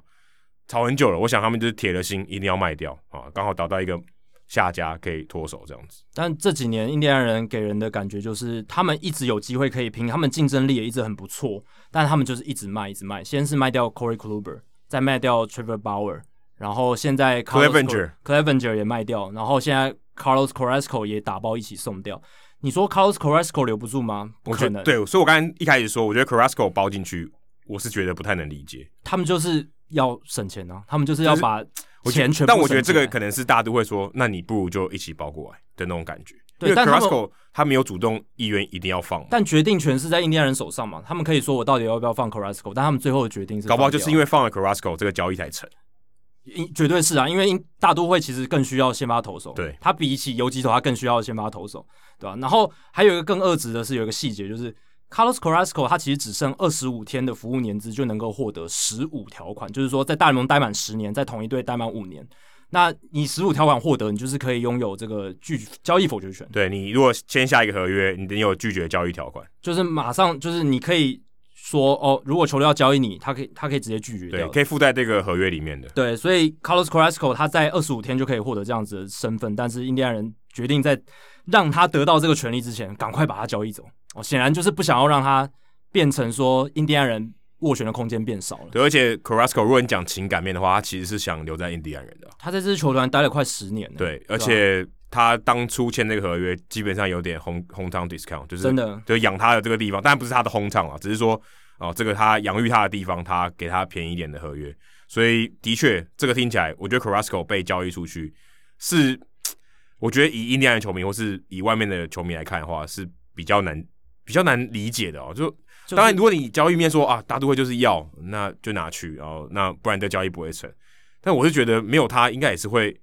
炒很久了，我想他们就是铁了心一定要卖掉啊，刚好找到一个下家可以脱手这样子。但这几年印第安人给人的感觉就是，他们一直有机会可以拼，他们竞争力也一直很不错，但他们就是一直卖，一直卖。先是卖掉 Corey Kluber，再卖掉 Trevor Bauer，然后现在 Clevenger Clevenger 也卖掉，然后现在 Carlos corrasco 也打包一起送掉。你说 Carlos corrasco 留不住吗？不可能。对，所以我刚才一开始说，我觉得 corrasco 包进去，我是觉得不太能理解。他们就是。要省钱啊，他们就是要把钱全部。但我觉得这个可能是大都会说，那你不如就一起包过来的那种感觉。对，因为 Carrasco 他没有主动意愿一定要放，但决定权是在印第安人手上嘛。他们可以说我到底要不要放 Carrasco，但他们最后的决定是。搞不好就是因为放了 Carrasco 这个交易才成。绝对是啊，因为大都会其实更需要先发投手，对，他比起游击手他更需要先发投手，对吧？然后还有一个更恶质的是有一个细节就是。Carlos Carrasco 他其实只剩二十五天的服务年资就能够获得十五条款，就是说在大联盟待满十年，在同一队待满五年，那你十五条款获得，你就是可以拥有这个拒交易否决权。对，你如果签下一个合约，你得有拒绝交易条款，就是马上就是你可以说哦，如果球队要交易你，他可以他可以直接拒绝掉，对，可以附在这个合约里面的。对，所以 Carlos Carrasco 他在二十五天就可以获得这样子的身份，但是印第安人决定在让他得到这个权利之前，赶快把他交易走。哦，显然就是不想要让他变成说印第安人斡旋的空间变少了。对，而且 Carrasco 如果你讲情感面的话，他其实是想留在印第安人的。他在这支球团待了快十年了。对，而且他当初签那个合约，基本上有点 home hometown discount，就是真的，就养他的这个地方，当然不是他的 hometown 啊，只是说哦、呃，这个他养育他的地方，他给他便宜一点的合约。所以的确，这个听起来，我觉得 Carrasco 被交易出去，是 我觉得以印第安人球迷或是以外面的球迷来看的话，是比较难。比较难理解的哦，就就是、当然，如果你交易面说啊，大都会就是要，那就拿去，然后那不然这交易不会成。但我是觉得没有他，应该也是会，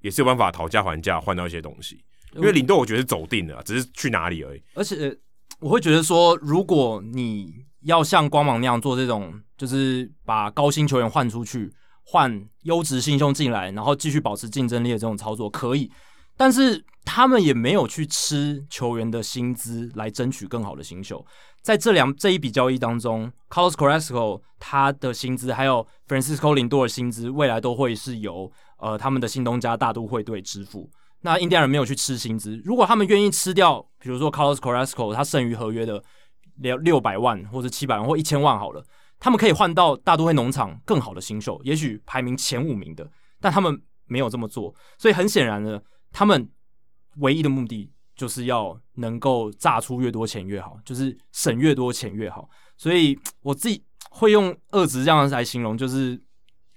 也是有办法讨价还价换到一些东西。因为领队我觉得是走定了，只是去哪里而已。而且我会觉得说，如果你要像光芒那样做这种，就是把高薪球员换出去，换优质新秀进来，然后继续保持竞争力的这种操作可以，但是他们也没有去吃球员的薪资来争取更好的新秀。在这两这一笔交易当中，Carlos Carrasco 他的薪资还有 Francisco Lindor 的薪资，未来都会是由呃他们的新东家大都会队支付。那印第安人没有去吃薪资，如果他们愿意吃掉，比如说 Carlos Carrasco 他剩余合约的六六百万或者七百万或一千万好了，他们可以换到大都会农场更好的新秀，也许排名前五名的，但他们没有这么做，所以很显然呢，他们唯一的目的。就是要能够榨出越多钱越好，就是省越多钱越好。所以我自己会用二值这样来形容，就是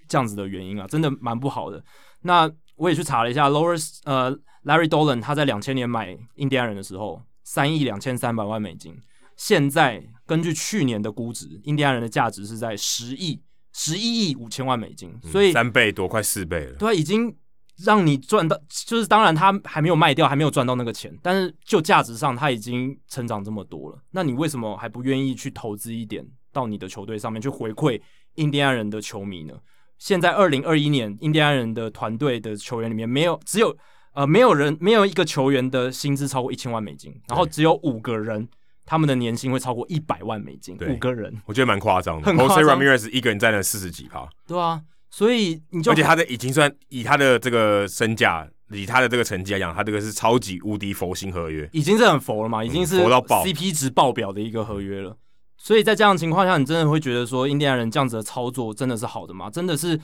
这样子的原因啊，真的蛮不好的。那我也去查了一下，Loris 呃 Larry Dolan 他在两千年买印第安人的时候，三亿两千三百万美金。现在根据去年的估值，印第安人的价值是在十亿十一亿五千万美金，所以、嗯、三倍多，快四倍了。对，已经。让你赚到，就是当然他还没有卖掉，还没有赚到那个钱，但是就价值上他已经成长这么多了，那你为什么还不愿意去投资一点到你的球队上面去回馈印第安人的球迷呢？现在二零二一年，印第安人的团队的球员里面没有只有呃没有人没有一个球员的薪资超过一千万美金，然后只有五个人他们的年薪会超过一百万美金，五个人我觉得蛮夸张的，很。Jose Ramirez 一个人占了四十几趴，对啊。所以你就，而且他的已经算以他的这个身价，以他的这个成绩来讲，他这个是超级无敌佛心合约，已经是很佛了嘛，已经是佛到爆，CP 值爆表的一个合约了。所以在这样的情况下，你真的会觉得说，印第安人这样子的操作真的是好的吗？真的是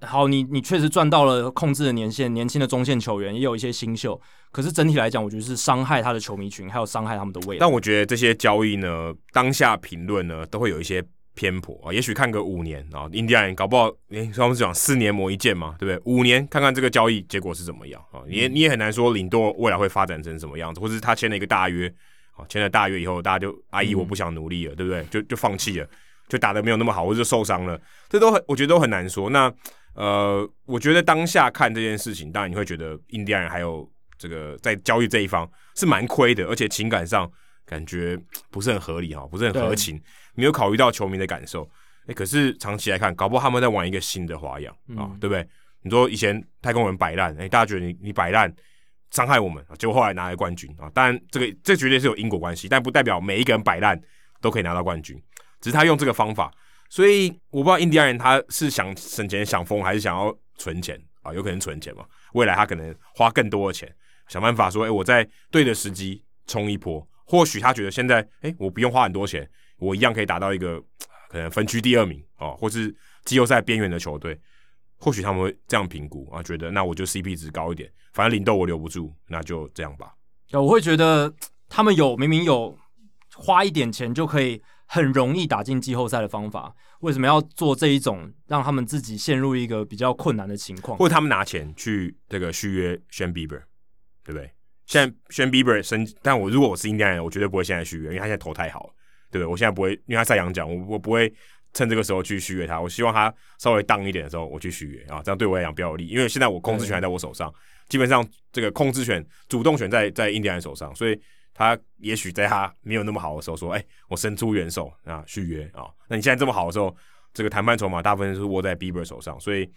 好？你你确实赚到了控制的年限，年轻的中线球员也有一些新秀，可是整体来讲，我觉得是伤害他的球迷群，还有伤害他们的未来。但我觉得这些交易呢，当下评论呢，都会有一些。偏颇啊，也许看个五年啊，印第安人搞不好，你、欸、说我们讲四年磨一剑嘛，对不对？五年看看这个交易结果是怎么样啊？你也你也很难说领舵未来会发展成什么样子，或者是他签了一个大约，啊，签了大约以后，大家就阿姨我不想努力了，嗯、对不对？就就放弃了，就打的没有那么好，或者受伤了，这都很我觉得都很难说。那呃，我觉得当下看这件事情，当然你会觉得印第安人还有这个在交易这一方是蛮亏的，而且情感上感觉不是很合理哈，不是很合情。没有考虑到球迷的感受，哎，可是长期来看，搞不好他们在玩一个新的花样啊、嗯哦，对不对？你说以前太空人摆烂，哎，大家觉得你你摆烂伤害我们，结果后来拿了冠军啊。当然，这个这绝对是有因果关系，但不代表每一个人摆烂都可以拿到冠军，只是他用这个方法。所以我不知道印第安人他是想省钱想疯，还是想要存钱啊？有可能存钱嘛？未来他可能花更多的钱，想办法说，哎，我在对的时机冲一波。或许他觉得现在，哎，我不用花很多钱。我一样可以达到一个 可能分区第二名哦，或是季后赛边缘的球队，或许他们会这样评估啊，觉得那我就 CP 值高一点，反正领豆我留不住，那就这样吧。我会觉得 他们有明明有花一点钱就可以很容易打进季后赛的方法，为什么要做这一种让他们自己陷入一个比较困难的情况？或者他们拿钱去这个续约 Shane Bieber，对不对？现在 Shane Bieber 升，但我如果我是印第安人，我绝对不会现在续约，因为他现在投太好了。对，我现在不会，因为他赛扬奖，我我不会趁这个时候去续约他。我希望他稍微当一点的时候，我去续约啊，这样对我来讲比较有利。因为现在我控制权还在我手上，基本上这个控制权、主动权在在印第安人手上，所以他也许在他没有那么好的时候说，哎，我伸出援手啊，续约啊。那你现在这么好的时候，这个谈判筹码大部分是握在 Bieber 手上，所以，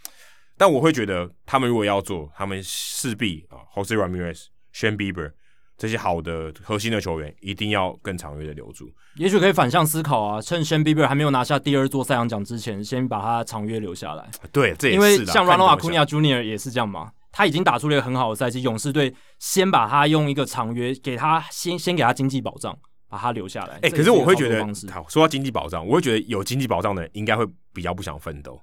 但我会觉得他们如果要做，他们势必啊，Jose Ramirez、Shane Bieber。这些好的核心的球员一定要更长远的留住，也许可以反向思考啊，趁 Shane Bieber 还没有拿下第二座赛扬奖之前，先把他长约留下来。对，这也是因为像 Ronald Acuna Jr. 也是这样嘛，他已经打出了一个很好的赛季，勇士队先把他用一个长约给他，先先给他经济保障，把他留下来。哎、欸，可是我会觉得，好说到经济保障，我会觉得有经济保障的人应该会比较不想奋斗。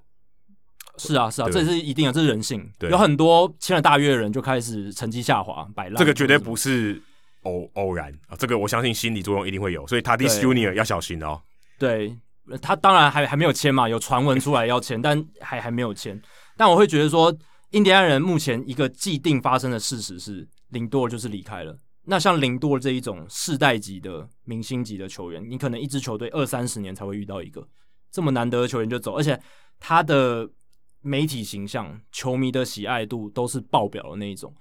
是啊，是啊，这是一定的，这是人性。对，有很多签了大约的人就开始成绩下滑，摆烂。这个绝对不是。偶偶然啊，这个我相信心理作用一定会有，所以 Tatis Junior 要小心哦。对，他当然还还没有签嘛，有传闻出来要签，但还还没有签。但我会觉得说，印第安人目前一个既定发生的事实是，林多尔就是离开了，那像林多这一种世代级的明星级的球员，你可能一支球队二三十年才会遇到一个这么难得的球员就走，而且他的媒体形象、球迷的喜爱度都是爆表的那一种。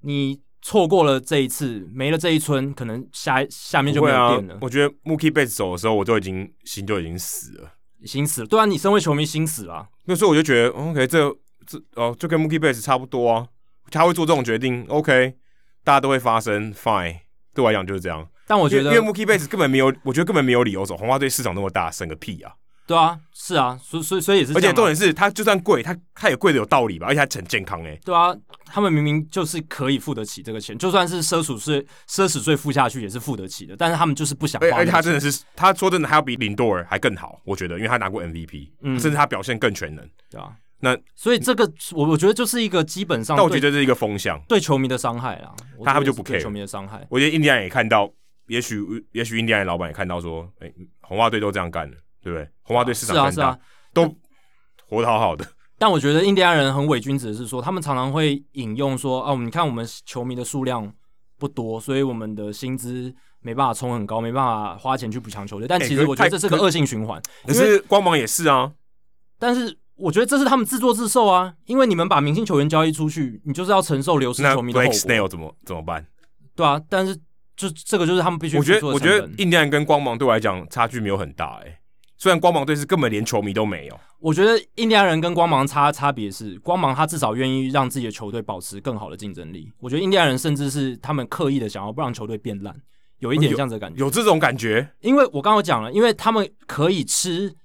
你错过了这一次，没了这一村，可能下下面就没有电了。啊、我觉得 Mookie Betts 走的时候，我就已经心就已经死了，心死了。对啊，你身为球迷，心死了、啊。那时候我就觉得，OK，这这哦，就跟 Mookie Betts 差不多啊。他会做这种决定，OK，大家都会发生，Fine。对我来讲就是这样。但我觉得，因为 Mookie Betts 根本没有，我觉得根本没有理由走。红花队市场那么大，省个屁啊！对啊，是啊，所以所以所以也是、啊。而且重点是他就算贵，他他也贵的有道理吧？而且他很健康哎、欸。对啊，他们明明就是可以付得起这个钱，就算是奢侈税奢侈税付下去也是付得起的，但是他们就是不想花。而且他真的是，他说真的，还要比林多尔还更好，我觉得，因为他拿过 MVP，、嗯、甚至他表现更全能，对啊。那所以这个我我觉得就是一个基本上，但我觉得这是一个风向，对球迷的伤害啊。他他们就不 care 球迷的伤害。我觉得印第安也看到，也许也许印第安老板也看到说，哎、欸，红袜队都这样干了，对不对？红袜队市场更大，是啊是啊，都活得好好的。但我觉得印第安人很伪君子的是说，他们常常会引用说，哦，你看我们球迷的数量不多，所以我们的薪资没办法冲很高，没办法花钱去补强球队。但其实我觉得这是个恶性循环。可是光芒也是啊，但是。我觉得这是他们自作自受啊，因为你们把明星球员交易出去，你就是要承受流失球迷的后果。那 Blake Snell 怎么怎么办？对啊，但是就这个就是他们必须。我觉得，我觉得印第安跟光芒对我来讲差距没有很大哎、欸。虽然光芒队是根本连球迷都没有。我觉得印第安人跟光芒差差别是，光芒他至少愿意让自己的球队保持更好的竞争力。我觉得印第安人甚至是他们刻意的想要不让球队变烂，有一点这样子的感觉。有，有这种感觉？因为我刚刚讲了，因为他们可以吃。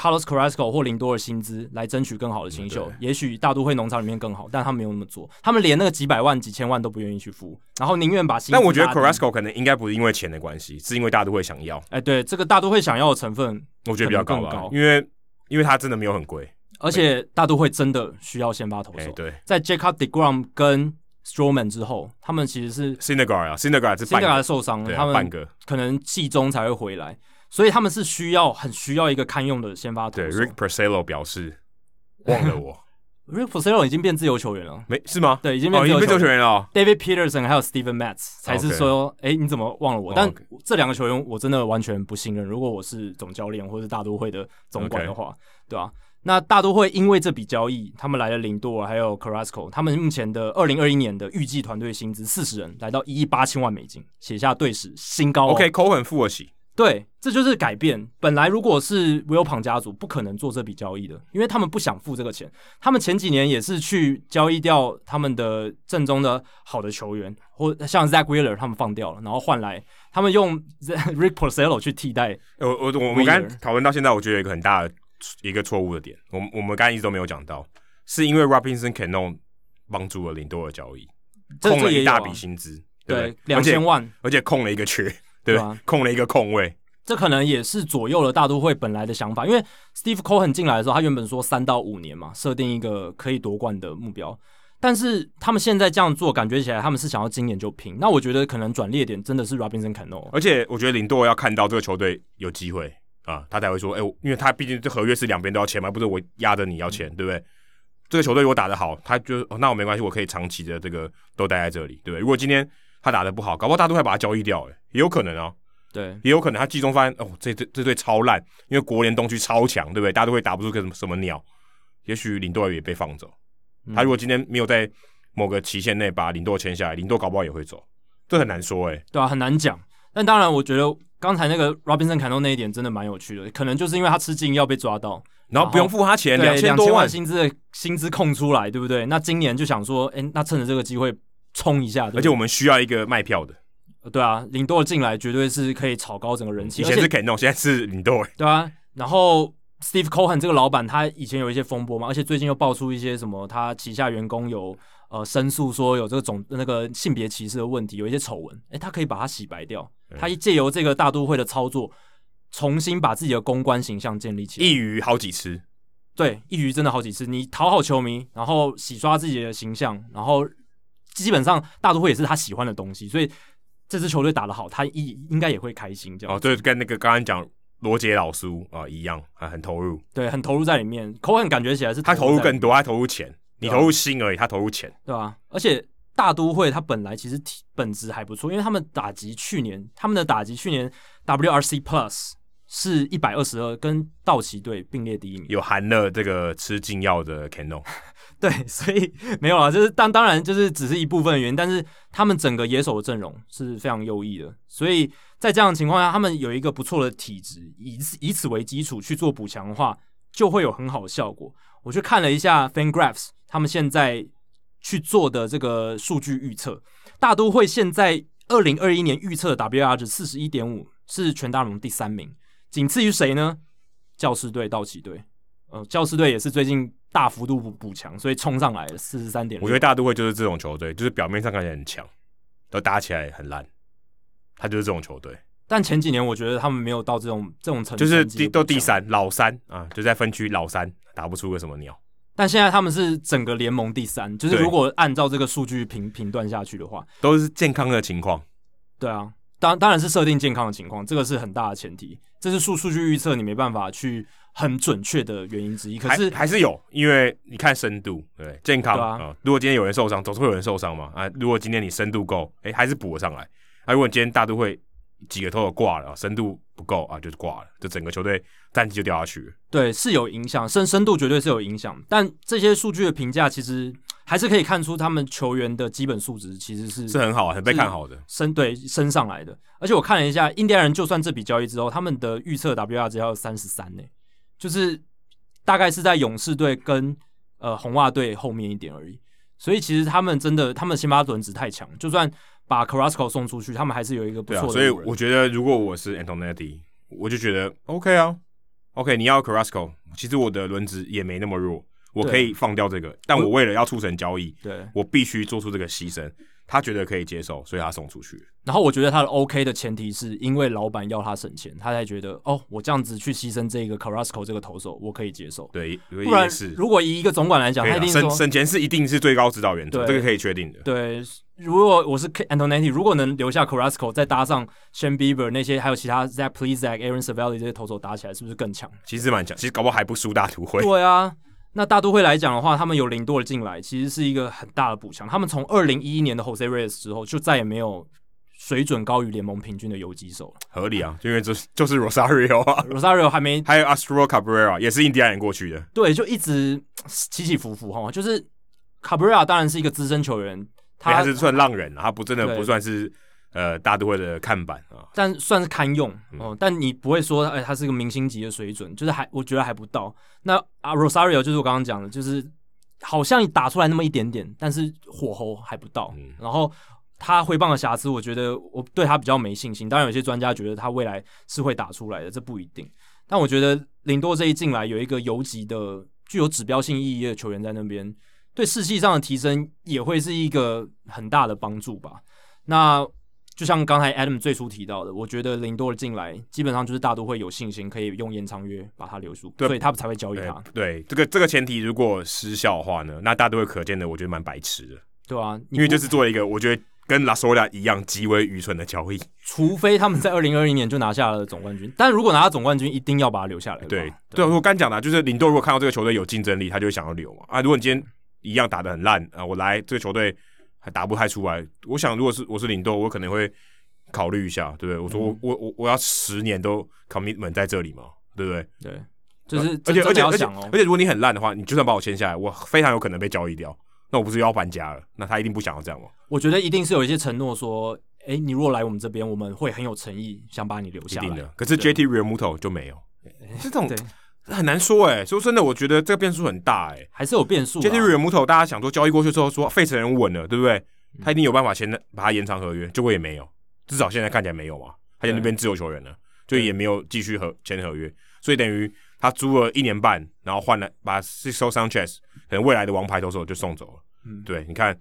Carlos Carrasco 或林多的薪资来争取更好的新秀，嗯、也许大都会农场里面更好，但他们没有那么做，他们连那个几百万、几千万都不愿意去付，然后宁愿把薪。但我觉得 Carrasco 可能应该不是因为钱的关系，是因为大都会想要。哎、欸，对，这个大都会想要的成分，我觉得比较高吧，因为因为他真的没有很贵，而且大都会真的需要先发投手。欸、对，在 Jacob Degrom 跟 Stroman 之后，他们其实是 Syndergaard 啊，Syndergaard 是 Syndergaard 受伤了，他们半个可能季中才会回来。所以他们是需要很需要一个堪用的先发投手。对，Rick Porcello 表示忘了我。Rick Porcello 已经变自由球员了，没是吗？对，已经变自由球员了。哦、David Peterson 还有 Steven Matz 才是说，哎你怎么忘了我？但这两个球员我真的完全不信任。如果我是总教练或是大都会的总管的话.对吧、啊？那大都会因为这笔交易，他们来了林多尔还有 Carrasco，他们目前的二零二一年的预计团队薪资四十人来到一亿八千万美金，写下队史新高、哦。OK，Cohen 付得起。对，这就是改变。本来如果是 Wilpon 家族，不可能做这笔交易的，因为他们不想付这个钱。他们前几年也是去交易掉他们的正宗的好的球员，或像 Zack Wheeler 他们放掉了，然后换来他们用 Rick Porcello 去替代。我我我们刚刚讨论到现在，我觉得有一个很大的一个错误的点，我我们刚才一直都没有讲到，是因为 Robinson Cano 帮助了林多尔交易，空了一大笔薪资，对，两千万，而且空了一个缺。对吧？空了一个空位，这可能也是左右了大都会本来的想法。因为 Steve Cohen 进来的时候，他原本说三到五年嘛，设定一个可以夺冠的目标。但是他们现在这样做，感觉起来他们是想要今年就拼。那我觉得可能转捩点真的是 Robinson Cano。而且我觉得林多要看到这个球队有机会啊，他才会说：“哎、欸，因为他毕竟这合约是两边都要签嘛，不是我压着你要签，嗯、对不对？这个球队如果打得好，他就、哦、那我没关系，我可以长期的这个都待在这里，对不对？如果今天他打的不好，搞不好大都会把他交易掉，哎，也有可能啊。”对，也有可能他季中发现哦，这队这队超烂，因为国联东区超强，对不对？大家都会打不出个什么什么鸟。也许林多尔也被放走。嗯、他如果今天没有在某个期限内把林多签下来，林多搞不好也会走。这很难说哎、欸，对啊，很难讲。但当然，我觉得刚才那个 Robinson Cano 那一点真的蛮有趣的，可能就是因为他吃禁药被抓到，然后不用付他钱，两千多万薪资的薪资空出来，对不对？那今年就想说，哎，那趁着这个机会冲一下。而且我们需要一个卖票的。对啊，林多尔进来绝对是可以炒高整个人气。以前是 Cano，现在是林多尔。对啊，然后 Steve Cohen 这个老板，他以前有一些风波嘛，而且最近又爆出一些什么，他旗下员工有呃申诉说有这个种那个性别歧视的问题，有一些丑闻。诶，他可以把它洗白掉，他一借由这个大都会的操作，重新把自己的公关形象建立起来。一鱼好几吃，对，一鱼真的好几次。你讨好球迷，然后洗刷自己的形象，然后基本上大都会也是他喜欢的东西，所以。这支球队打得好，他应应该也会开心，这样。哦，对，跟那个刚刚讲罗杰老叔啊一样，啊很投入。对，很投入在里面。Cohen 感觉起来是他投入更多，他投入钱，你投入心而已，他投入钱，对吧？而且大都会他本来其实体本质还不错，因为他们打击去年他们的打击去年 WRC Plus 是一百二十二，跟道奇队并列第一名，有含了这个吃禁药的 Cano。对，所以没有啊，就是当当然就是只是一部分的原因，但是他们整个野手的阵容是非常优异的，所以在这样的情况下，他们有一个不错的体质，以以此为基础去做补强的话，就会有很好的效果。我去看了一下 FanGraphs，他们现在去做的这个数据预测，大都会现在二零二一年预测的 WAR 值四十一点五，是全大联盟第三名，仅次于谁呢？教士队、道奇队。呃，教士队也是最近。大幅度补补强，所以冲上来了四十三点。我觉得大都会就是这种球队，就是表面上看起来很强，都打起来很烂。他就是这种球队。但前几年我觉得他们没有到这种这种程度，就是第都第三老三啊，就在分区老三，打不出个什么鸟。但现在他们是整个联盟第三，就是如果按照这个数据评评断下去的话，都是健康的情况。对啊，当当然是设定健康的情况，这个是很大的前提。这是数数据预测，你没办法去。很准确的原因之一，可是还，还是有，因为你看深度，对健康啊、呃。如果今天有人受伤，总是会有人受伤嘛。啊，如果今天你深度够，哎、欸，还是补了上来。啊，如果今天大都会几个投手挂了，深度不够啊，就是挂了，就整个球队战绩就掉下去了。对，是有影响，深深度绝对是有影响。但这些数据的评价，其实还是可以看出他们球员的基本素质其实是是很好，很被看好的，升对升上来的。而且我看了一下，印第安人就算这笔交易之后，他们的预测 WR 只要三十三呢，就是。大概是在勇士队跟呃红袜队后面一点而已，所以其实他们真的，他们先发轮值太强，就算把 Carrasco 送出去，他们还是有一个不错的、啊。所以我觉得，如果我是 Antonetti，我就觉得 OK 啊，OK，你要 Carrasco，其实我的轮值也没那么弱，我可以放掉这个，但我为了要促成交易，对，我必须做出这个牺牲。他觉得可以接受，所以他送出去。然后我觉得他的 OK 的前提是因为老板要他省钱，他才觉得哦，我这样子去牺牲这个 Carrasco 这个投手，我可以接受。对，不然如果以一个总管来讲，他一定省省钱是一定是最高指导原则，这个可以确定的。对，如果我是 Antonetti，如果能留下 Carrasco，再搭上 Shane Bieber 那些，还有其他 Zach Plesac、Aaron Savalli 这些投手打起来，是不是更强？其实蛮强，其实搞不好还不输大都会。对啊。那大都会来讲的话，他们有零多尔进来，其实是一个很大的补强。他们从二零一一年的 Jose Reyes 之后，就再也没有水准高于联盟平均的游击手了。合理啊，因为这就是 Rosario 啊，Rosario 还没，还有 Asdrubal Cabrera 也是印第安人过去的。对，就一直起起伏伏哈。就是 Cabrera 当然是一个资深球员，他还是算浪人，他不真的不算是。呃，大都会的看板啊，但算是堪用哦、嗯。但你不会说，哎，他是一个明星级的水准，就是还我觉得还不到。那啊，Rosario 就是我刚刚讲的，就是好像打出来那么一点点，但是火候还不到。嗯、然后他挥棒的瑕疵，我觉得我对他比较没信心。当然，有些专家觉得他未来是会打出来的，这不一定。但我觉得林多这一进来有一个游击的具有指标性意义的球员在那边，对士气上的提升也会是一个很大的帮助吧。那。就像刚才 Adam 最初提到的，我觉得林多尔进来基本上就是大都会有信心可以用延长约把他留住，所以他们才会交易他。对，对这个这个前提如果失效的话呢，那大都会可见的我觉得蛮白痴的。对啊，因为就是做了一个我觉得跟拉索亚一样极为愚蠢的交易。除非他们在二零二零年就拿下了总冠军，但如果拿到总冠军，一定要把他留下来。对对，我刚讲的，就是林多如果看到这个球队有竞争力，他就会想要留嘛。啊，如果你今天一样打的很烂啊，我来这个球队还打不太出来，我想如果是我是领队，我可能会。考虑一下，对不对？我说我、嗯、我我我要十年都 commitment 在这里嘛，对不对？对，就是而且而且而且而且如果你很烂的话，你就算把我签下来，我非常有可能被交易掉。那我不是要搬家了？那他一定不想要这样吗？我觉得一定是有一些承诺说，哎，你如果来我们这边，我们会很有诚意想把你留下来。一定的。可是 JT Realmuto 就没有，这种很难说哎。说真的，我觉得这个变数很大哎，还是有变数。JT Realmuto 大家想说交易过去之后说费城人稳了，对不对？他一定有办法签的，把他延长合约，结果也没有。至少现在看起来没有嘛，他在那边自由球员了，就也没有继续合签合约，所以等于他租了一年半，然后换了把 Sixto Sanchez 可能未来的王牌投手就送走了。嗯，对，你看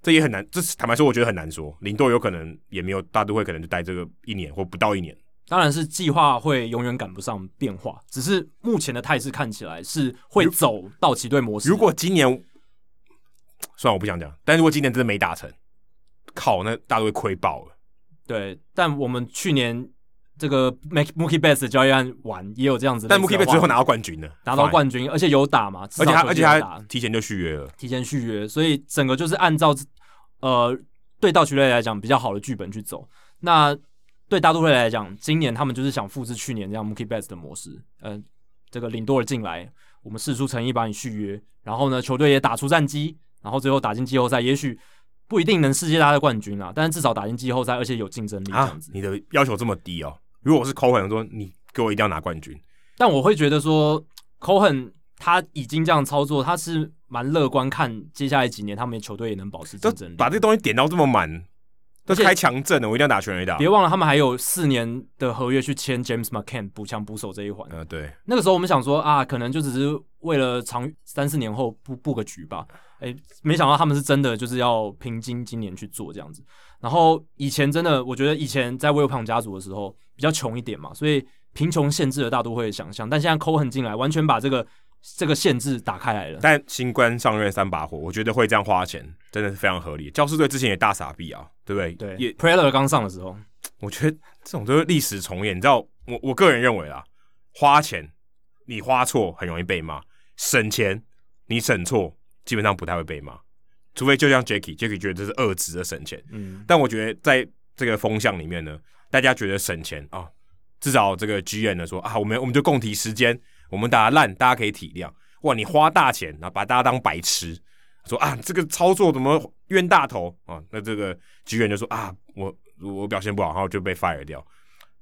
这也很难，这坦白说我觉得很难说，林多有可能也没有大都会可能就待这个一年或不到一年。当然是计划会永远赶不上变化，只是目前的态势看起来是会走道奇队模式。如果今年，算了，我不想讲，但如果今年真的没达成，靠，那大都会亏爆了。对，但我们去年这个 Mookie Betts 的交易案完也有这样子，但 Mookie Betts 最后拿到冠军了，拿到冠军，而且有打嘛，而且他而且他提前就续约了，提前续约，所以整个就是按照呃，对道奇队来讲比较好的剧本去走。那对大都会来讲，今年他们就是想复制去年这样 Mookie Betts 的模式。嗯、呃，这个领多尔进来，我们释出诚意把你续约，然后呢，球队也打出战绩，然后最后打进季后赛，也许不一定能世界大赛冠军啊，但是至少打进季后赛，而且有竞争力这样子。啊、你的要求这么低哦？如果我是 Cohen 说，你给我一定要拿冠军，但我会觉得说 Cohen 他已经这样操作，他是。蛮乐观看接下来几年他们的球队也能保持竞争力，把这个东西点到这么满，都开强阵的，我一定要打全垒打。别忘了他们还有四年的合约去签 James McCann 补强捕手这一环。呃，对，那个时候我们想说啊，可能就只是为了长三四年后布布个局吧。哎，没想到他们是真的就是要凭今今年去做这样子。然后以前真的，我觉得以前在 Wilpon 家族的时候比较穷一点嘛，所以贫穷限制了大都会的想象。但现在 Cohen 进来，完全把这个。这个限制打开来了，但新官上任三把火，我觉得会这样花钱，真的是非常合理。教师队之前也大傻逼啊，对不对？对，也 Preller 刚上的时候，我觉得这种都是历史重演。你知道，我我个人认为啊，花钱你花错很容易被骂，省钱你省错基本上不太会被骂，除非就像 Jacky，Jacky 觉得这是恶质的省钱。嗯，但我觉得在这个风向里面呢，大家觉得省钱啊，至少这个 G N 呢说啊，我们我们就共体时艰。我们打烂，大家可以体谅。哇，你花大钱，然后把大家当白痴，说啊，这个操作怎么冤大头啊？那这个职员就说啊，我我表现不好，然后就被 fire 掉。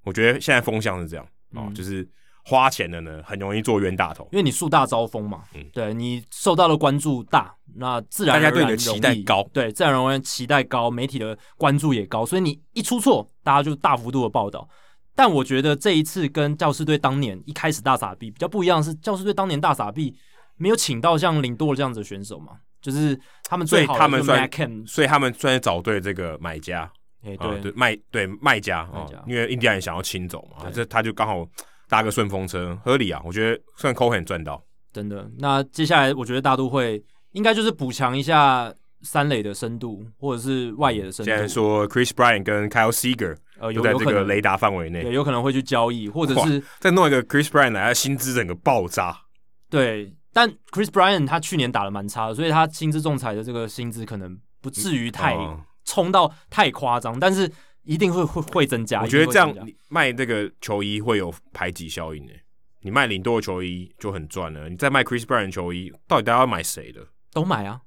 我觉得现在风向是这样啊，嗯、就是花钱的呢，很容易做冤大头，因为你树大招风嘛。嗯，对你受到的关注大，那自然而然大家对你的期待高，对，自然而然期待高，媒体的关注也高，所以你一出错，大家就大幅度的报道。但我觉得这一次跟教士队当年一开始大傻逼比较不一样的是，教士队当年大傻逼没有请到像林多这样子的选手嘛，就是他们最好的，他们算，所以他们算是找对这个买家，哎、欸，对，啊、对卖对卖家因为印第安人想要清走嘛，这他就刚好搭个顺风车，合理啊，我觉得算 Cohen 赚到，真的。那接下来我觉得大都会应该就是补强一下。三垒的深度，或者是外野的深度。现在说 Chris Bryant 跟 Kyle Seager 呃，有在这个雷达范围内，对，有可能会去交易，或者是再弄一个 Chris Bryant 来，他薪资整个爆炸。对，但 Chris Bryant 他去年打的蛮差的，所以他薪资仲裁的这个薪资可能不至于太冲到太夸张，但是一定会会会增加。我觉得这样卖这个球衣会有排挤效应诶。你卖领多的球衣就很赚了，你再卖 Chris Bryant 球衣，到底大家要买谁的？都买啊。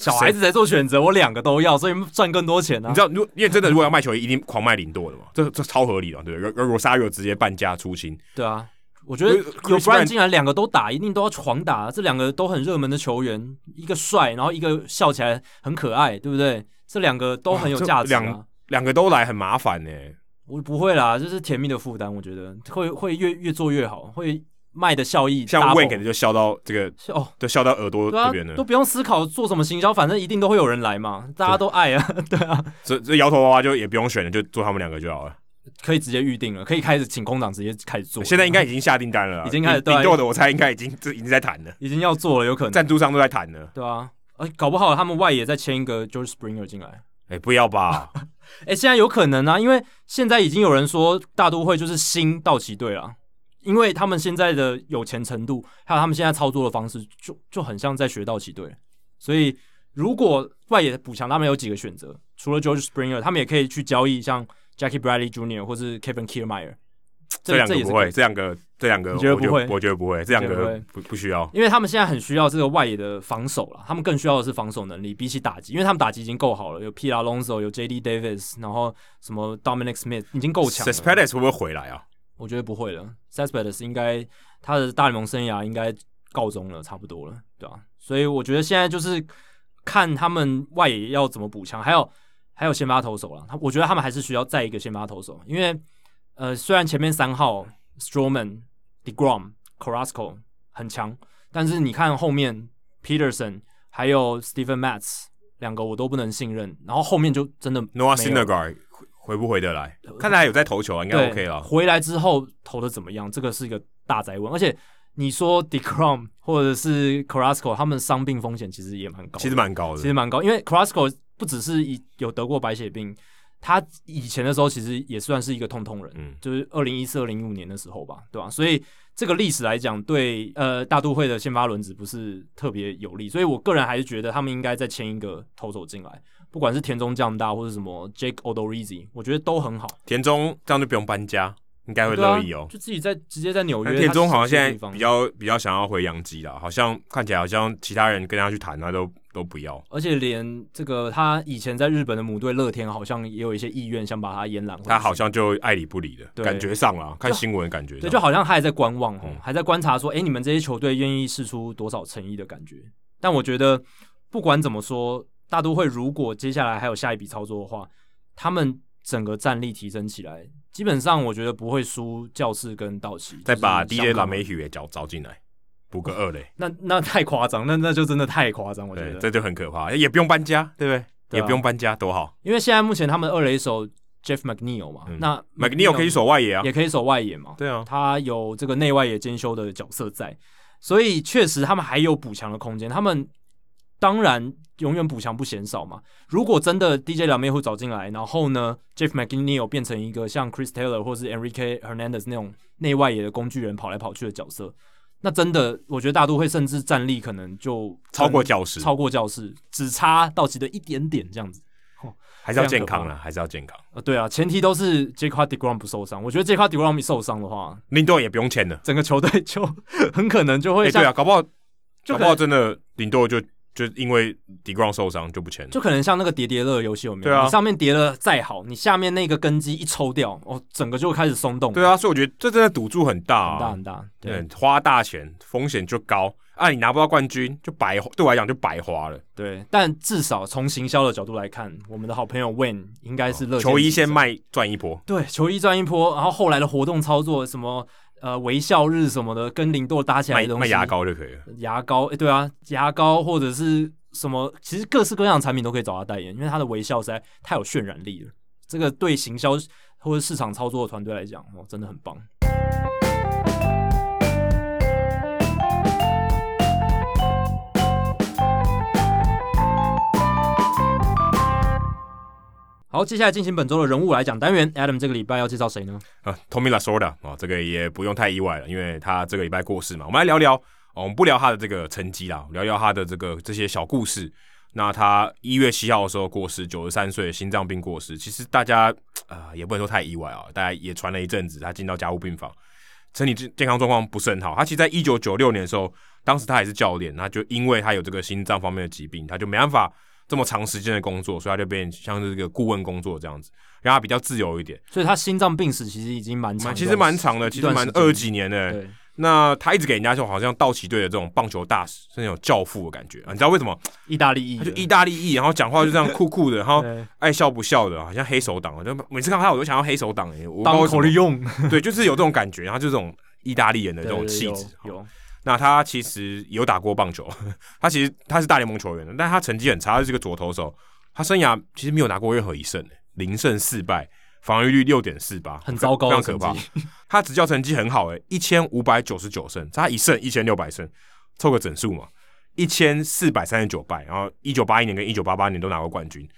小孩子在做选择，我两个都要，所以赚更多钱呢、啊。你知道，如因为真的如果要卖球衣，一定狂卖领舵的嘛，这这超合理的，对不对？而 Rosario 直接半价出清，对啊，我觉得有 Bryant 进来两个都打，一定都要狂打。这两个都很热门的球员，一个帅，然后一个笑起来很可爱，对不对？这两个都很有价值、啊。两两个都来很麻烦呢、欸。我不会啦，这是甜蜜的负担，我觉得会会越越做越好，会。卖的效益，像 Wayne 可能就笑到这个哦，就笑到耳朵这边了，都不用思考做什么行销，反正一定都会有人来嘛，大家都爱啊，对啊，这这摇头娃娃就也不用选了，就做他们两个就好了，可以直接预定了，可以开始请空档直接开始做，现在应该已经下订单了，已经开始对，做的我猜应该已经这已经在谈了，已经要做了，有可能。赞助商都在谈了，对啊，哎，搞不好他们外野再签一个 George Springer 进来，哎，不要吧，哎，现在有可能啊，因为现在已经有人说大都会就是新道奇队了。因为他们现在的有钱程度，还有他们现在操作的方式，就就很像在学道奇队。所以，如果外野补强，他们有几个选择，除了 George Springer，他们也可以去交易像 Jackie Bradley Jr. 或是 Kevin Kiermaier。这两个不会，这两个这两个，我觉得不会，我觉得不会，这两个不不需要，因为他们现在很需要这个外野的防守了，他们更需要的是防守能力，比起打击，因为他们打击已经够好了，有 Pete Alonso，有 J.D. Davis，然后什么 Dominic Smith 已经够强了。Cespedes 会不会回来啊？我觉得不会了，Cespedes 应该他的大联盟生涯应该告终了，差不多了，对吧、啊？所以我觉得现在就是看他们外野要怎么补强，还有还有先发投手了。他我觉得他们还是需要再一个先发投手，因为呃虽然前面三号 Stroman、DeGrom、Carrasco 很强，但是你看后面 Peterson 还有 Stephen Matz 两个我都不能信任，然后后面就真的 Noah Syndergaard 回不回得来？看来有在投球啊，应该 OK 了。回来之后投的怎么样？这个是一个大灾问。而且你说 Decrom 或者是 Carrasco 他们伤病风险其实也蛮高，其实蛮高的，其实蛮高。因为 Carrasco 不只是有得过白血病，他以前的时候其实也算是一个痛痛人，嗯，就是二零一四、二零一五年的时候吧，对吧？所以这个历史来讲，对呃大都会的先发轮子不是特别有利。所以我个人还是觉得他们应该再签一个投手进来。不管是田中将大或者什么 Jake Odorizzi，我觉得都很好。田中这样就不用搬家，应该会乐意哦、喔啊。就自己在直接在纽约。田中好像现在比较比较想要回洋基了，好像看起来好像其他人跟他去谈，他都都不要。而且连这个他以前在日本的母队乐天，好像也有一些意愿想把他延揽。他好像就爱理不理的，感觉上了，看新闻感觉。对，就好像他还在观望，嗯、还在观察说，哎、欸，你们这些球队愿意试出多少诚意的感觉。但我觉得不管怎么说。大都会如果接下来还有下一笔操作的话，他们整个战力提升起来，基本上我觉得不会输教室跟道奇。再把 DJ LeMahieu 也找找进来，补个二垒。那那太夸张，那那就真的太夸张，我觉得这就很可怕，也不用搬家，对不对？也不用搬家，多好。因为现在目前他们二垒手 Jeff McNeil 嘛，嗯、那 McNeil 可以守外野啊，也可以守外野嘛。对啊，他有这个内外野兼修的角色在，所以确实他们还有补强的空间。他们当然。永远补强不嫌少嘛。如果真的 DJ 两妹会找进来，然后呢，Jeff McNeil 变成一个像 Chris Taylor 或是 Enrique Hernandez 那种内外野的工具人跑来跑去的角色，那真的我觉得大都会甚至战力可能就超过教室，超过教室，只差道奇的一点点这样子。哦，还是要健康了，还是要健康。呃，对啊，前提都是 Jacob deGrom 不受伤。我觉得 Jacob deGrom 一受伤的话，林多也不用签了，整个球队就很可能就会对啊，搞不好搞不好真的林多就。就因为 deGrom 受伤就不签，就可能像那个叠叠乐游戏有没有？对啊，你上面叠的再好，你下面那个根基一抽掉，哦，整个就开始松动。对啊，所以我觉得这真的赌注很大，啊，很大很大。对，对，花大钱风险就高啊！你拿不到冠军就白，对我来讲就白花了。对，但至少从行销的角度来看，我们的好朋友 Wayne 应该是乐、哦、球衣先卖赚一波。对，球衣赚一波，然后后来的活动操作什么？呃，微笑日什么的，跟零度搭起来的东西，卖牙膏就可以了。牙膏，哎、欸，对啊，牙膏或者是什么，其实各式各样的产品都可以找他代言，因为他的微笑实在太有渲染力了。这个对行销或者市场操作的团队来讲，哦，真的很棒。好，接下来进行本周的人物来讲单元。Adam 这个礼拜要介绍谁呢？啊，Tommy Lasorda 啊，这个也不用太意外了，因为他这个礼拜过世嘛。我们来聊聊，哦、我们不聊他的这个成绩啦，聊聊他的这个这些小故事。那他一月七号的时候过世，九十三岁，心脏病过世。其实大家啊、也不能说太意外啊，大家也传了一阵子，他进到加护病房，身体健健康状况不是很好。他其实，在一九九六年的时候，当时他还是教练，那就因为他有这个心脏方面的疾病，他就没办法。这么长时间的工作，所以他就变像是一个顾问工作这样子，让他比较自由一点。所以他心脏病史其实已经蛮长，其实蛮长的，其实蛮二十几年的。那他一直给人家就，好像道奇队的这种棒球大使，是那种教父的感觉啊。你知道为什么？意大利裔，他就意大利裔，然后讲话就这样酷酷的，然后 爱笑不笑的，好像黑手党。就每次看他，我都想要黑手党，我当口利用。对，就是有这种感觉，然后就这种意大利人的这种气质。有。那他其实有打过棒球，他其实他是大联盟球员的，但他成绩很差，他是个左投手。他生涯其实没有拿过任何一胜，零胜四败，防御率六点四八，很糟糕，非常可怕。他执教成绩很好，诶，一千五百九十九胜，差一胜一千六百胜，凑个整数嘛，一千四百三十九败。然后一九八一年跟一九八八年都拿过冠军，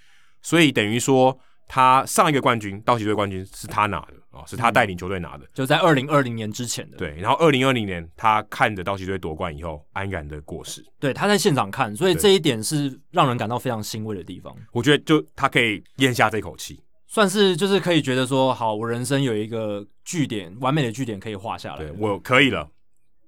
所以等于说。他上一个冠军，道奇队冠军是他拿的哦，是他带领球队拿的，就在二零二零年之前的。对，然后二零二零年他看着道奇队夺冠以后，安然的过世。对，他在现场看，所以这一点是让人感到非常欣慰的地方。我觉得就他可以咽下这口气，算是就是可以觉得说，好，我人生有一个据点，完美的据点可以画下来。对，我可以了，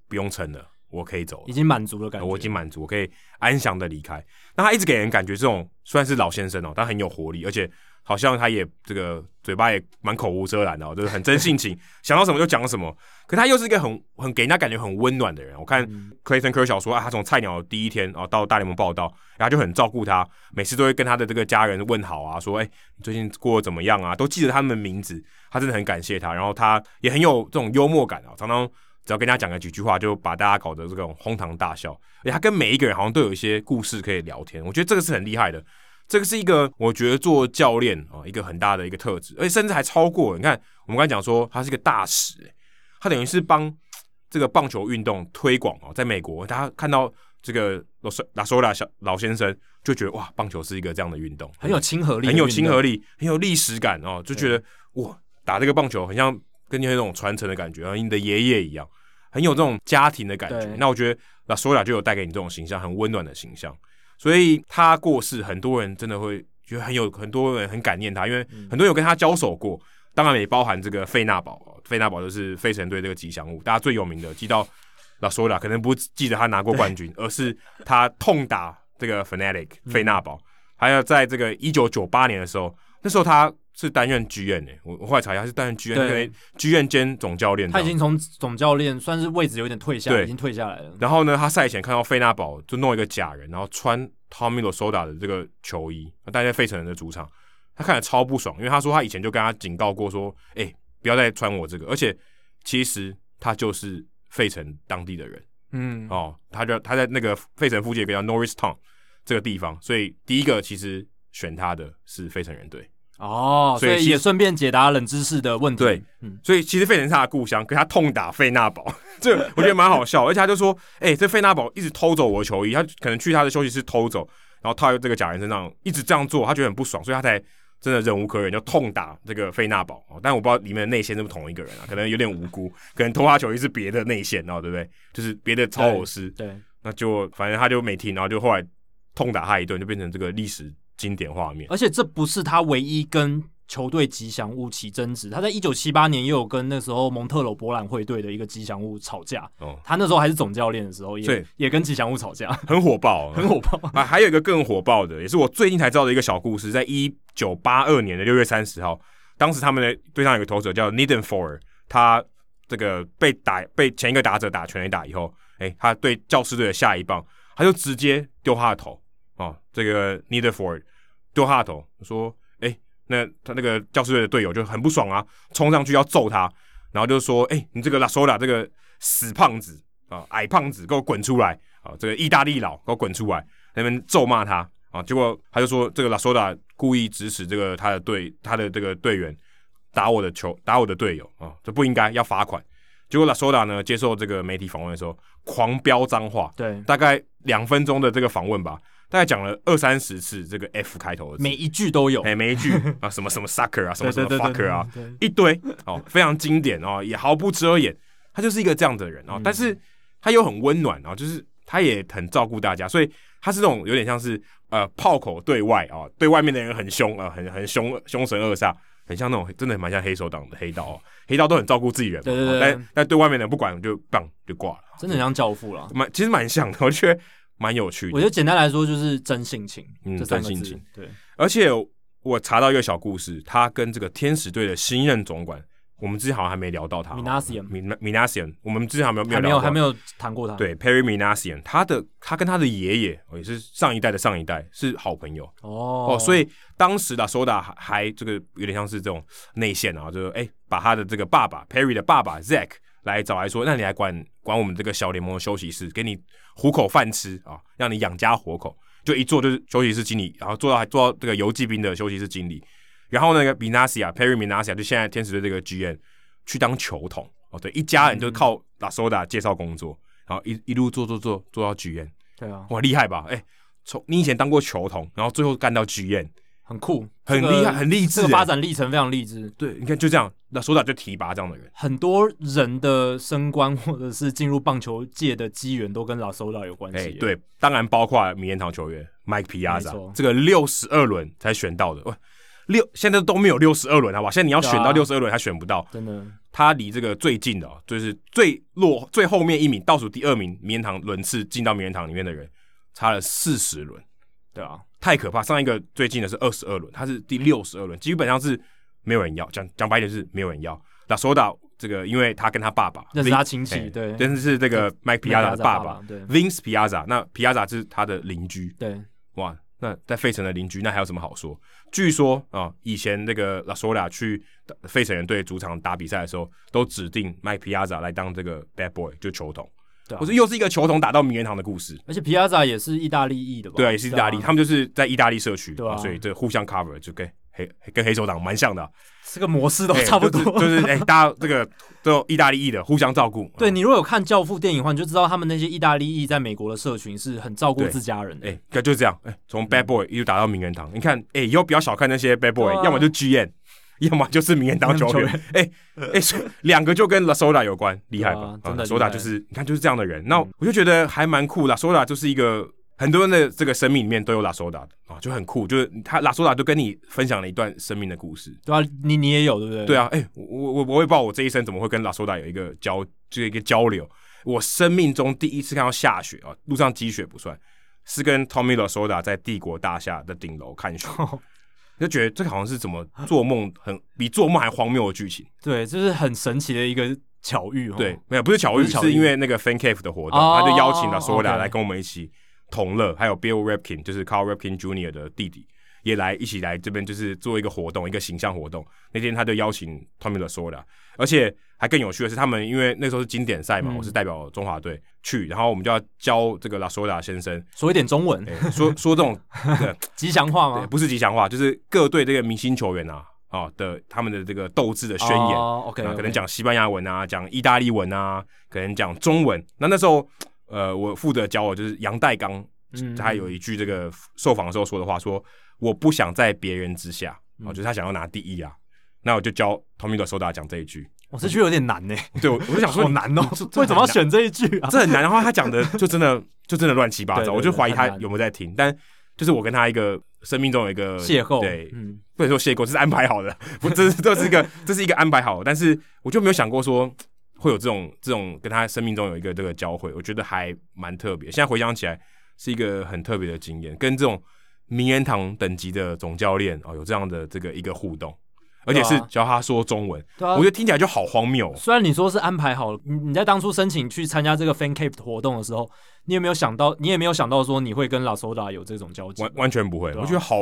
不用撑了，我可以走了，已经满足了感觉，我已经满足，我可以安详的离开。那他一直给人感觉这种虽然是老先生哦，但很有活力，而且。好像他也这个嘴巴也蛮口无遮拦的，就是很真性情，想到什么就讲什么。可他又是一个很很给人家感觉很温暖的人。我看 Clayton Kershaw 说啊，他从菜鸟第一天哦到大联盟报道，然后就很照顾他，每次都会跟他的这个家人问好啊，说哎，你最近过得怎么样啊？都记得他们的名字，他真的很感谢他。然后他也很有这种幽默感啊，常常只要跟大家讲个几句话，就把大家搞得这种哄堂大笑。而且他跟每一个人好像都有一些故事可以聊天，我觉得这个是很厉害的。这个是一个我觉得做教练啊一个很大的一个特质，而且甚至还超过。你看，我们刚才讲说他是一个大使，他等于是帮这个棒球运动推广哦，在美国，大家看到这个拉索拉小老先生，就觉得哇，棒球是一个这样的运动，很有亲和力，很有亲和力，很有历史感哦，就觉得哇，打这个棒球很像跟你有那种传承的感觉，像你的爷爷一样，很有这种家庭的感觉。那我觉得拉索拉就有带给你这种形象，很温暖的形象。所以他过世，很多人真的会觉得很有很多人很感念他，因为很多人有跟他交手过，当然也包含这个费纳堡，费纳堡就是费城队这个吉祥物，大家最有名的记到老说了，可能不记得他拿过冠军，而是他痛打这个 Fanatic 费纳堡，还有在这个一九九八年的时候，那时候他。是担任剧院诶，我我后来查一下，他是担任剧院，因为剧院兼总教练。他已经从总教练算是位置有点退下，已经退下来了。然后呢，他赛前看到费纳堡就弄一个假人，然后穿 Tommy Lasorda 的这个球衣，待在费城人的主场，他看了超不爽，因为他说他以前就跟他警告过说，哎、欸，不要再穿我这个，而且其实他就是费城当地的人，嗯，哦，他就他在那个费城附近叫 Norristown 这个地方，所以第一个其实选他的是费城人队。哦，所以也顺便解答冷知识的问题。对，嗯，所以其实费城是他的故乡，可他痛打费纳堡，这我觉得蛮好笑。而且他就说，哎、欸，这费纳堡一直偷走我的球衣，他可能去他的休息室偷走，然后套在这个假人身上，一直这样做，他觉得很不爽，所以他才真的忍无可忍，就痛打这个费纳堡。但我不知道里面的内线是不是同一个人啊，可能有点无辜，可能偷他球衣是别的内线，然后对不对？就是别的操偶师。对，那就反正他就没听，然后就后来痛打他一顿，就变成这个历史。经典画面，而且这不是他唯一跟球队吉祥物起争执。他在一九七八年也有跟那时候蒙特娄博览会队的一个吉祥物吵架。哦，他那时候还是总教练的时候也，也也跟吉祥物吵架，很火爆，很火爆啊！还有一个更火爆的，也是我最近才知道的一个小故事，在一九八二年的六月三十号，当时他们的队上有个投手叫 Niedenfour，他这个被打被前一个打者打全垒打以后，哎、欸，他对教师队的下一棒，他就直接丢他的头。哦，这个 Niederford 丢他的头，说：“哎、欸，那他那个教士队的队友就很不爽啊，冲上去要揍他，然后就说：‘哎、欸，你这个拉索达这个死胖子啊，矮胖子，给我滚出来！’啊，这个意大利佬给我滚出来！那边咒骂他啊，结果他就说：‘这个拉索达故意指使这个他的队他的这个队员打我的球，打我的队友啊，这不应该要罚款。’结果拉索达呢接受这个媒体访问的时候，狂飙脏话，对，大概两分钟的这个访问吧。”大概讲了二三十次这个 F 开头的，每一句都有，哎，每一句 啊，什么什么 sucker 啊，什么什么 fucker 啊，一堆哦，非常经典哦，也毫不遮掩，他就是一个这样的人哦，嗯、但是他又很温暖哦，就是他也很照顾大家，所以他是那种有点像是呃炮口对外啊、哦，对外面的人很凶啊、呃，很很凶凶神恶煞，很像那种真的蛮像黑手党的黑道哦，黑道都很照顾自己人嘛，对对对，但但对外面的人不管就棒就挂了，真的很像教父了，蛮其实蛮像的，我觉得。蛮有趣的，我觉得简单来说就是真性情，嗯，真性情，对。而且我查到一个小故事，他跟这个天使队的新任总管，我们之前好像还没聊到他，Minasian，Minasian，我们之前还没有没有聊过，还没有谈过他。对，Perry Minasian，他的他跟他的爷爷也是上一代的上一代是好朋友。哦。哦，所以当时的 Lasorda 还还这个有点像是这种内线啊，就是哎把他的这个爸爸 Perry 的爸爸 Zack 来找来说，那你来管管我们这个小联盟的休息室，给你。糊口饭吃啊，让你养家活口，就一做就是休息室经理，然后做到还做到这个游骑兵的休息室经理，然后那个 Minasia Perry Minasia 就现在天使队这个 GM 去当球童哦，对，一家人就靠 Lasorda 介绍工作，嗯、然后一一路做做做做到 GM，对啊，哇，厉害吧？哎，从你以前当过球童，然后最后干到 GM。很酷，很厉害，很励志，这个发展历程非常励志。对，你看就这样，那索达就提拔这样的人。很多人的升官或者是进入棒球界的机缘都跟拉索达有关系。欸。对，当然包括名人堂球员 Mike Piazza，这个六十二轮才选到的。喂，六现在都没有六十二轮，好吧？现在你要选到六十二轮还选不到，真的。他离这个最近的，就是最落最后面一名，倒数第二名名人堂轮次进到名人堂里面的人，差了四十轮。对啊。太可怕！上一个最近的是二十二轮，他是第六十二轮，基本上是没有人要。讲讲白点是没有人要。那说到这个，因为他跟他爸爸那是他亲戚，对，但是是这个 Mike Piazza 的爸爸，对，Vince Piazza。那 Piazza 是他的邻居，对，哇，那在费城的邻居，那还有什么好说？据说啊、哦，以前那个拉索达去费城人队主场打比赛的时候，都指定 Mike Piazza 来当这个 Bad Boy，就球童。我说、啊、又是一个球童打到名人堂的故事，而且皮亚扎也是意大利裔的吧？对啊，也是意大利，啊、他们就是在意大利社区，对啊，所以这互相 cover 就跟黑跟黑手党蛮像的、啊，这个模式都差不多，欸、就是哎、欸，大家这个都有意大利裔的互相照顾。对，你如果有看教父电影的话，你就知道他们那些意大利裔在美国的社群是很照顾自家人的。哎，就就是这样，哎、欸，从 bad boy 一直打到名人堂，你看，哎、欸，以后不要小看那些 bad boy，、啊、要么就 GM。要么就是名人堂球员，哎哎，两、欸欸、个就跟 Lasorda 有关，厉害吧？真的，Lasorda 就是你看就是这样的人。那我就觉得还蛮酷的，Lasorda 就是一个很多人的这个生命里面都有拉索达啊，就很酷，就是他拉索达就跟你分享了一段生命的故事，对啊，你你也有对不对？对啊，哎、欸，我我我也不知道我这一生怎么会跟拉索达有一个交，就是一个交流。我生命中第一次看到下雪啊，路上积雪不算，是跟 Tommy 拉索达在帝国大厦的顶楼看雪，就觉得这个好像是怎么做梦，很比做梦还荒谬的剧情。对，就是很神奇的一个巧遇。对，没有不是巧遇，是，巧遇是因为那个 Fan Cave 的活动，哦、他就邀请了索达来跟我们一起。同乐，还有 Bill Rapkin，就是 Carl Rapkin Jr. 的弟弟，也来一起来这边，就是做一个活动，一个形象活动。那天他就邀请 Tommy Lasorda，而且还更有趣的是，他们因为那时候是经典赛嘛，嗯、我是代表中华队去，然后我们就要教这个 Lasorda 先生说一点中文，欸、说说这种 吉祥话吗？不是吉祥话，就是各队这个明星球员啊啊的他们的这个斗志的宣言。Oh, OK，, okay. 可能讲西班牙文啊，讲意大利文啊，可能讲中文。那那时候。呃，我负责教我就是杨代刚，他有一句这个受访的时候说的话，说我不想在别人之下，哦、嗯，就是他想要拿第一啊。那我就教 Tommy Lasorda 讲这一句，我这句有点难呢。对，我就想说，好难哦，为什么要选这一句啊？这很难。然后他讲的就真的 就真的乱七八糟，我就怀疑他有没有在听。但就是我跟他一个生命中有一个邂逅，对，嗯，不能说邂逅，这是安排好的，不，这是这是一个这是一个安排好的。但是我就没有想过说。会有这种这种跟他生命中有一个这个交汇，我觉得还蛮特别。现在回想起来，是一个很特别的经验，跟这种名人堂等级的总教练哦，有这样的这个一个互动，而且是教他说中文，对啊，我觉得听起来就好荒谬哦。虽然你说是安排好了，你你在当初申请去参加这个 Fan Cave 活动的时候，你有没有想到，你也没有想到说你会跟拉索达有这种交集？完完全不会，我觉得好。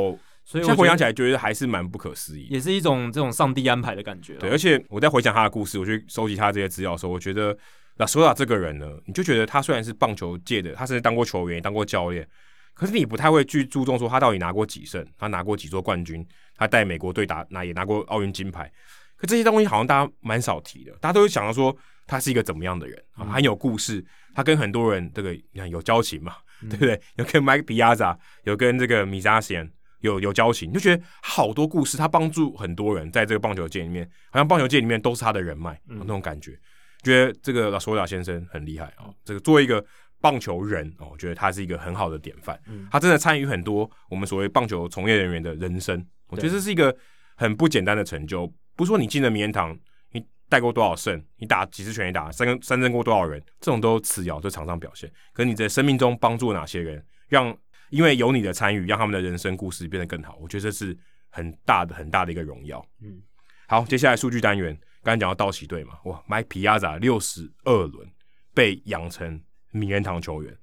所以，现在回想起来，觉得还是蛮不可思议，也是一种这种上帝安排的感觉。对，而且我在回想他的故事，我去收集他这些资料的时候，我觉得拉索达这个人呢，你就觉得他虽然是棒球界的，他甚至当过球员，也当过教练，可是你不太会去注重说他到底拿过几胜，他拿过几座冠军，他带美国队打拿也拿过奥运金牌。可这些东西好像大家蛮少提的，大家都会想到说他是一个怎么样的人啊，很有故事，他跟很多人这个你看有交情嘛，嗯、对不对？有跟 Mike Piazza，有跟这个 Mizassian 有有交情，你就觉得好多故事，他帮助很多人在这个棒球界里面，好像棒球界里面都是他的人脉，嗯、那种感觉，觉得这个拉索达先生很厉害啊、哦。这个作为一个棒球人哦，我觉得他是一个很好的典范。嗯、他真的参与很多我们所谓棒球从业人员的人生，我觉得这是一个很不简单的成就。不是说你进了名人堂，你带过多少胜，你打几次拳，你打三个三振过多少人，这种都次要，这场上表现。可是你在生命中帮助了哪些人，让因为有你的参与，让他们的人生故事变得更好，我觉得这是很大的、很大的一个荣耀。嗯，好，接下来数据单元，刚才讲到道奇队嘛，哇，Mike Piazza 六十二轮被养成名人堂球员，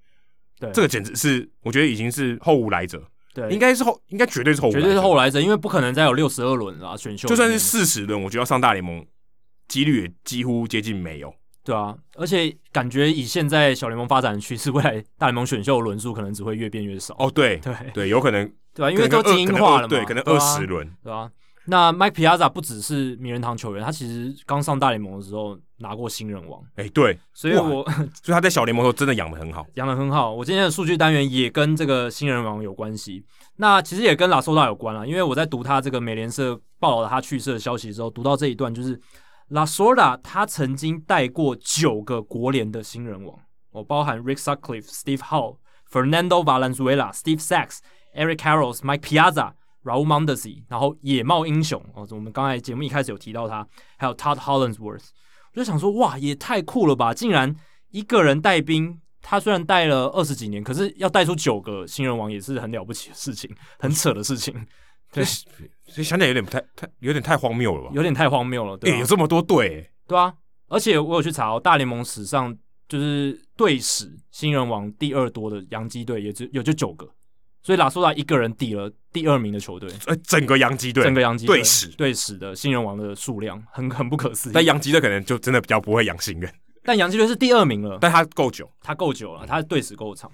对，这个简直是我觉得已经是后无来者，对，应该是后，应该绝对是后绝对是后来者，因为不可能再有六十二轮了选秀，就算是四十轮，我觉得要上大联盟几率也几乎接近没有。对啊，而且感觉以现在小联盟发展的趋势，未来大联盟选秀轮数可能只会越变越少。哦，对对对，有可能，对啊，因为都精英化了嘛，对，可能二十轮，对啊。那 Mike Piazza 不只是名人堂球员，他其实刚上大联盟的时候拿过新人王。哎，对，所以我所以他在小联盟的时候真的养的很好，养的很好。我今天的数据单元也跟这个新人王有关系，那其实也跟拉索达有关了，因为我在读他这个美联社报道他去世的消息的时候，读到这一段就是。拉索达他曾经带过九个国联的新人王，哦，包含 Rick Sutcliffe、Steve Howe、Fernando Valenzuela、Steve Sax、Eric Karros、Mike Piazza、Raul Mondesi，然后野茂英雄哦，我们刚才节目一开始有提到他，还有 Todd Hollandsworth，我就想说哇，也太酷了吧！竟然一个人带兵，他虽然带了二十几年，可是要带出九个新人王也是很了不起的事情，很扯的事情。对，所以想起来有点不太太，有点太荒谬了吧？有点太荒谬了，对、啊欸、有这么多队、欸，对啊。而且我有去查哦，大联盟史上就是队史新人王第二多的洋基队，也只有就九个。所以拉索达一个人抵了第二名的球队。呃，整个洋基队，整个洋基队史队史的新人王的数量很很不可思议。但洋基队可能就真的比较不会养新人。但洋基队是第二名了，但他够久，他够久了，他的队史够长。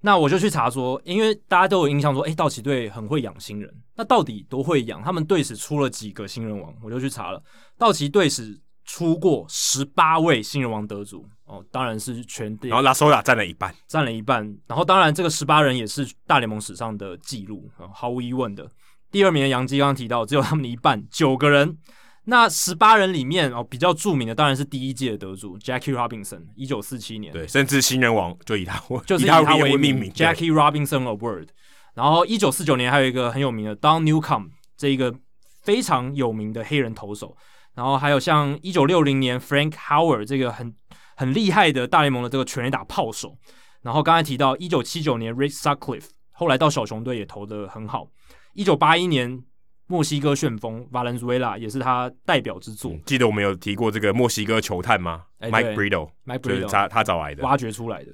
那我就去查说，因为大家都有印象说，诶，道奇队很会养新人。那到底多会养？他们队史出了几个新人王？我就去查了，道奇队史出过十八位新人王得主哦，当然是全队。然后拉索亚占了一半，占了一半。然后当然这个十八人也是大联盟史上的记录，毫无疑问的。第二名的杨基刚刚提到，只有他们的一半，九个人。那十八人里面哦，比较著名的当然是第一届的得主 Jackie Robinson，一九四七年，对，甚至新人王就以他就是以他为为命名，Jackie Robinson Award。然后一九四九年还有一个很有名的 Don Newcombe，这一个非常有名的黑人投手。然后还有像一九六零年 Frank Howard 这个很很厉害的大联盟的这个全垒打炮手。然后刚才提到一九七九年 Rick Sutcliffe，后来到小熊队也投的很好。一九八一年。墨西哥旋风 Valenzuela 也是他代表之作。记得我们有提过这个墨西哥球探吗？欸，Mike Brito，Mike Brito 他他找来的，挖掘出来的。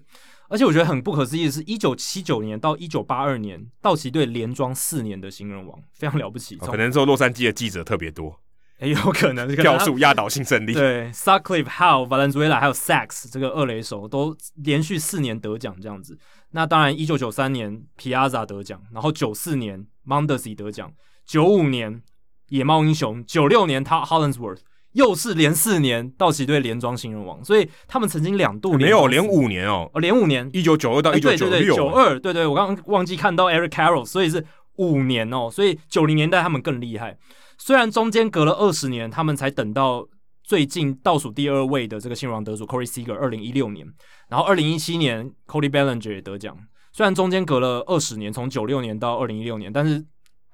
而且我觉得很不可思议的是，一九七九年到一九八二年，道奇队连庄四年的新人王，非常了不起。哦，可能说洛杉矶的记者特别多，哎，有可能票数压倒性胜利。对，Sutcliffe、Howe、Valenzuela 还有 Sax 这个二垒手都连续四年得奖这样子。那当然，一九九三年 Piazza 得奖，然后九四年 Mondesi 得奖。九五年野猫英雄，九六年他 Hollandsworth 又是连四年道奇队连庄新人王，所以他们曾经两度没有连五年哦，哦连五年，一九九二到一九九六，九二对对，我刚刚忘记看到 Eric Carroll，所以是五年哦，所以九零年代他们更厉害，虽然中间隔了二十年，他们才等到最近倒数第二位的这个新人王得主 Corey Seager 二零一六年，然后二零一七年 Cody Bellinger 也得奖，虽然中间隔了二十年，从九六年到二零一六年，但是。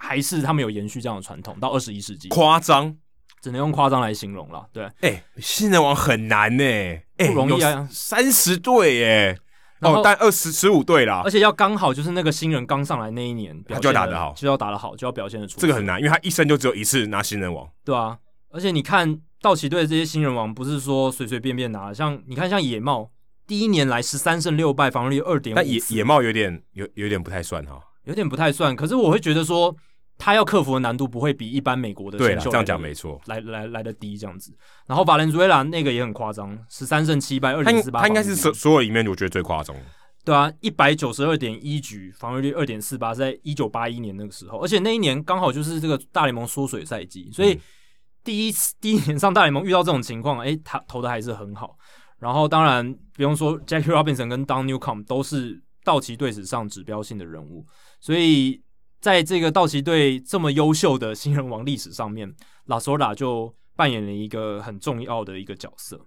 还是他们有延续这样的传统，到二十一世纪，夸张，只能用夸张来形容了。对，哎、欸，新人王很难呢、欸，不容易啊，三十队耶，哦，但二十十五队啦，而且要刚好就是那个新人刚上来那一年，他就要打得好，就要打得好，就要表现得出，这个很难，因为他一生就只有一次拿新人王，对啊，而且你看道奇队这些新人王，不是说随随便便拿，像你看像野茂，第一年来十三胜六败，防御率二点五，但野野茂有点有有点不太算哈，有点不太算，可是我会觉得说。他要克服的难度不会比一般美国的这样讲没错，来来来的低这样子。然后法伦祖维拉那个也很夸张，十三胜七败，二点四八，他应该是所所有里面我觉得最夸张。对啊，一百九十二点一局，防御率二点四八，在一九八一年那个时候，而且那一年刚好就是这个大联盟缩水赛季，所以第一次、嗯、第一年上大联盟遇到这种情况，哎，他投的还是很好。然后当然不用说，Jackie Robinson 跟 Don Newcombe 都是道奇队史上指标性的人物，所以。在这个道奇队这么优秀的新人王历史上面，拉索达就扮演了一个很重要的一个角色。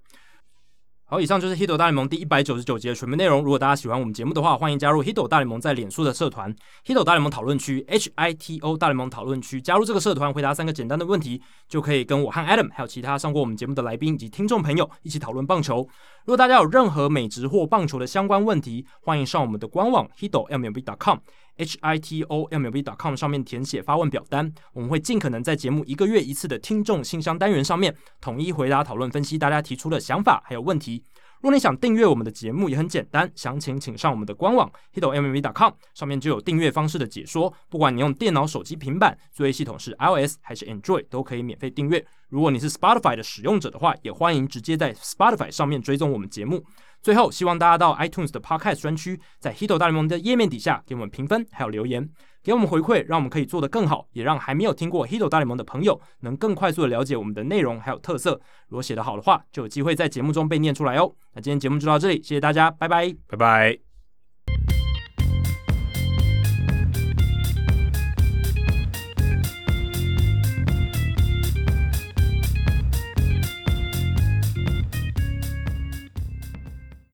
好，以上就是《Hito 大联盟》第一百九十九集的全部内容。如果大家喜欢我们节目的话，欢迎加入《Hito 大联盟》在脸书的社团《Hito 大联盟讨论区》（H I T O 大联盟讨论区）。加入这个社团，回答三个简单的问题，就可以跟我和 Adam 还有其他上过我们节目的来宾以及听众朋友一起讨论棒球。如果大家有任何美职或棒球的相关问题，欢迎上我们的官网 hitomlb.com。H i t o m l b dot com 上面填写发问表单，我们会尽可能在节目一个月一次的听众信箱单元上面统一回答、讨论、分析大家提出的想法还有问题。若你想订阅我们的节目，也很简单，详情请上我们的官网 hitomlb.com，上面就有订阅方式的解说。不管你用电脑、手机、平板，作业系统是 iOS 还是 Android，都可以免费订阅。如果你是 Spotify 的使用者的话，也欢迎直接在 Spotify 上面追踪我们节目。最后，希望大家到 iTunes 的 Podcast 专区，在 Hito 大联盟的页面底下给我们评分，还有留言，给我们回馈，让我们可以做得更好，也让还没有听过 Hito 大联盟的朋友能更快速的了解我们的内容还有特色。如果写得好的话，就有机会在节目中被念出来哦。那今天节目就到这里，谢谢大家，拜拜，拜拜。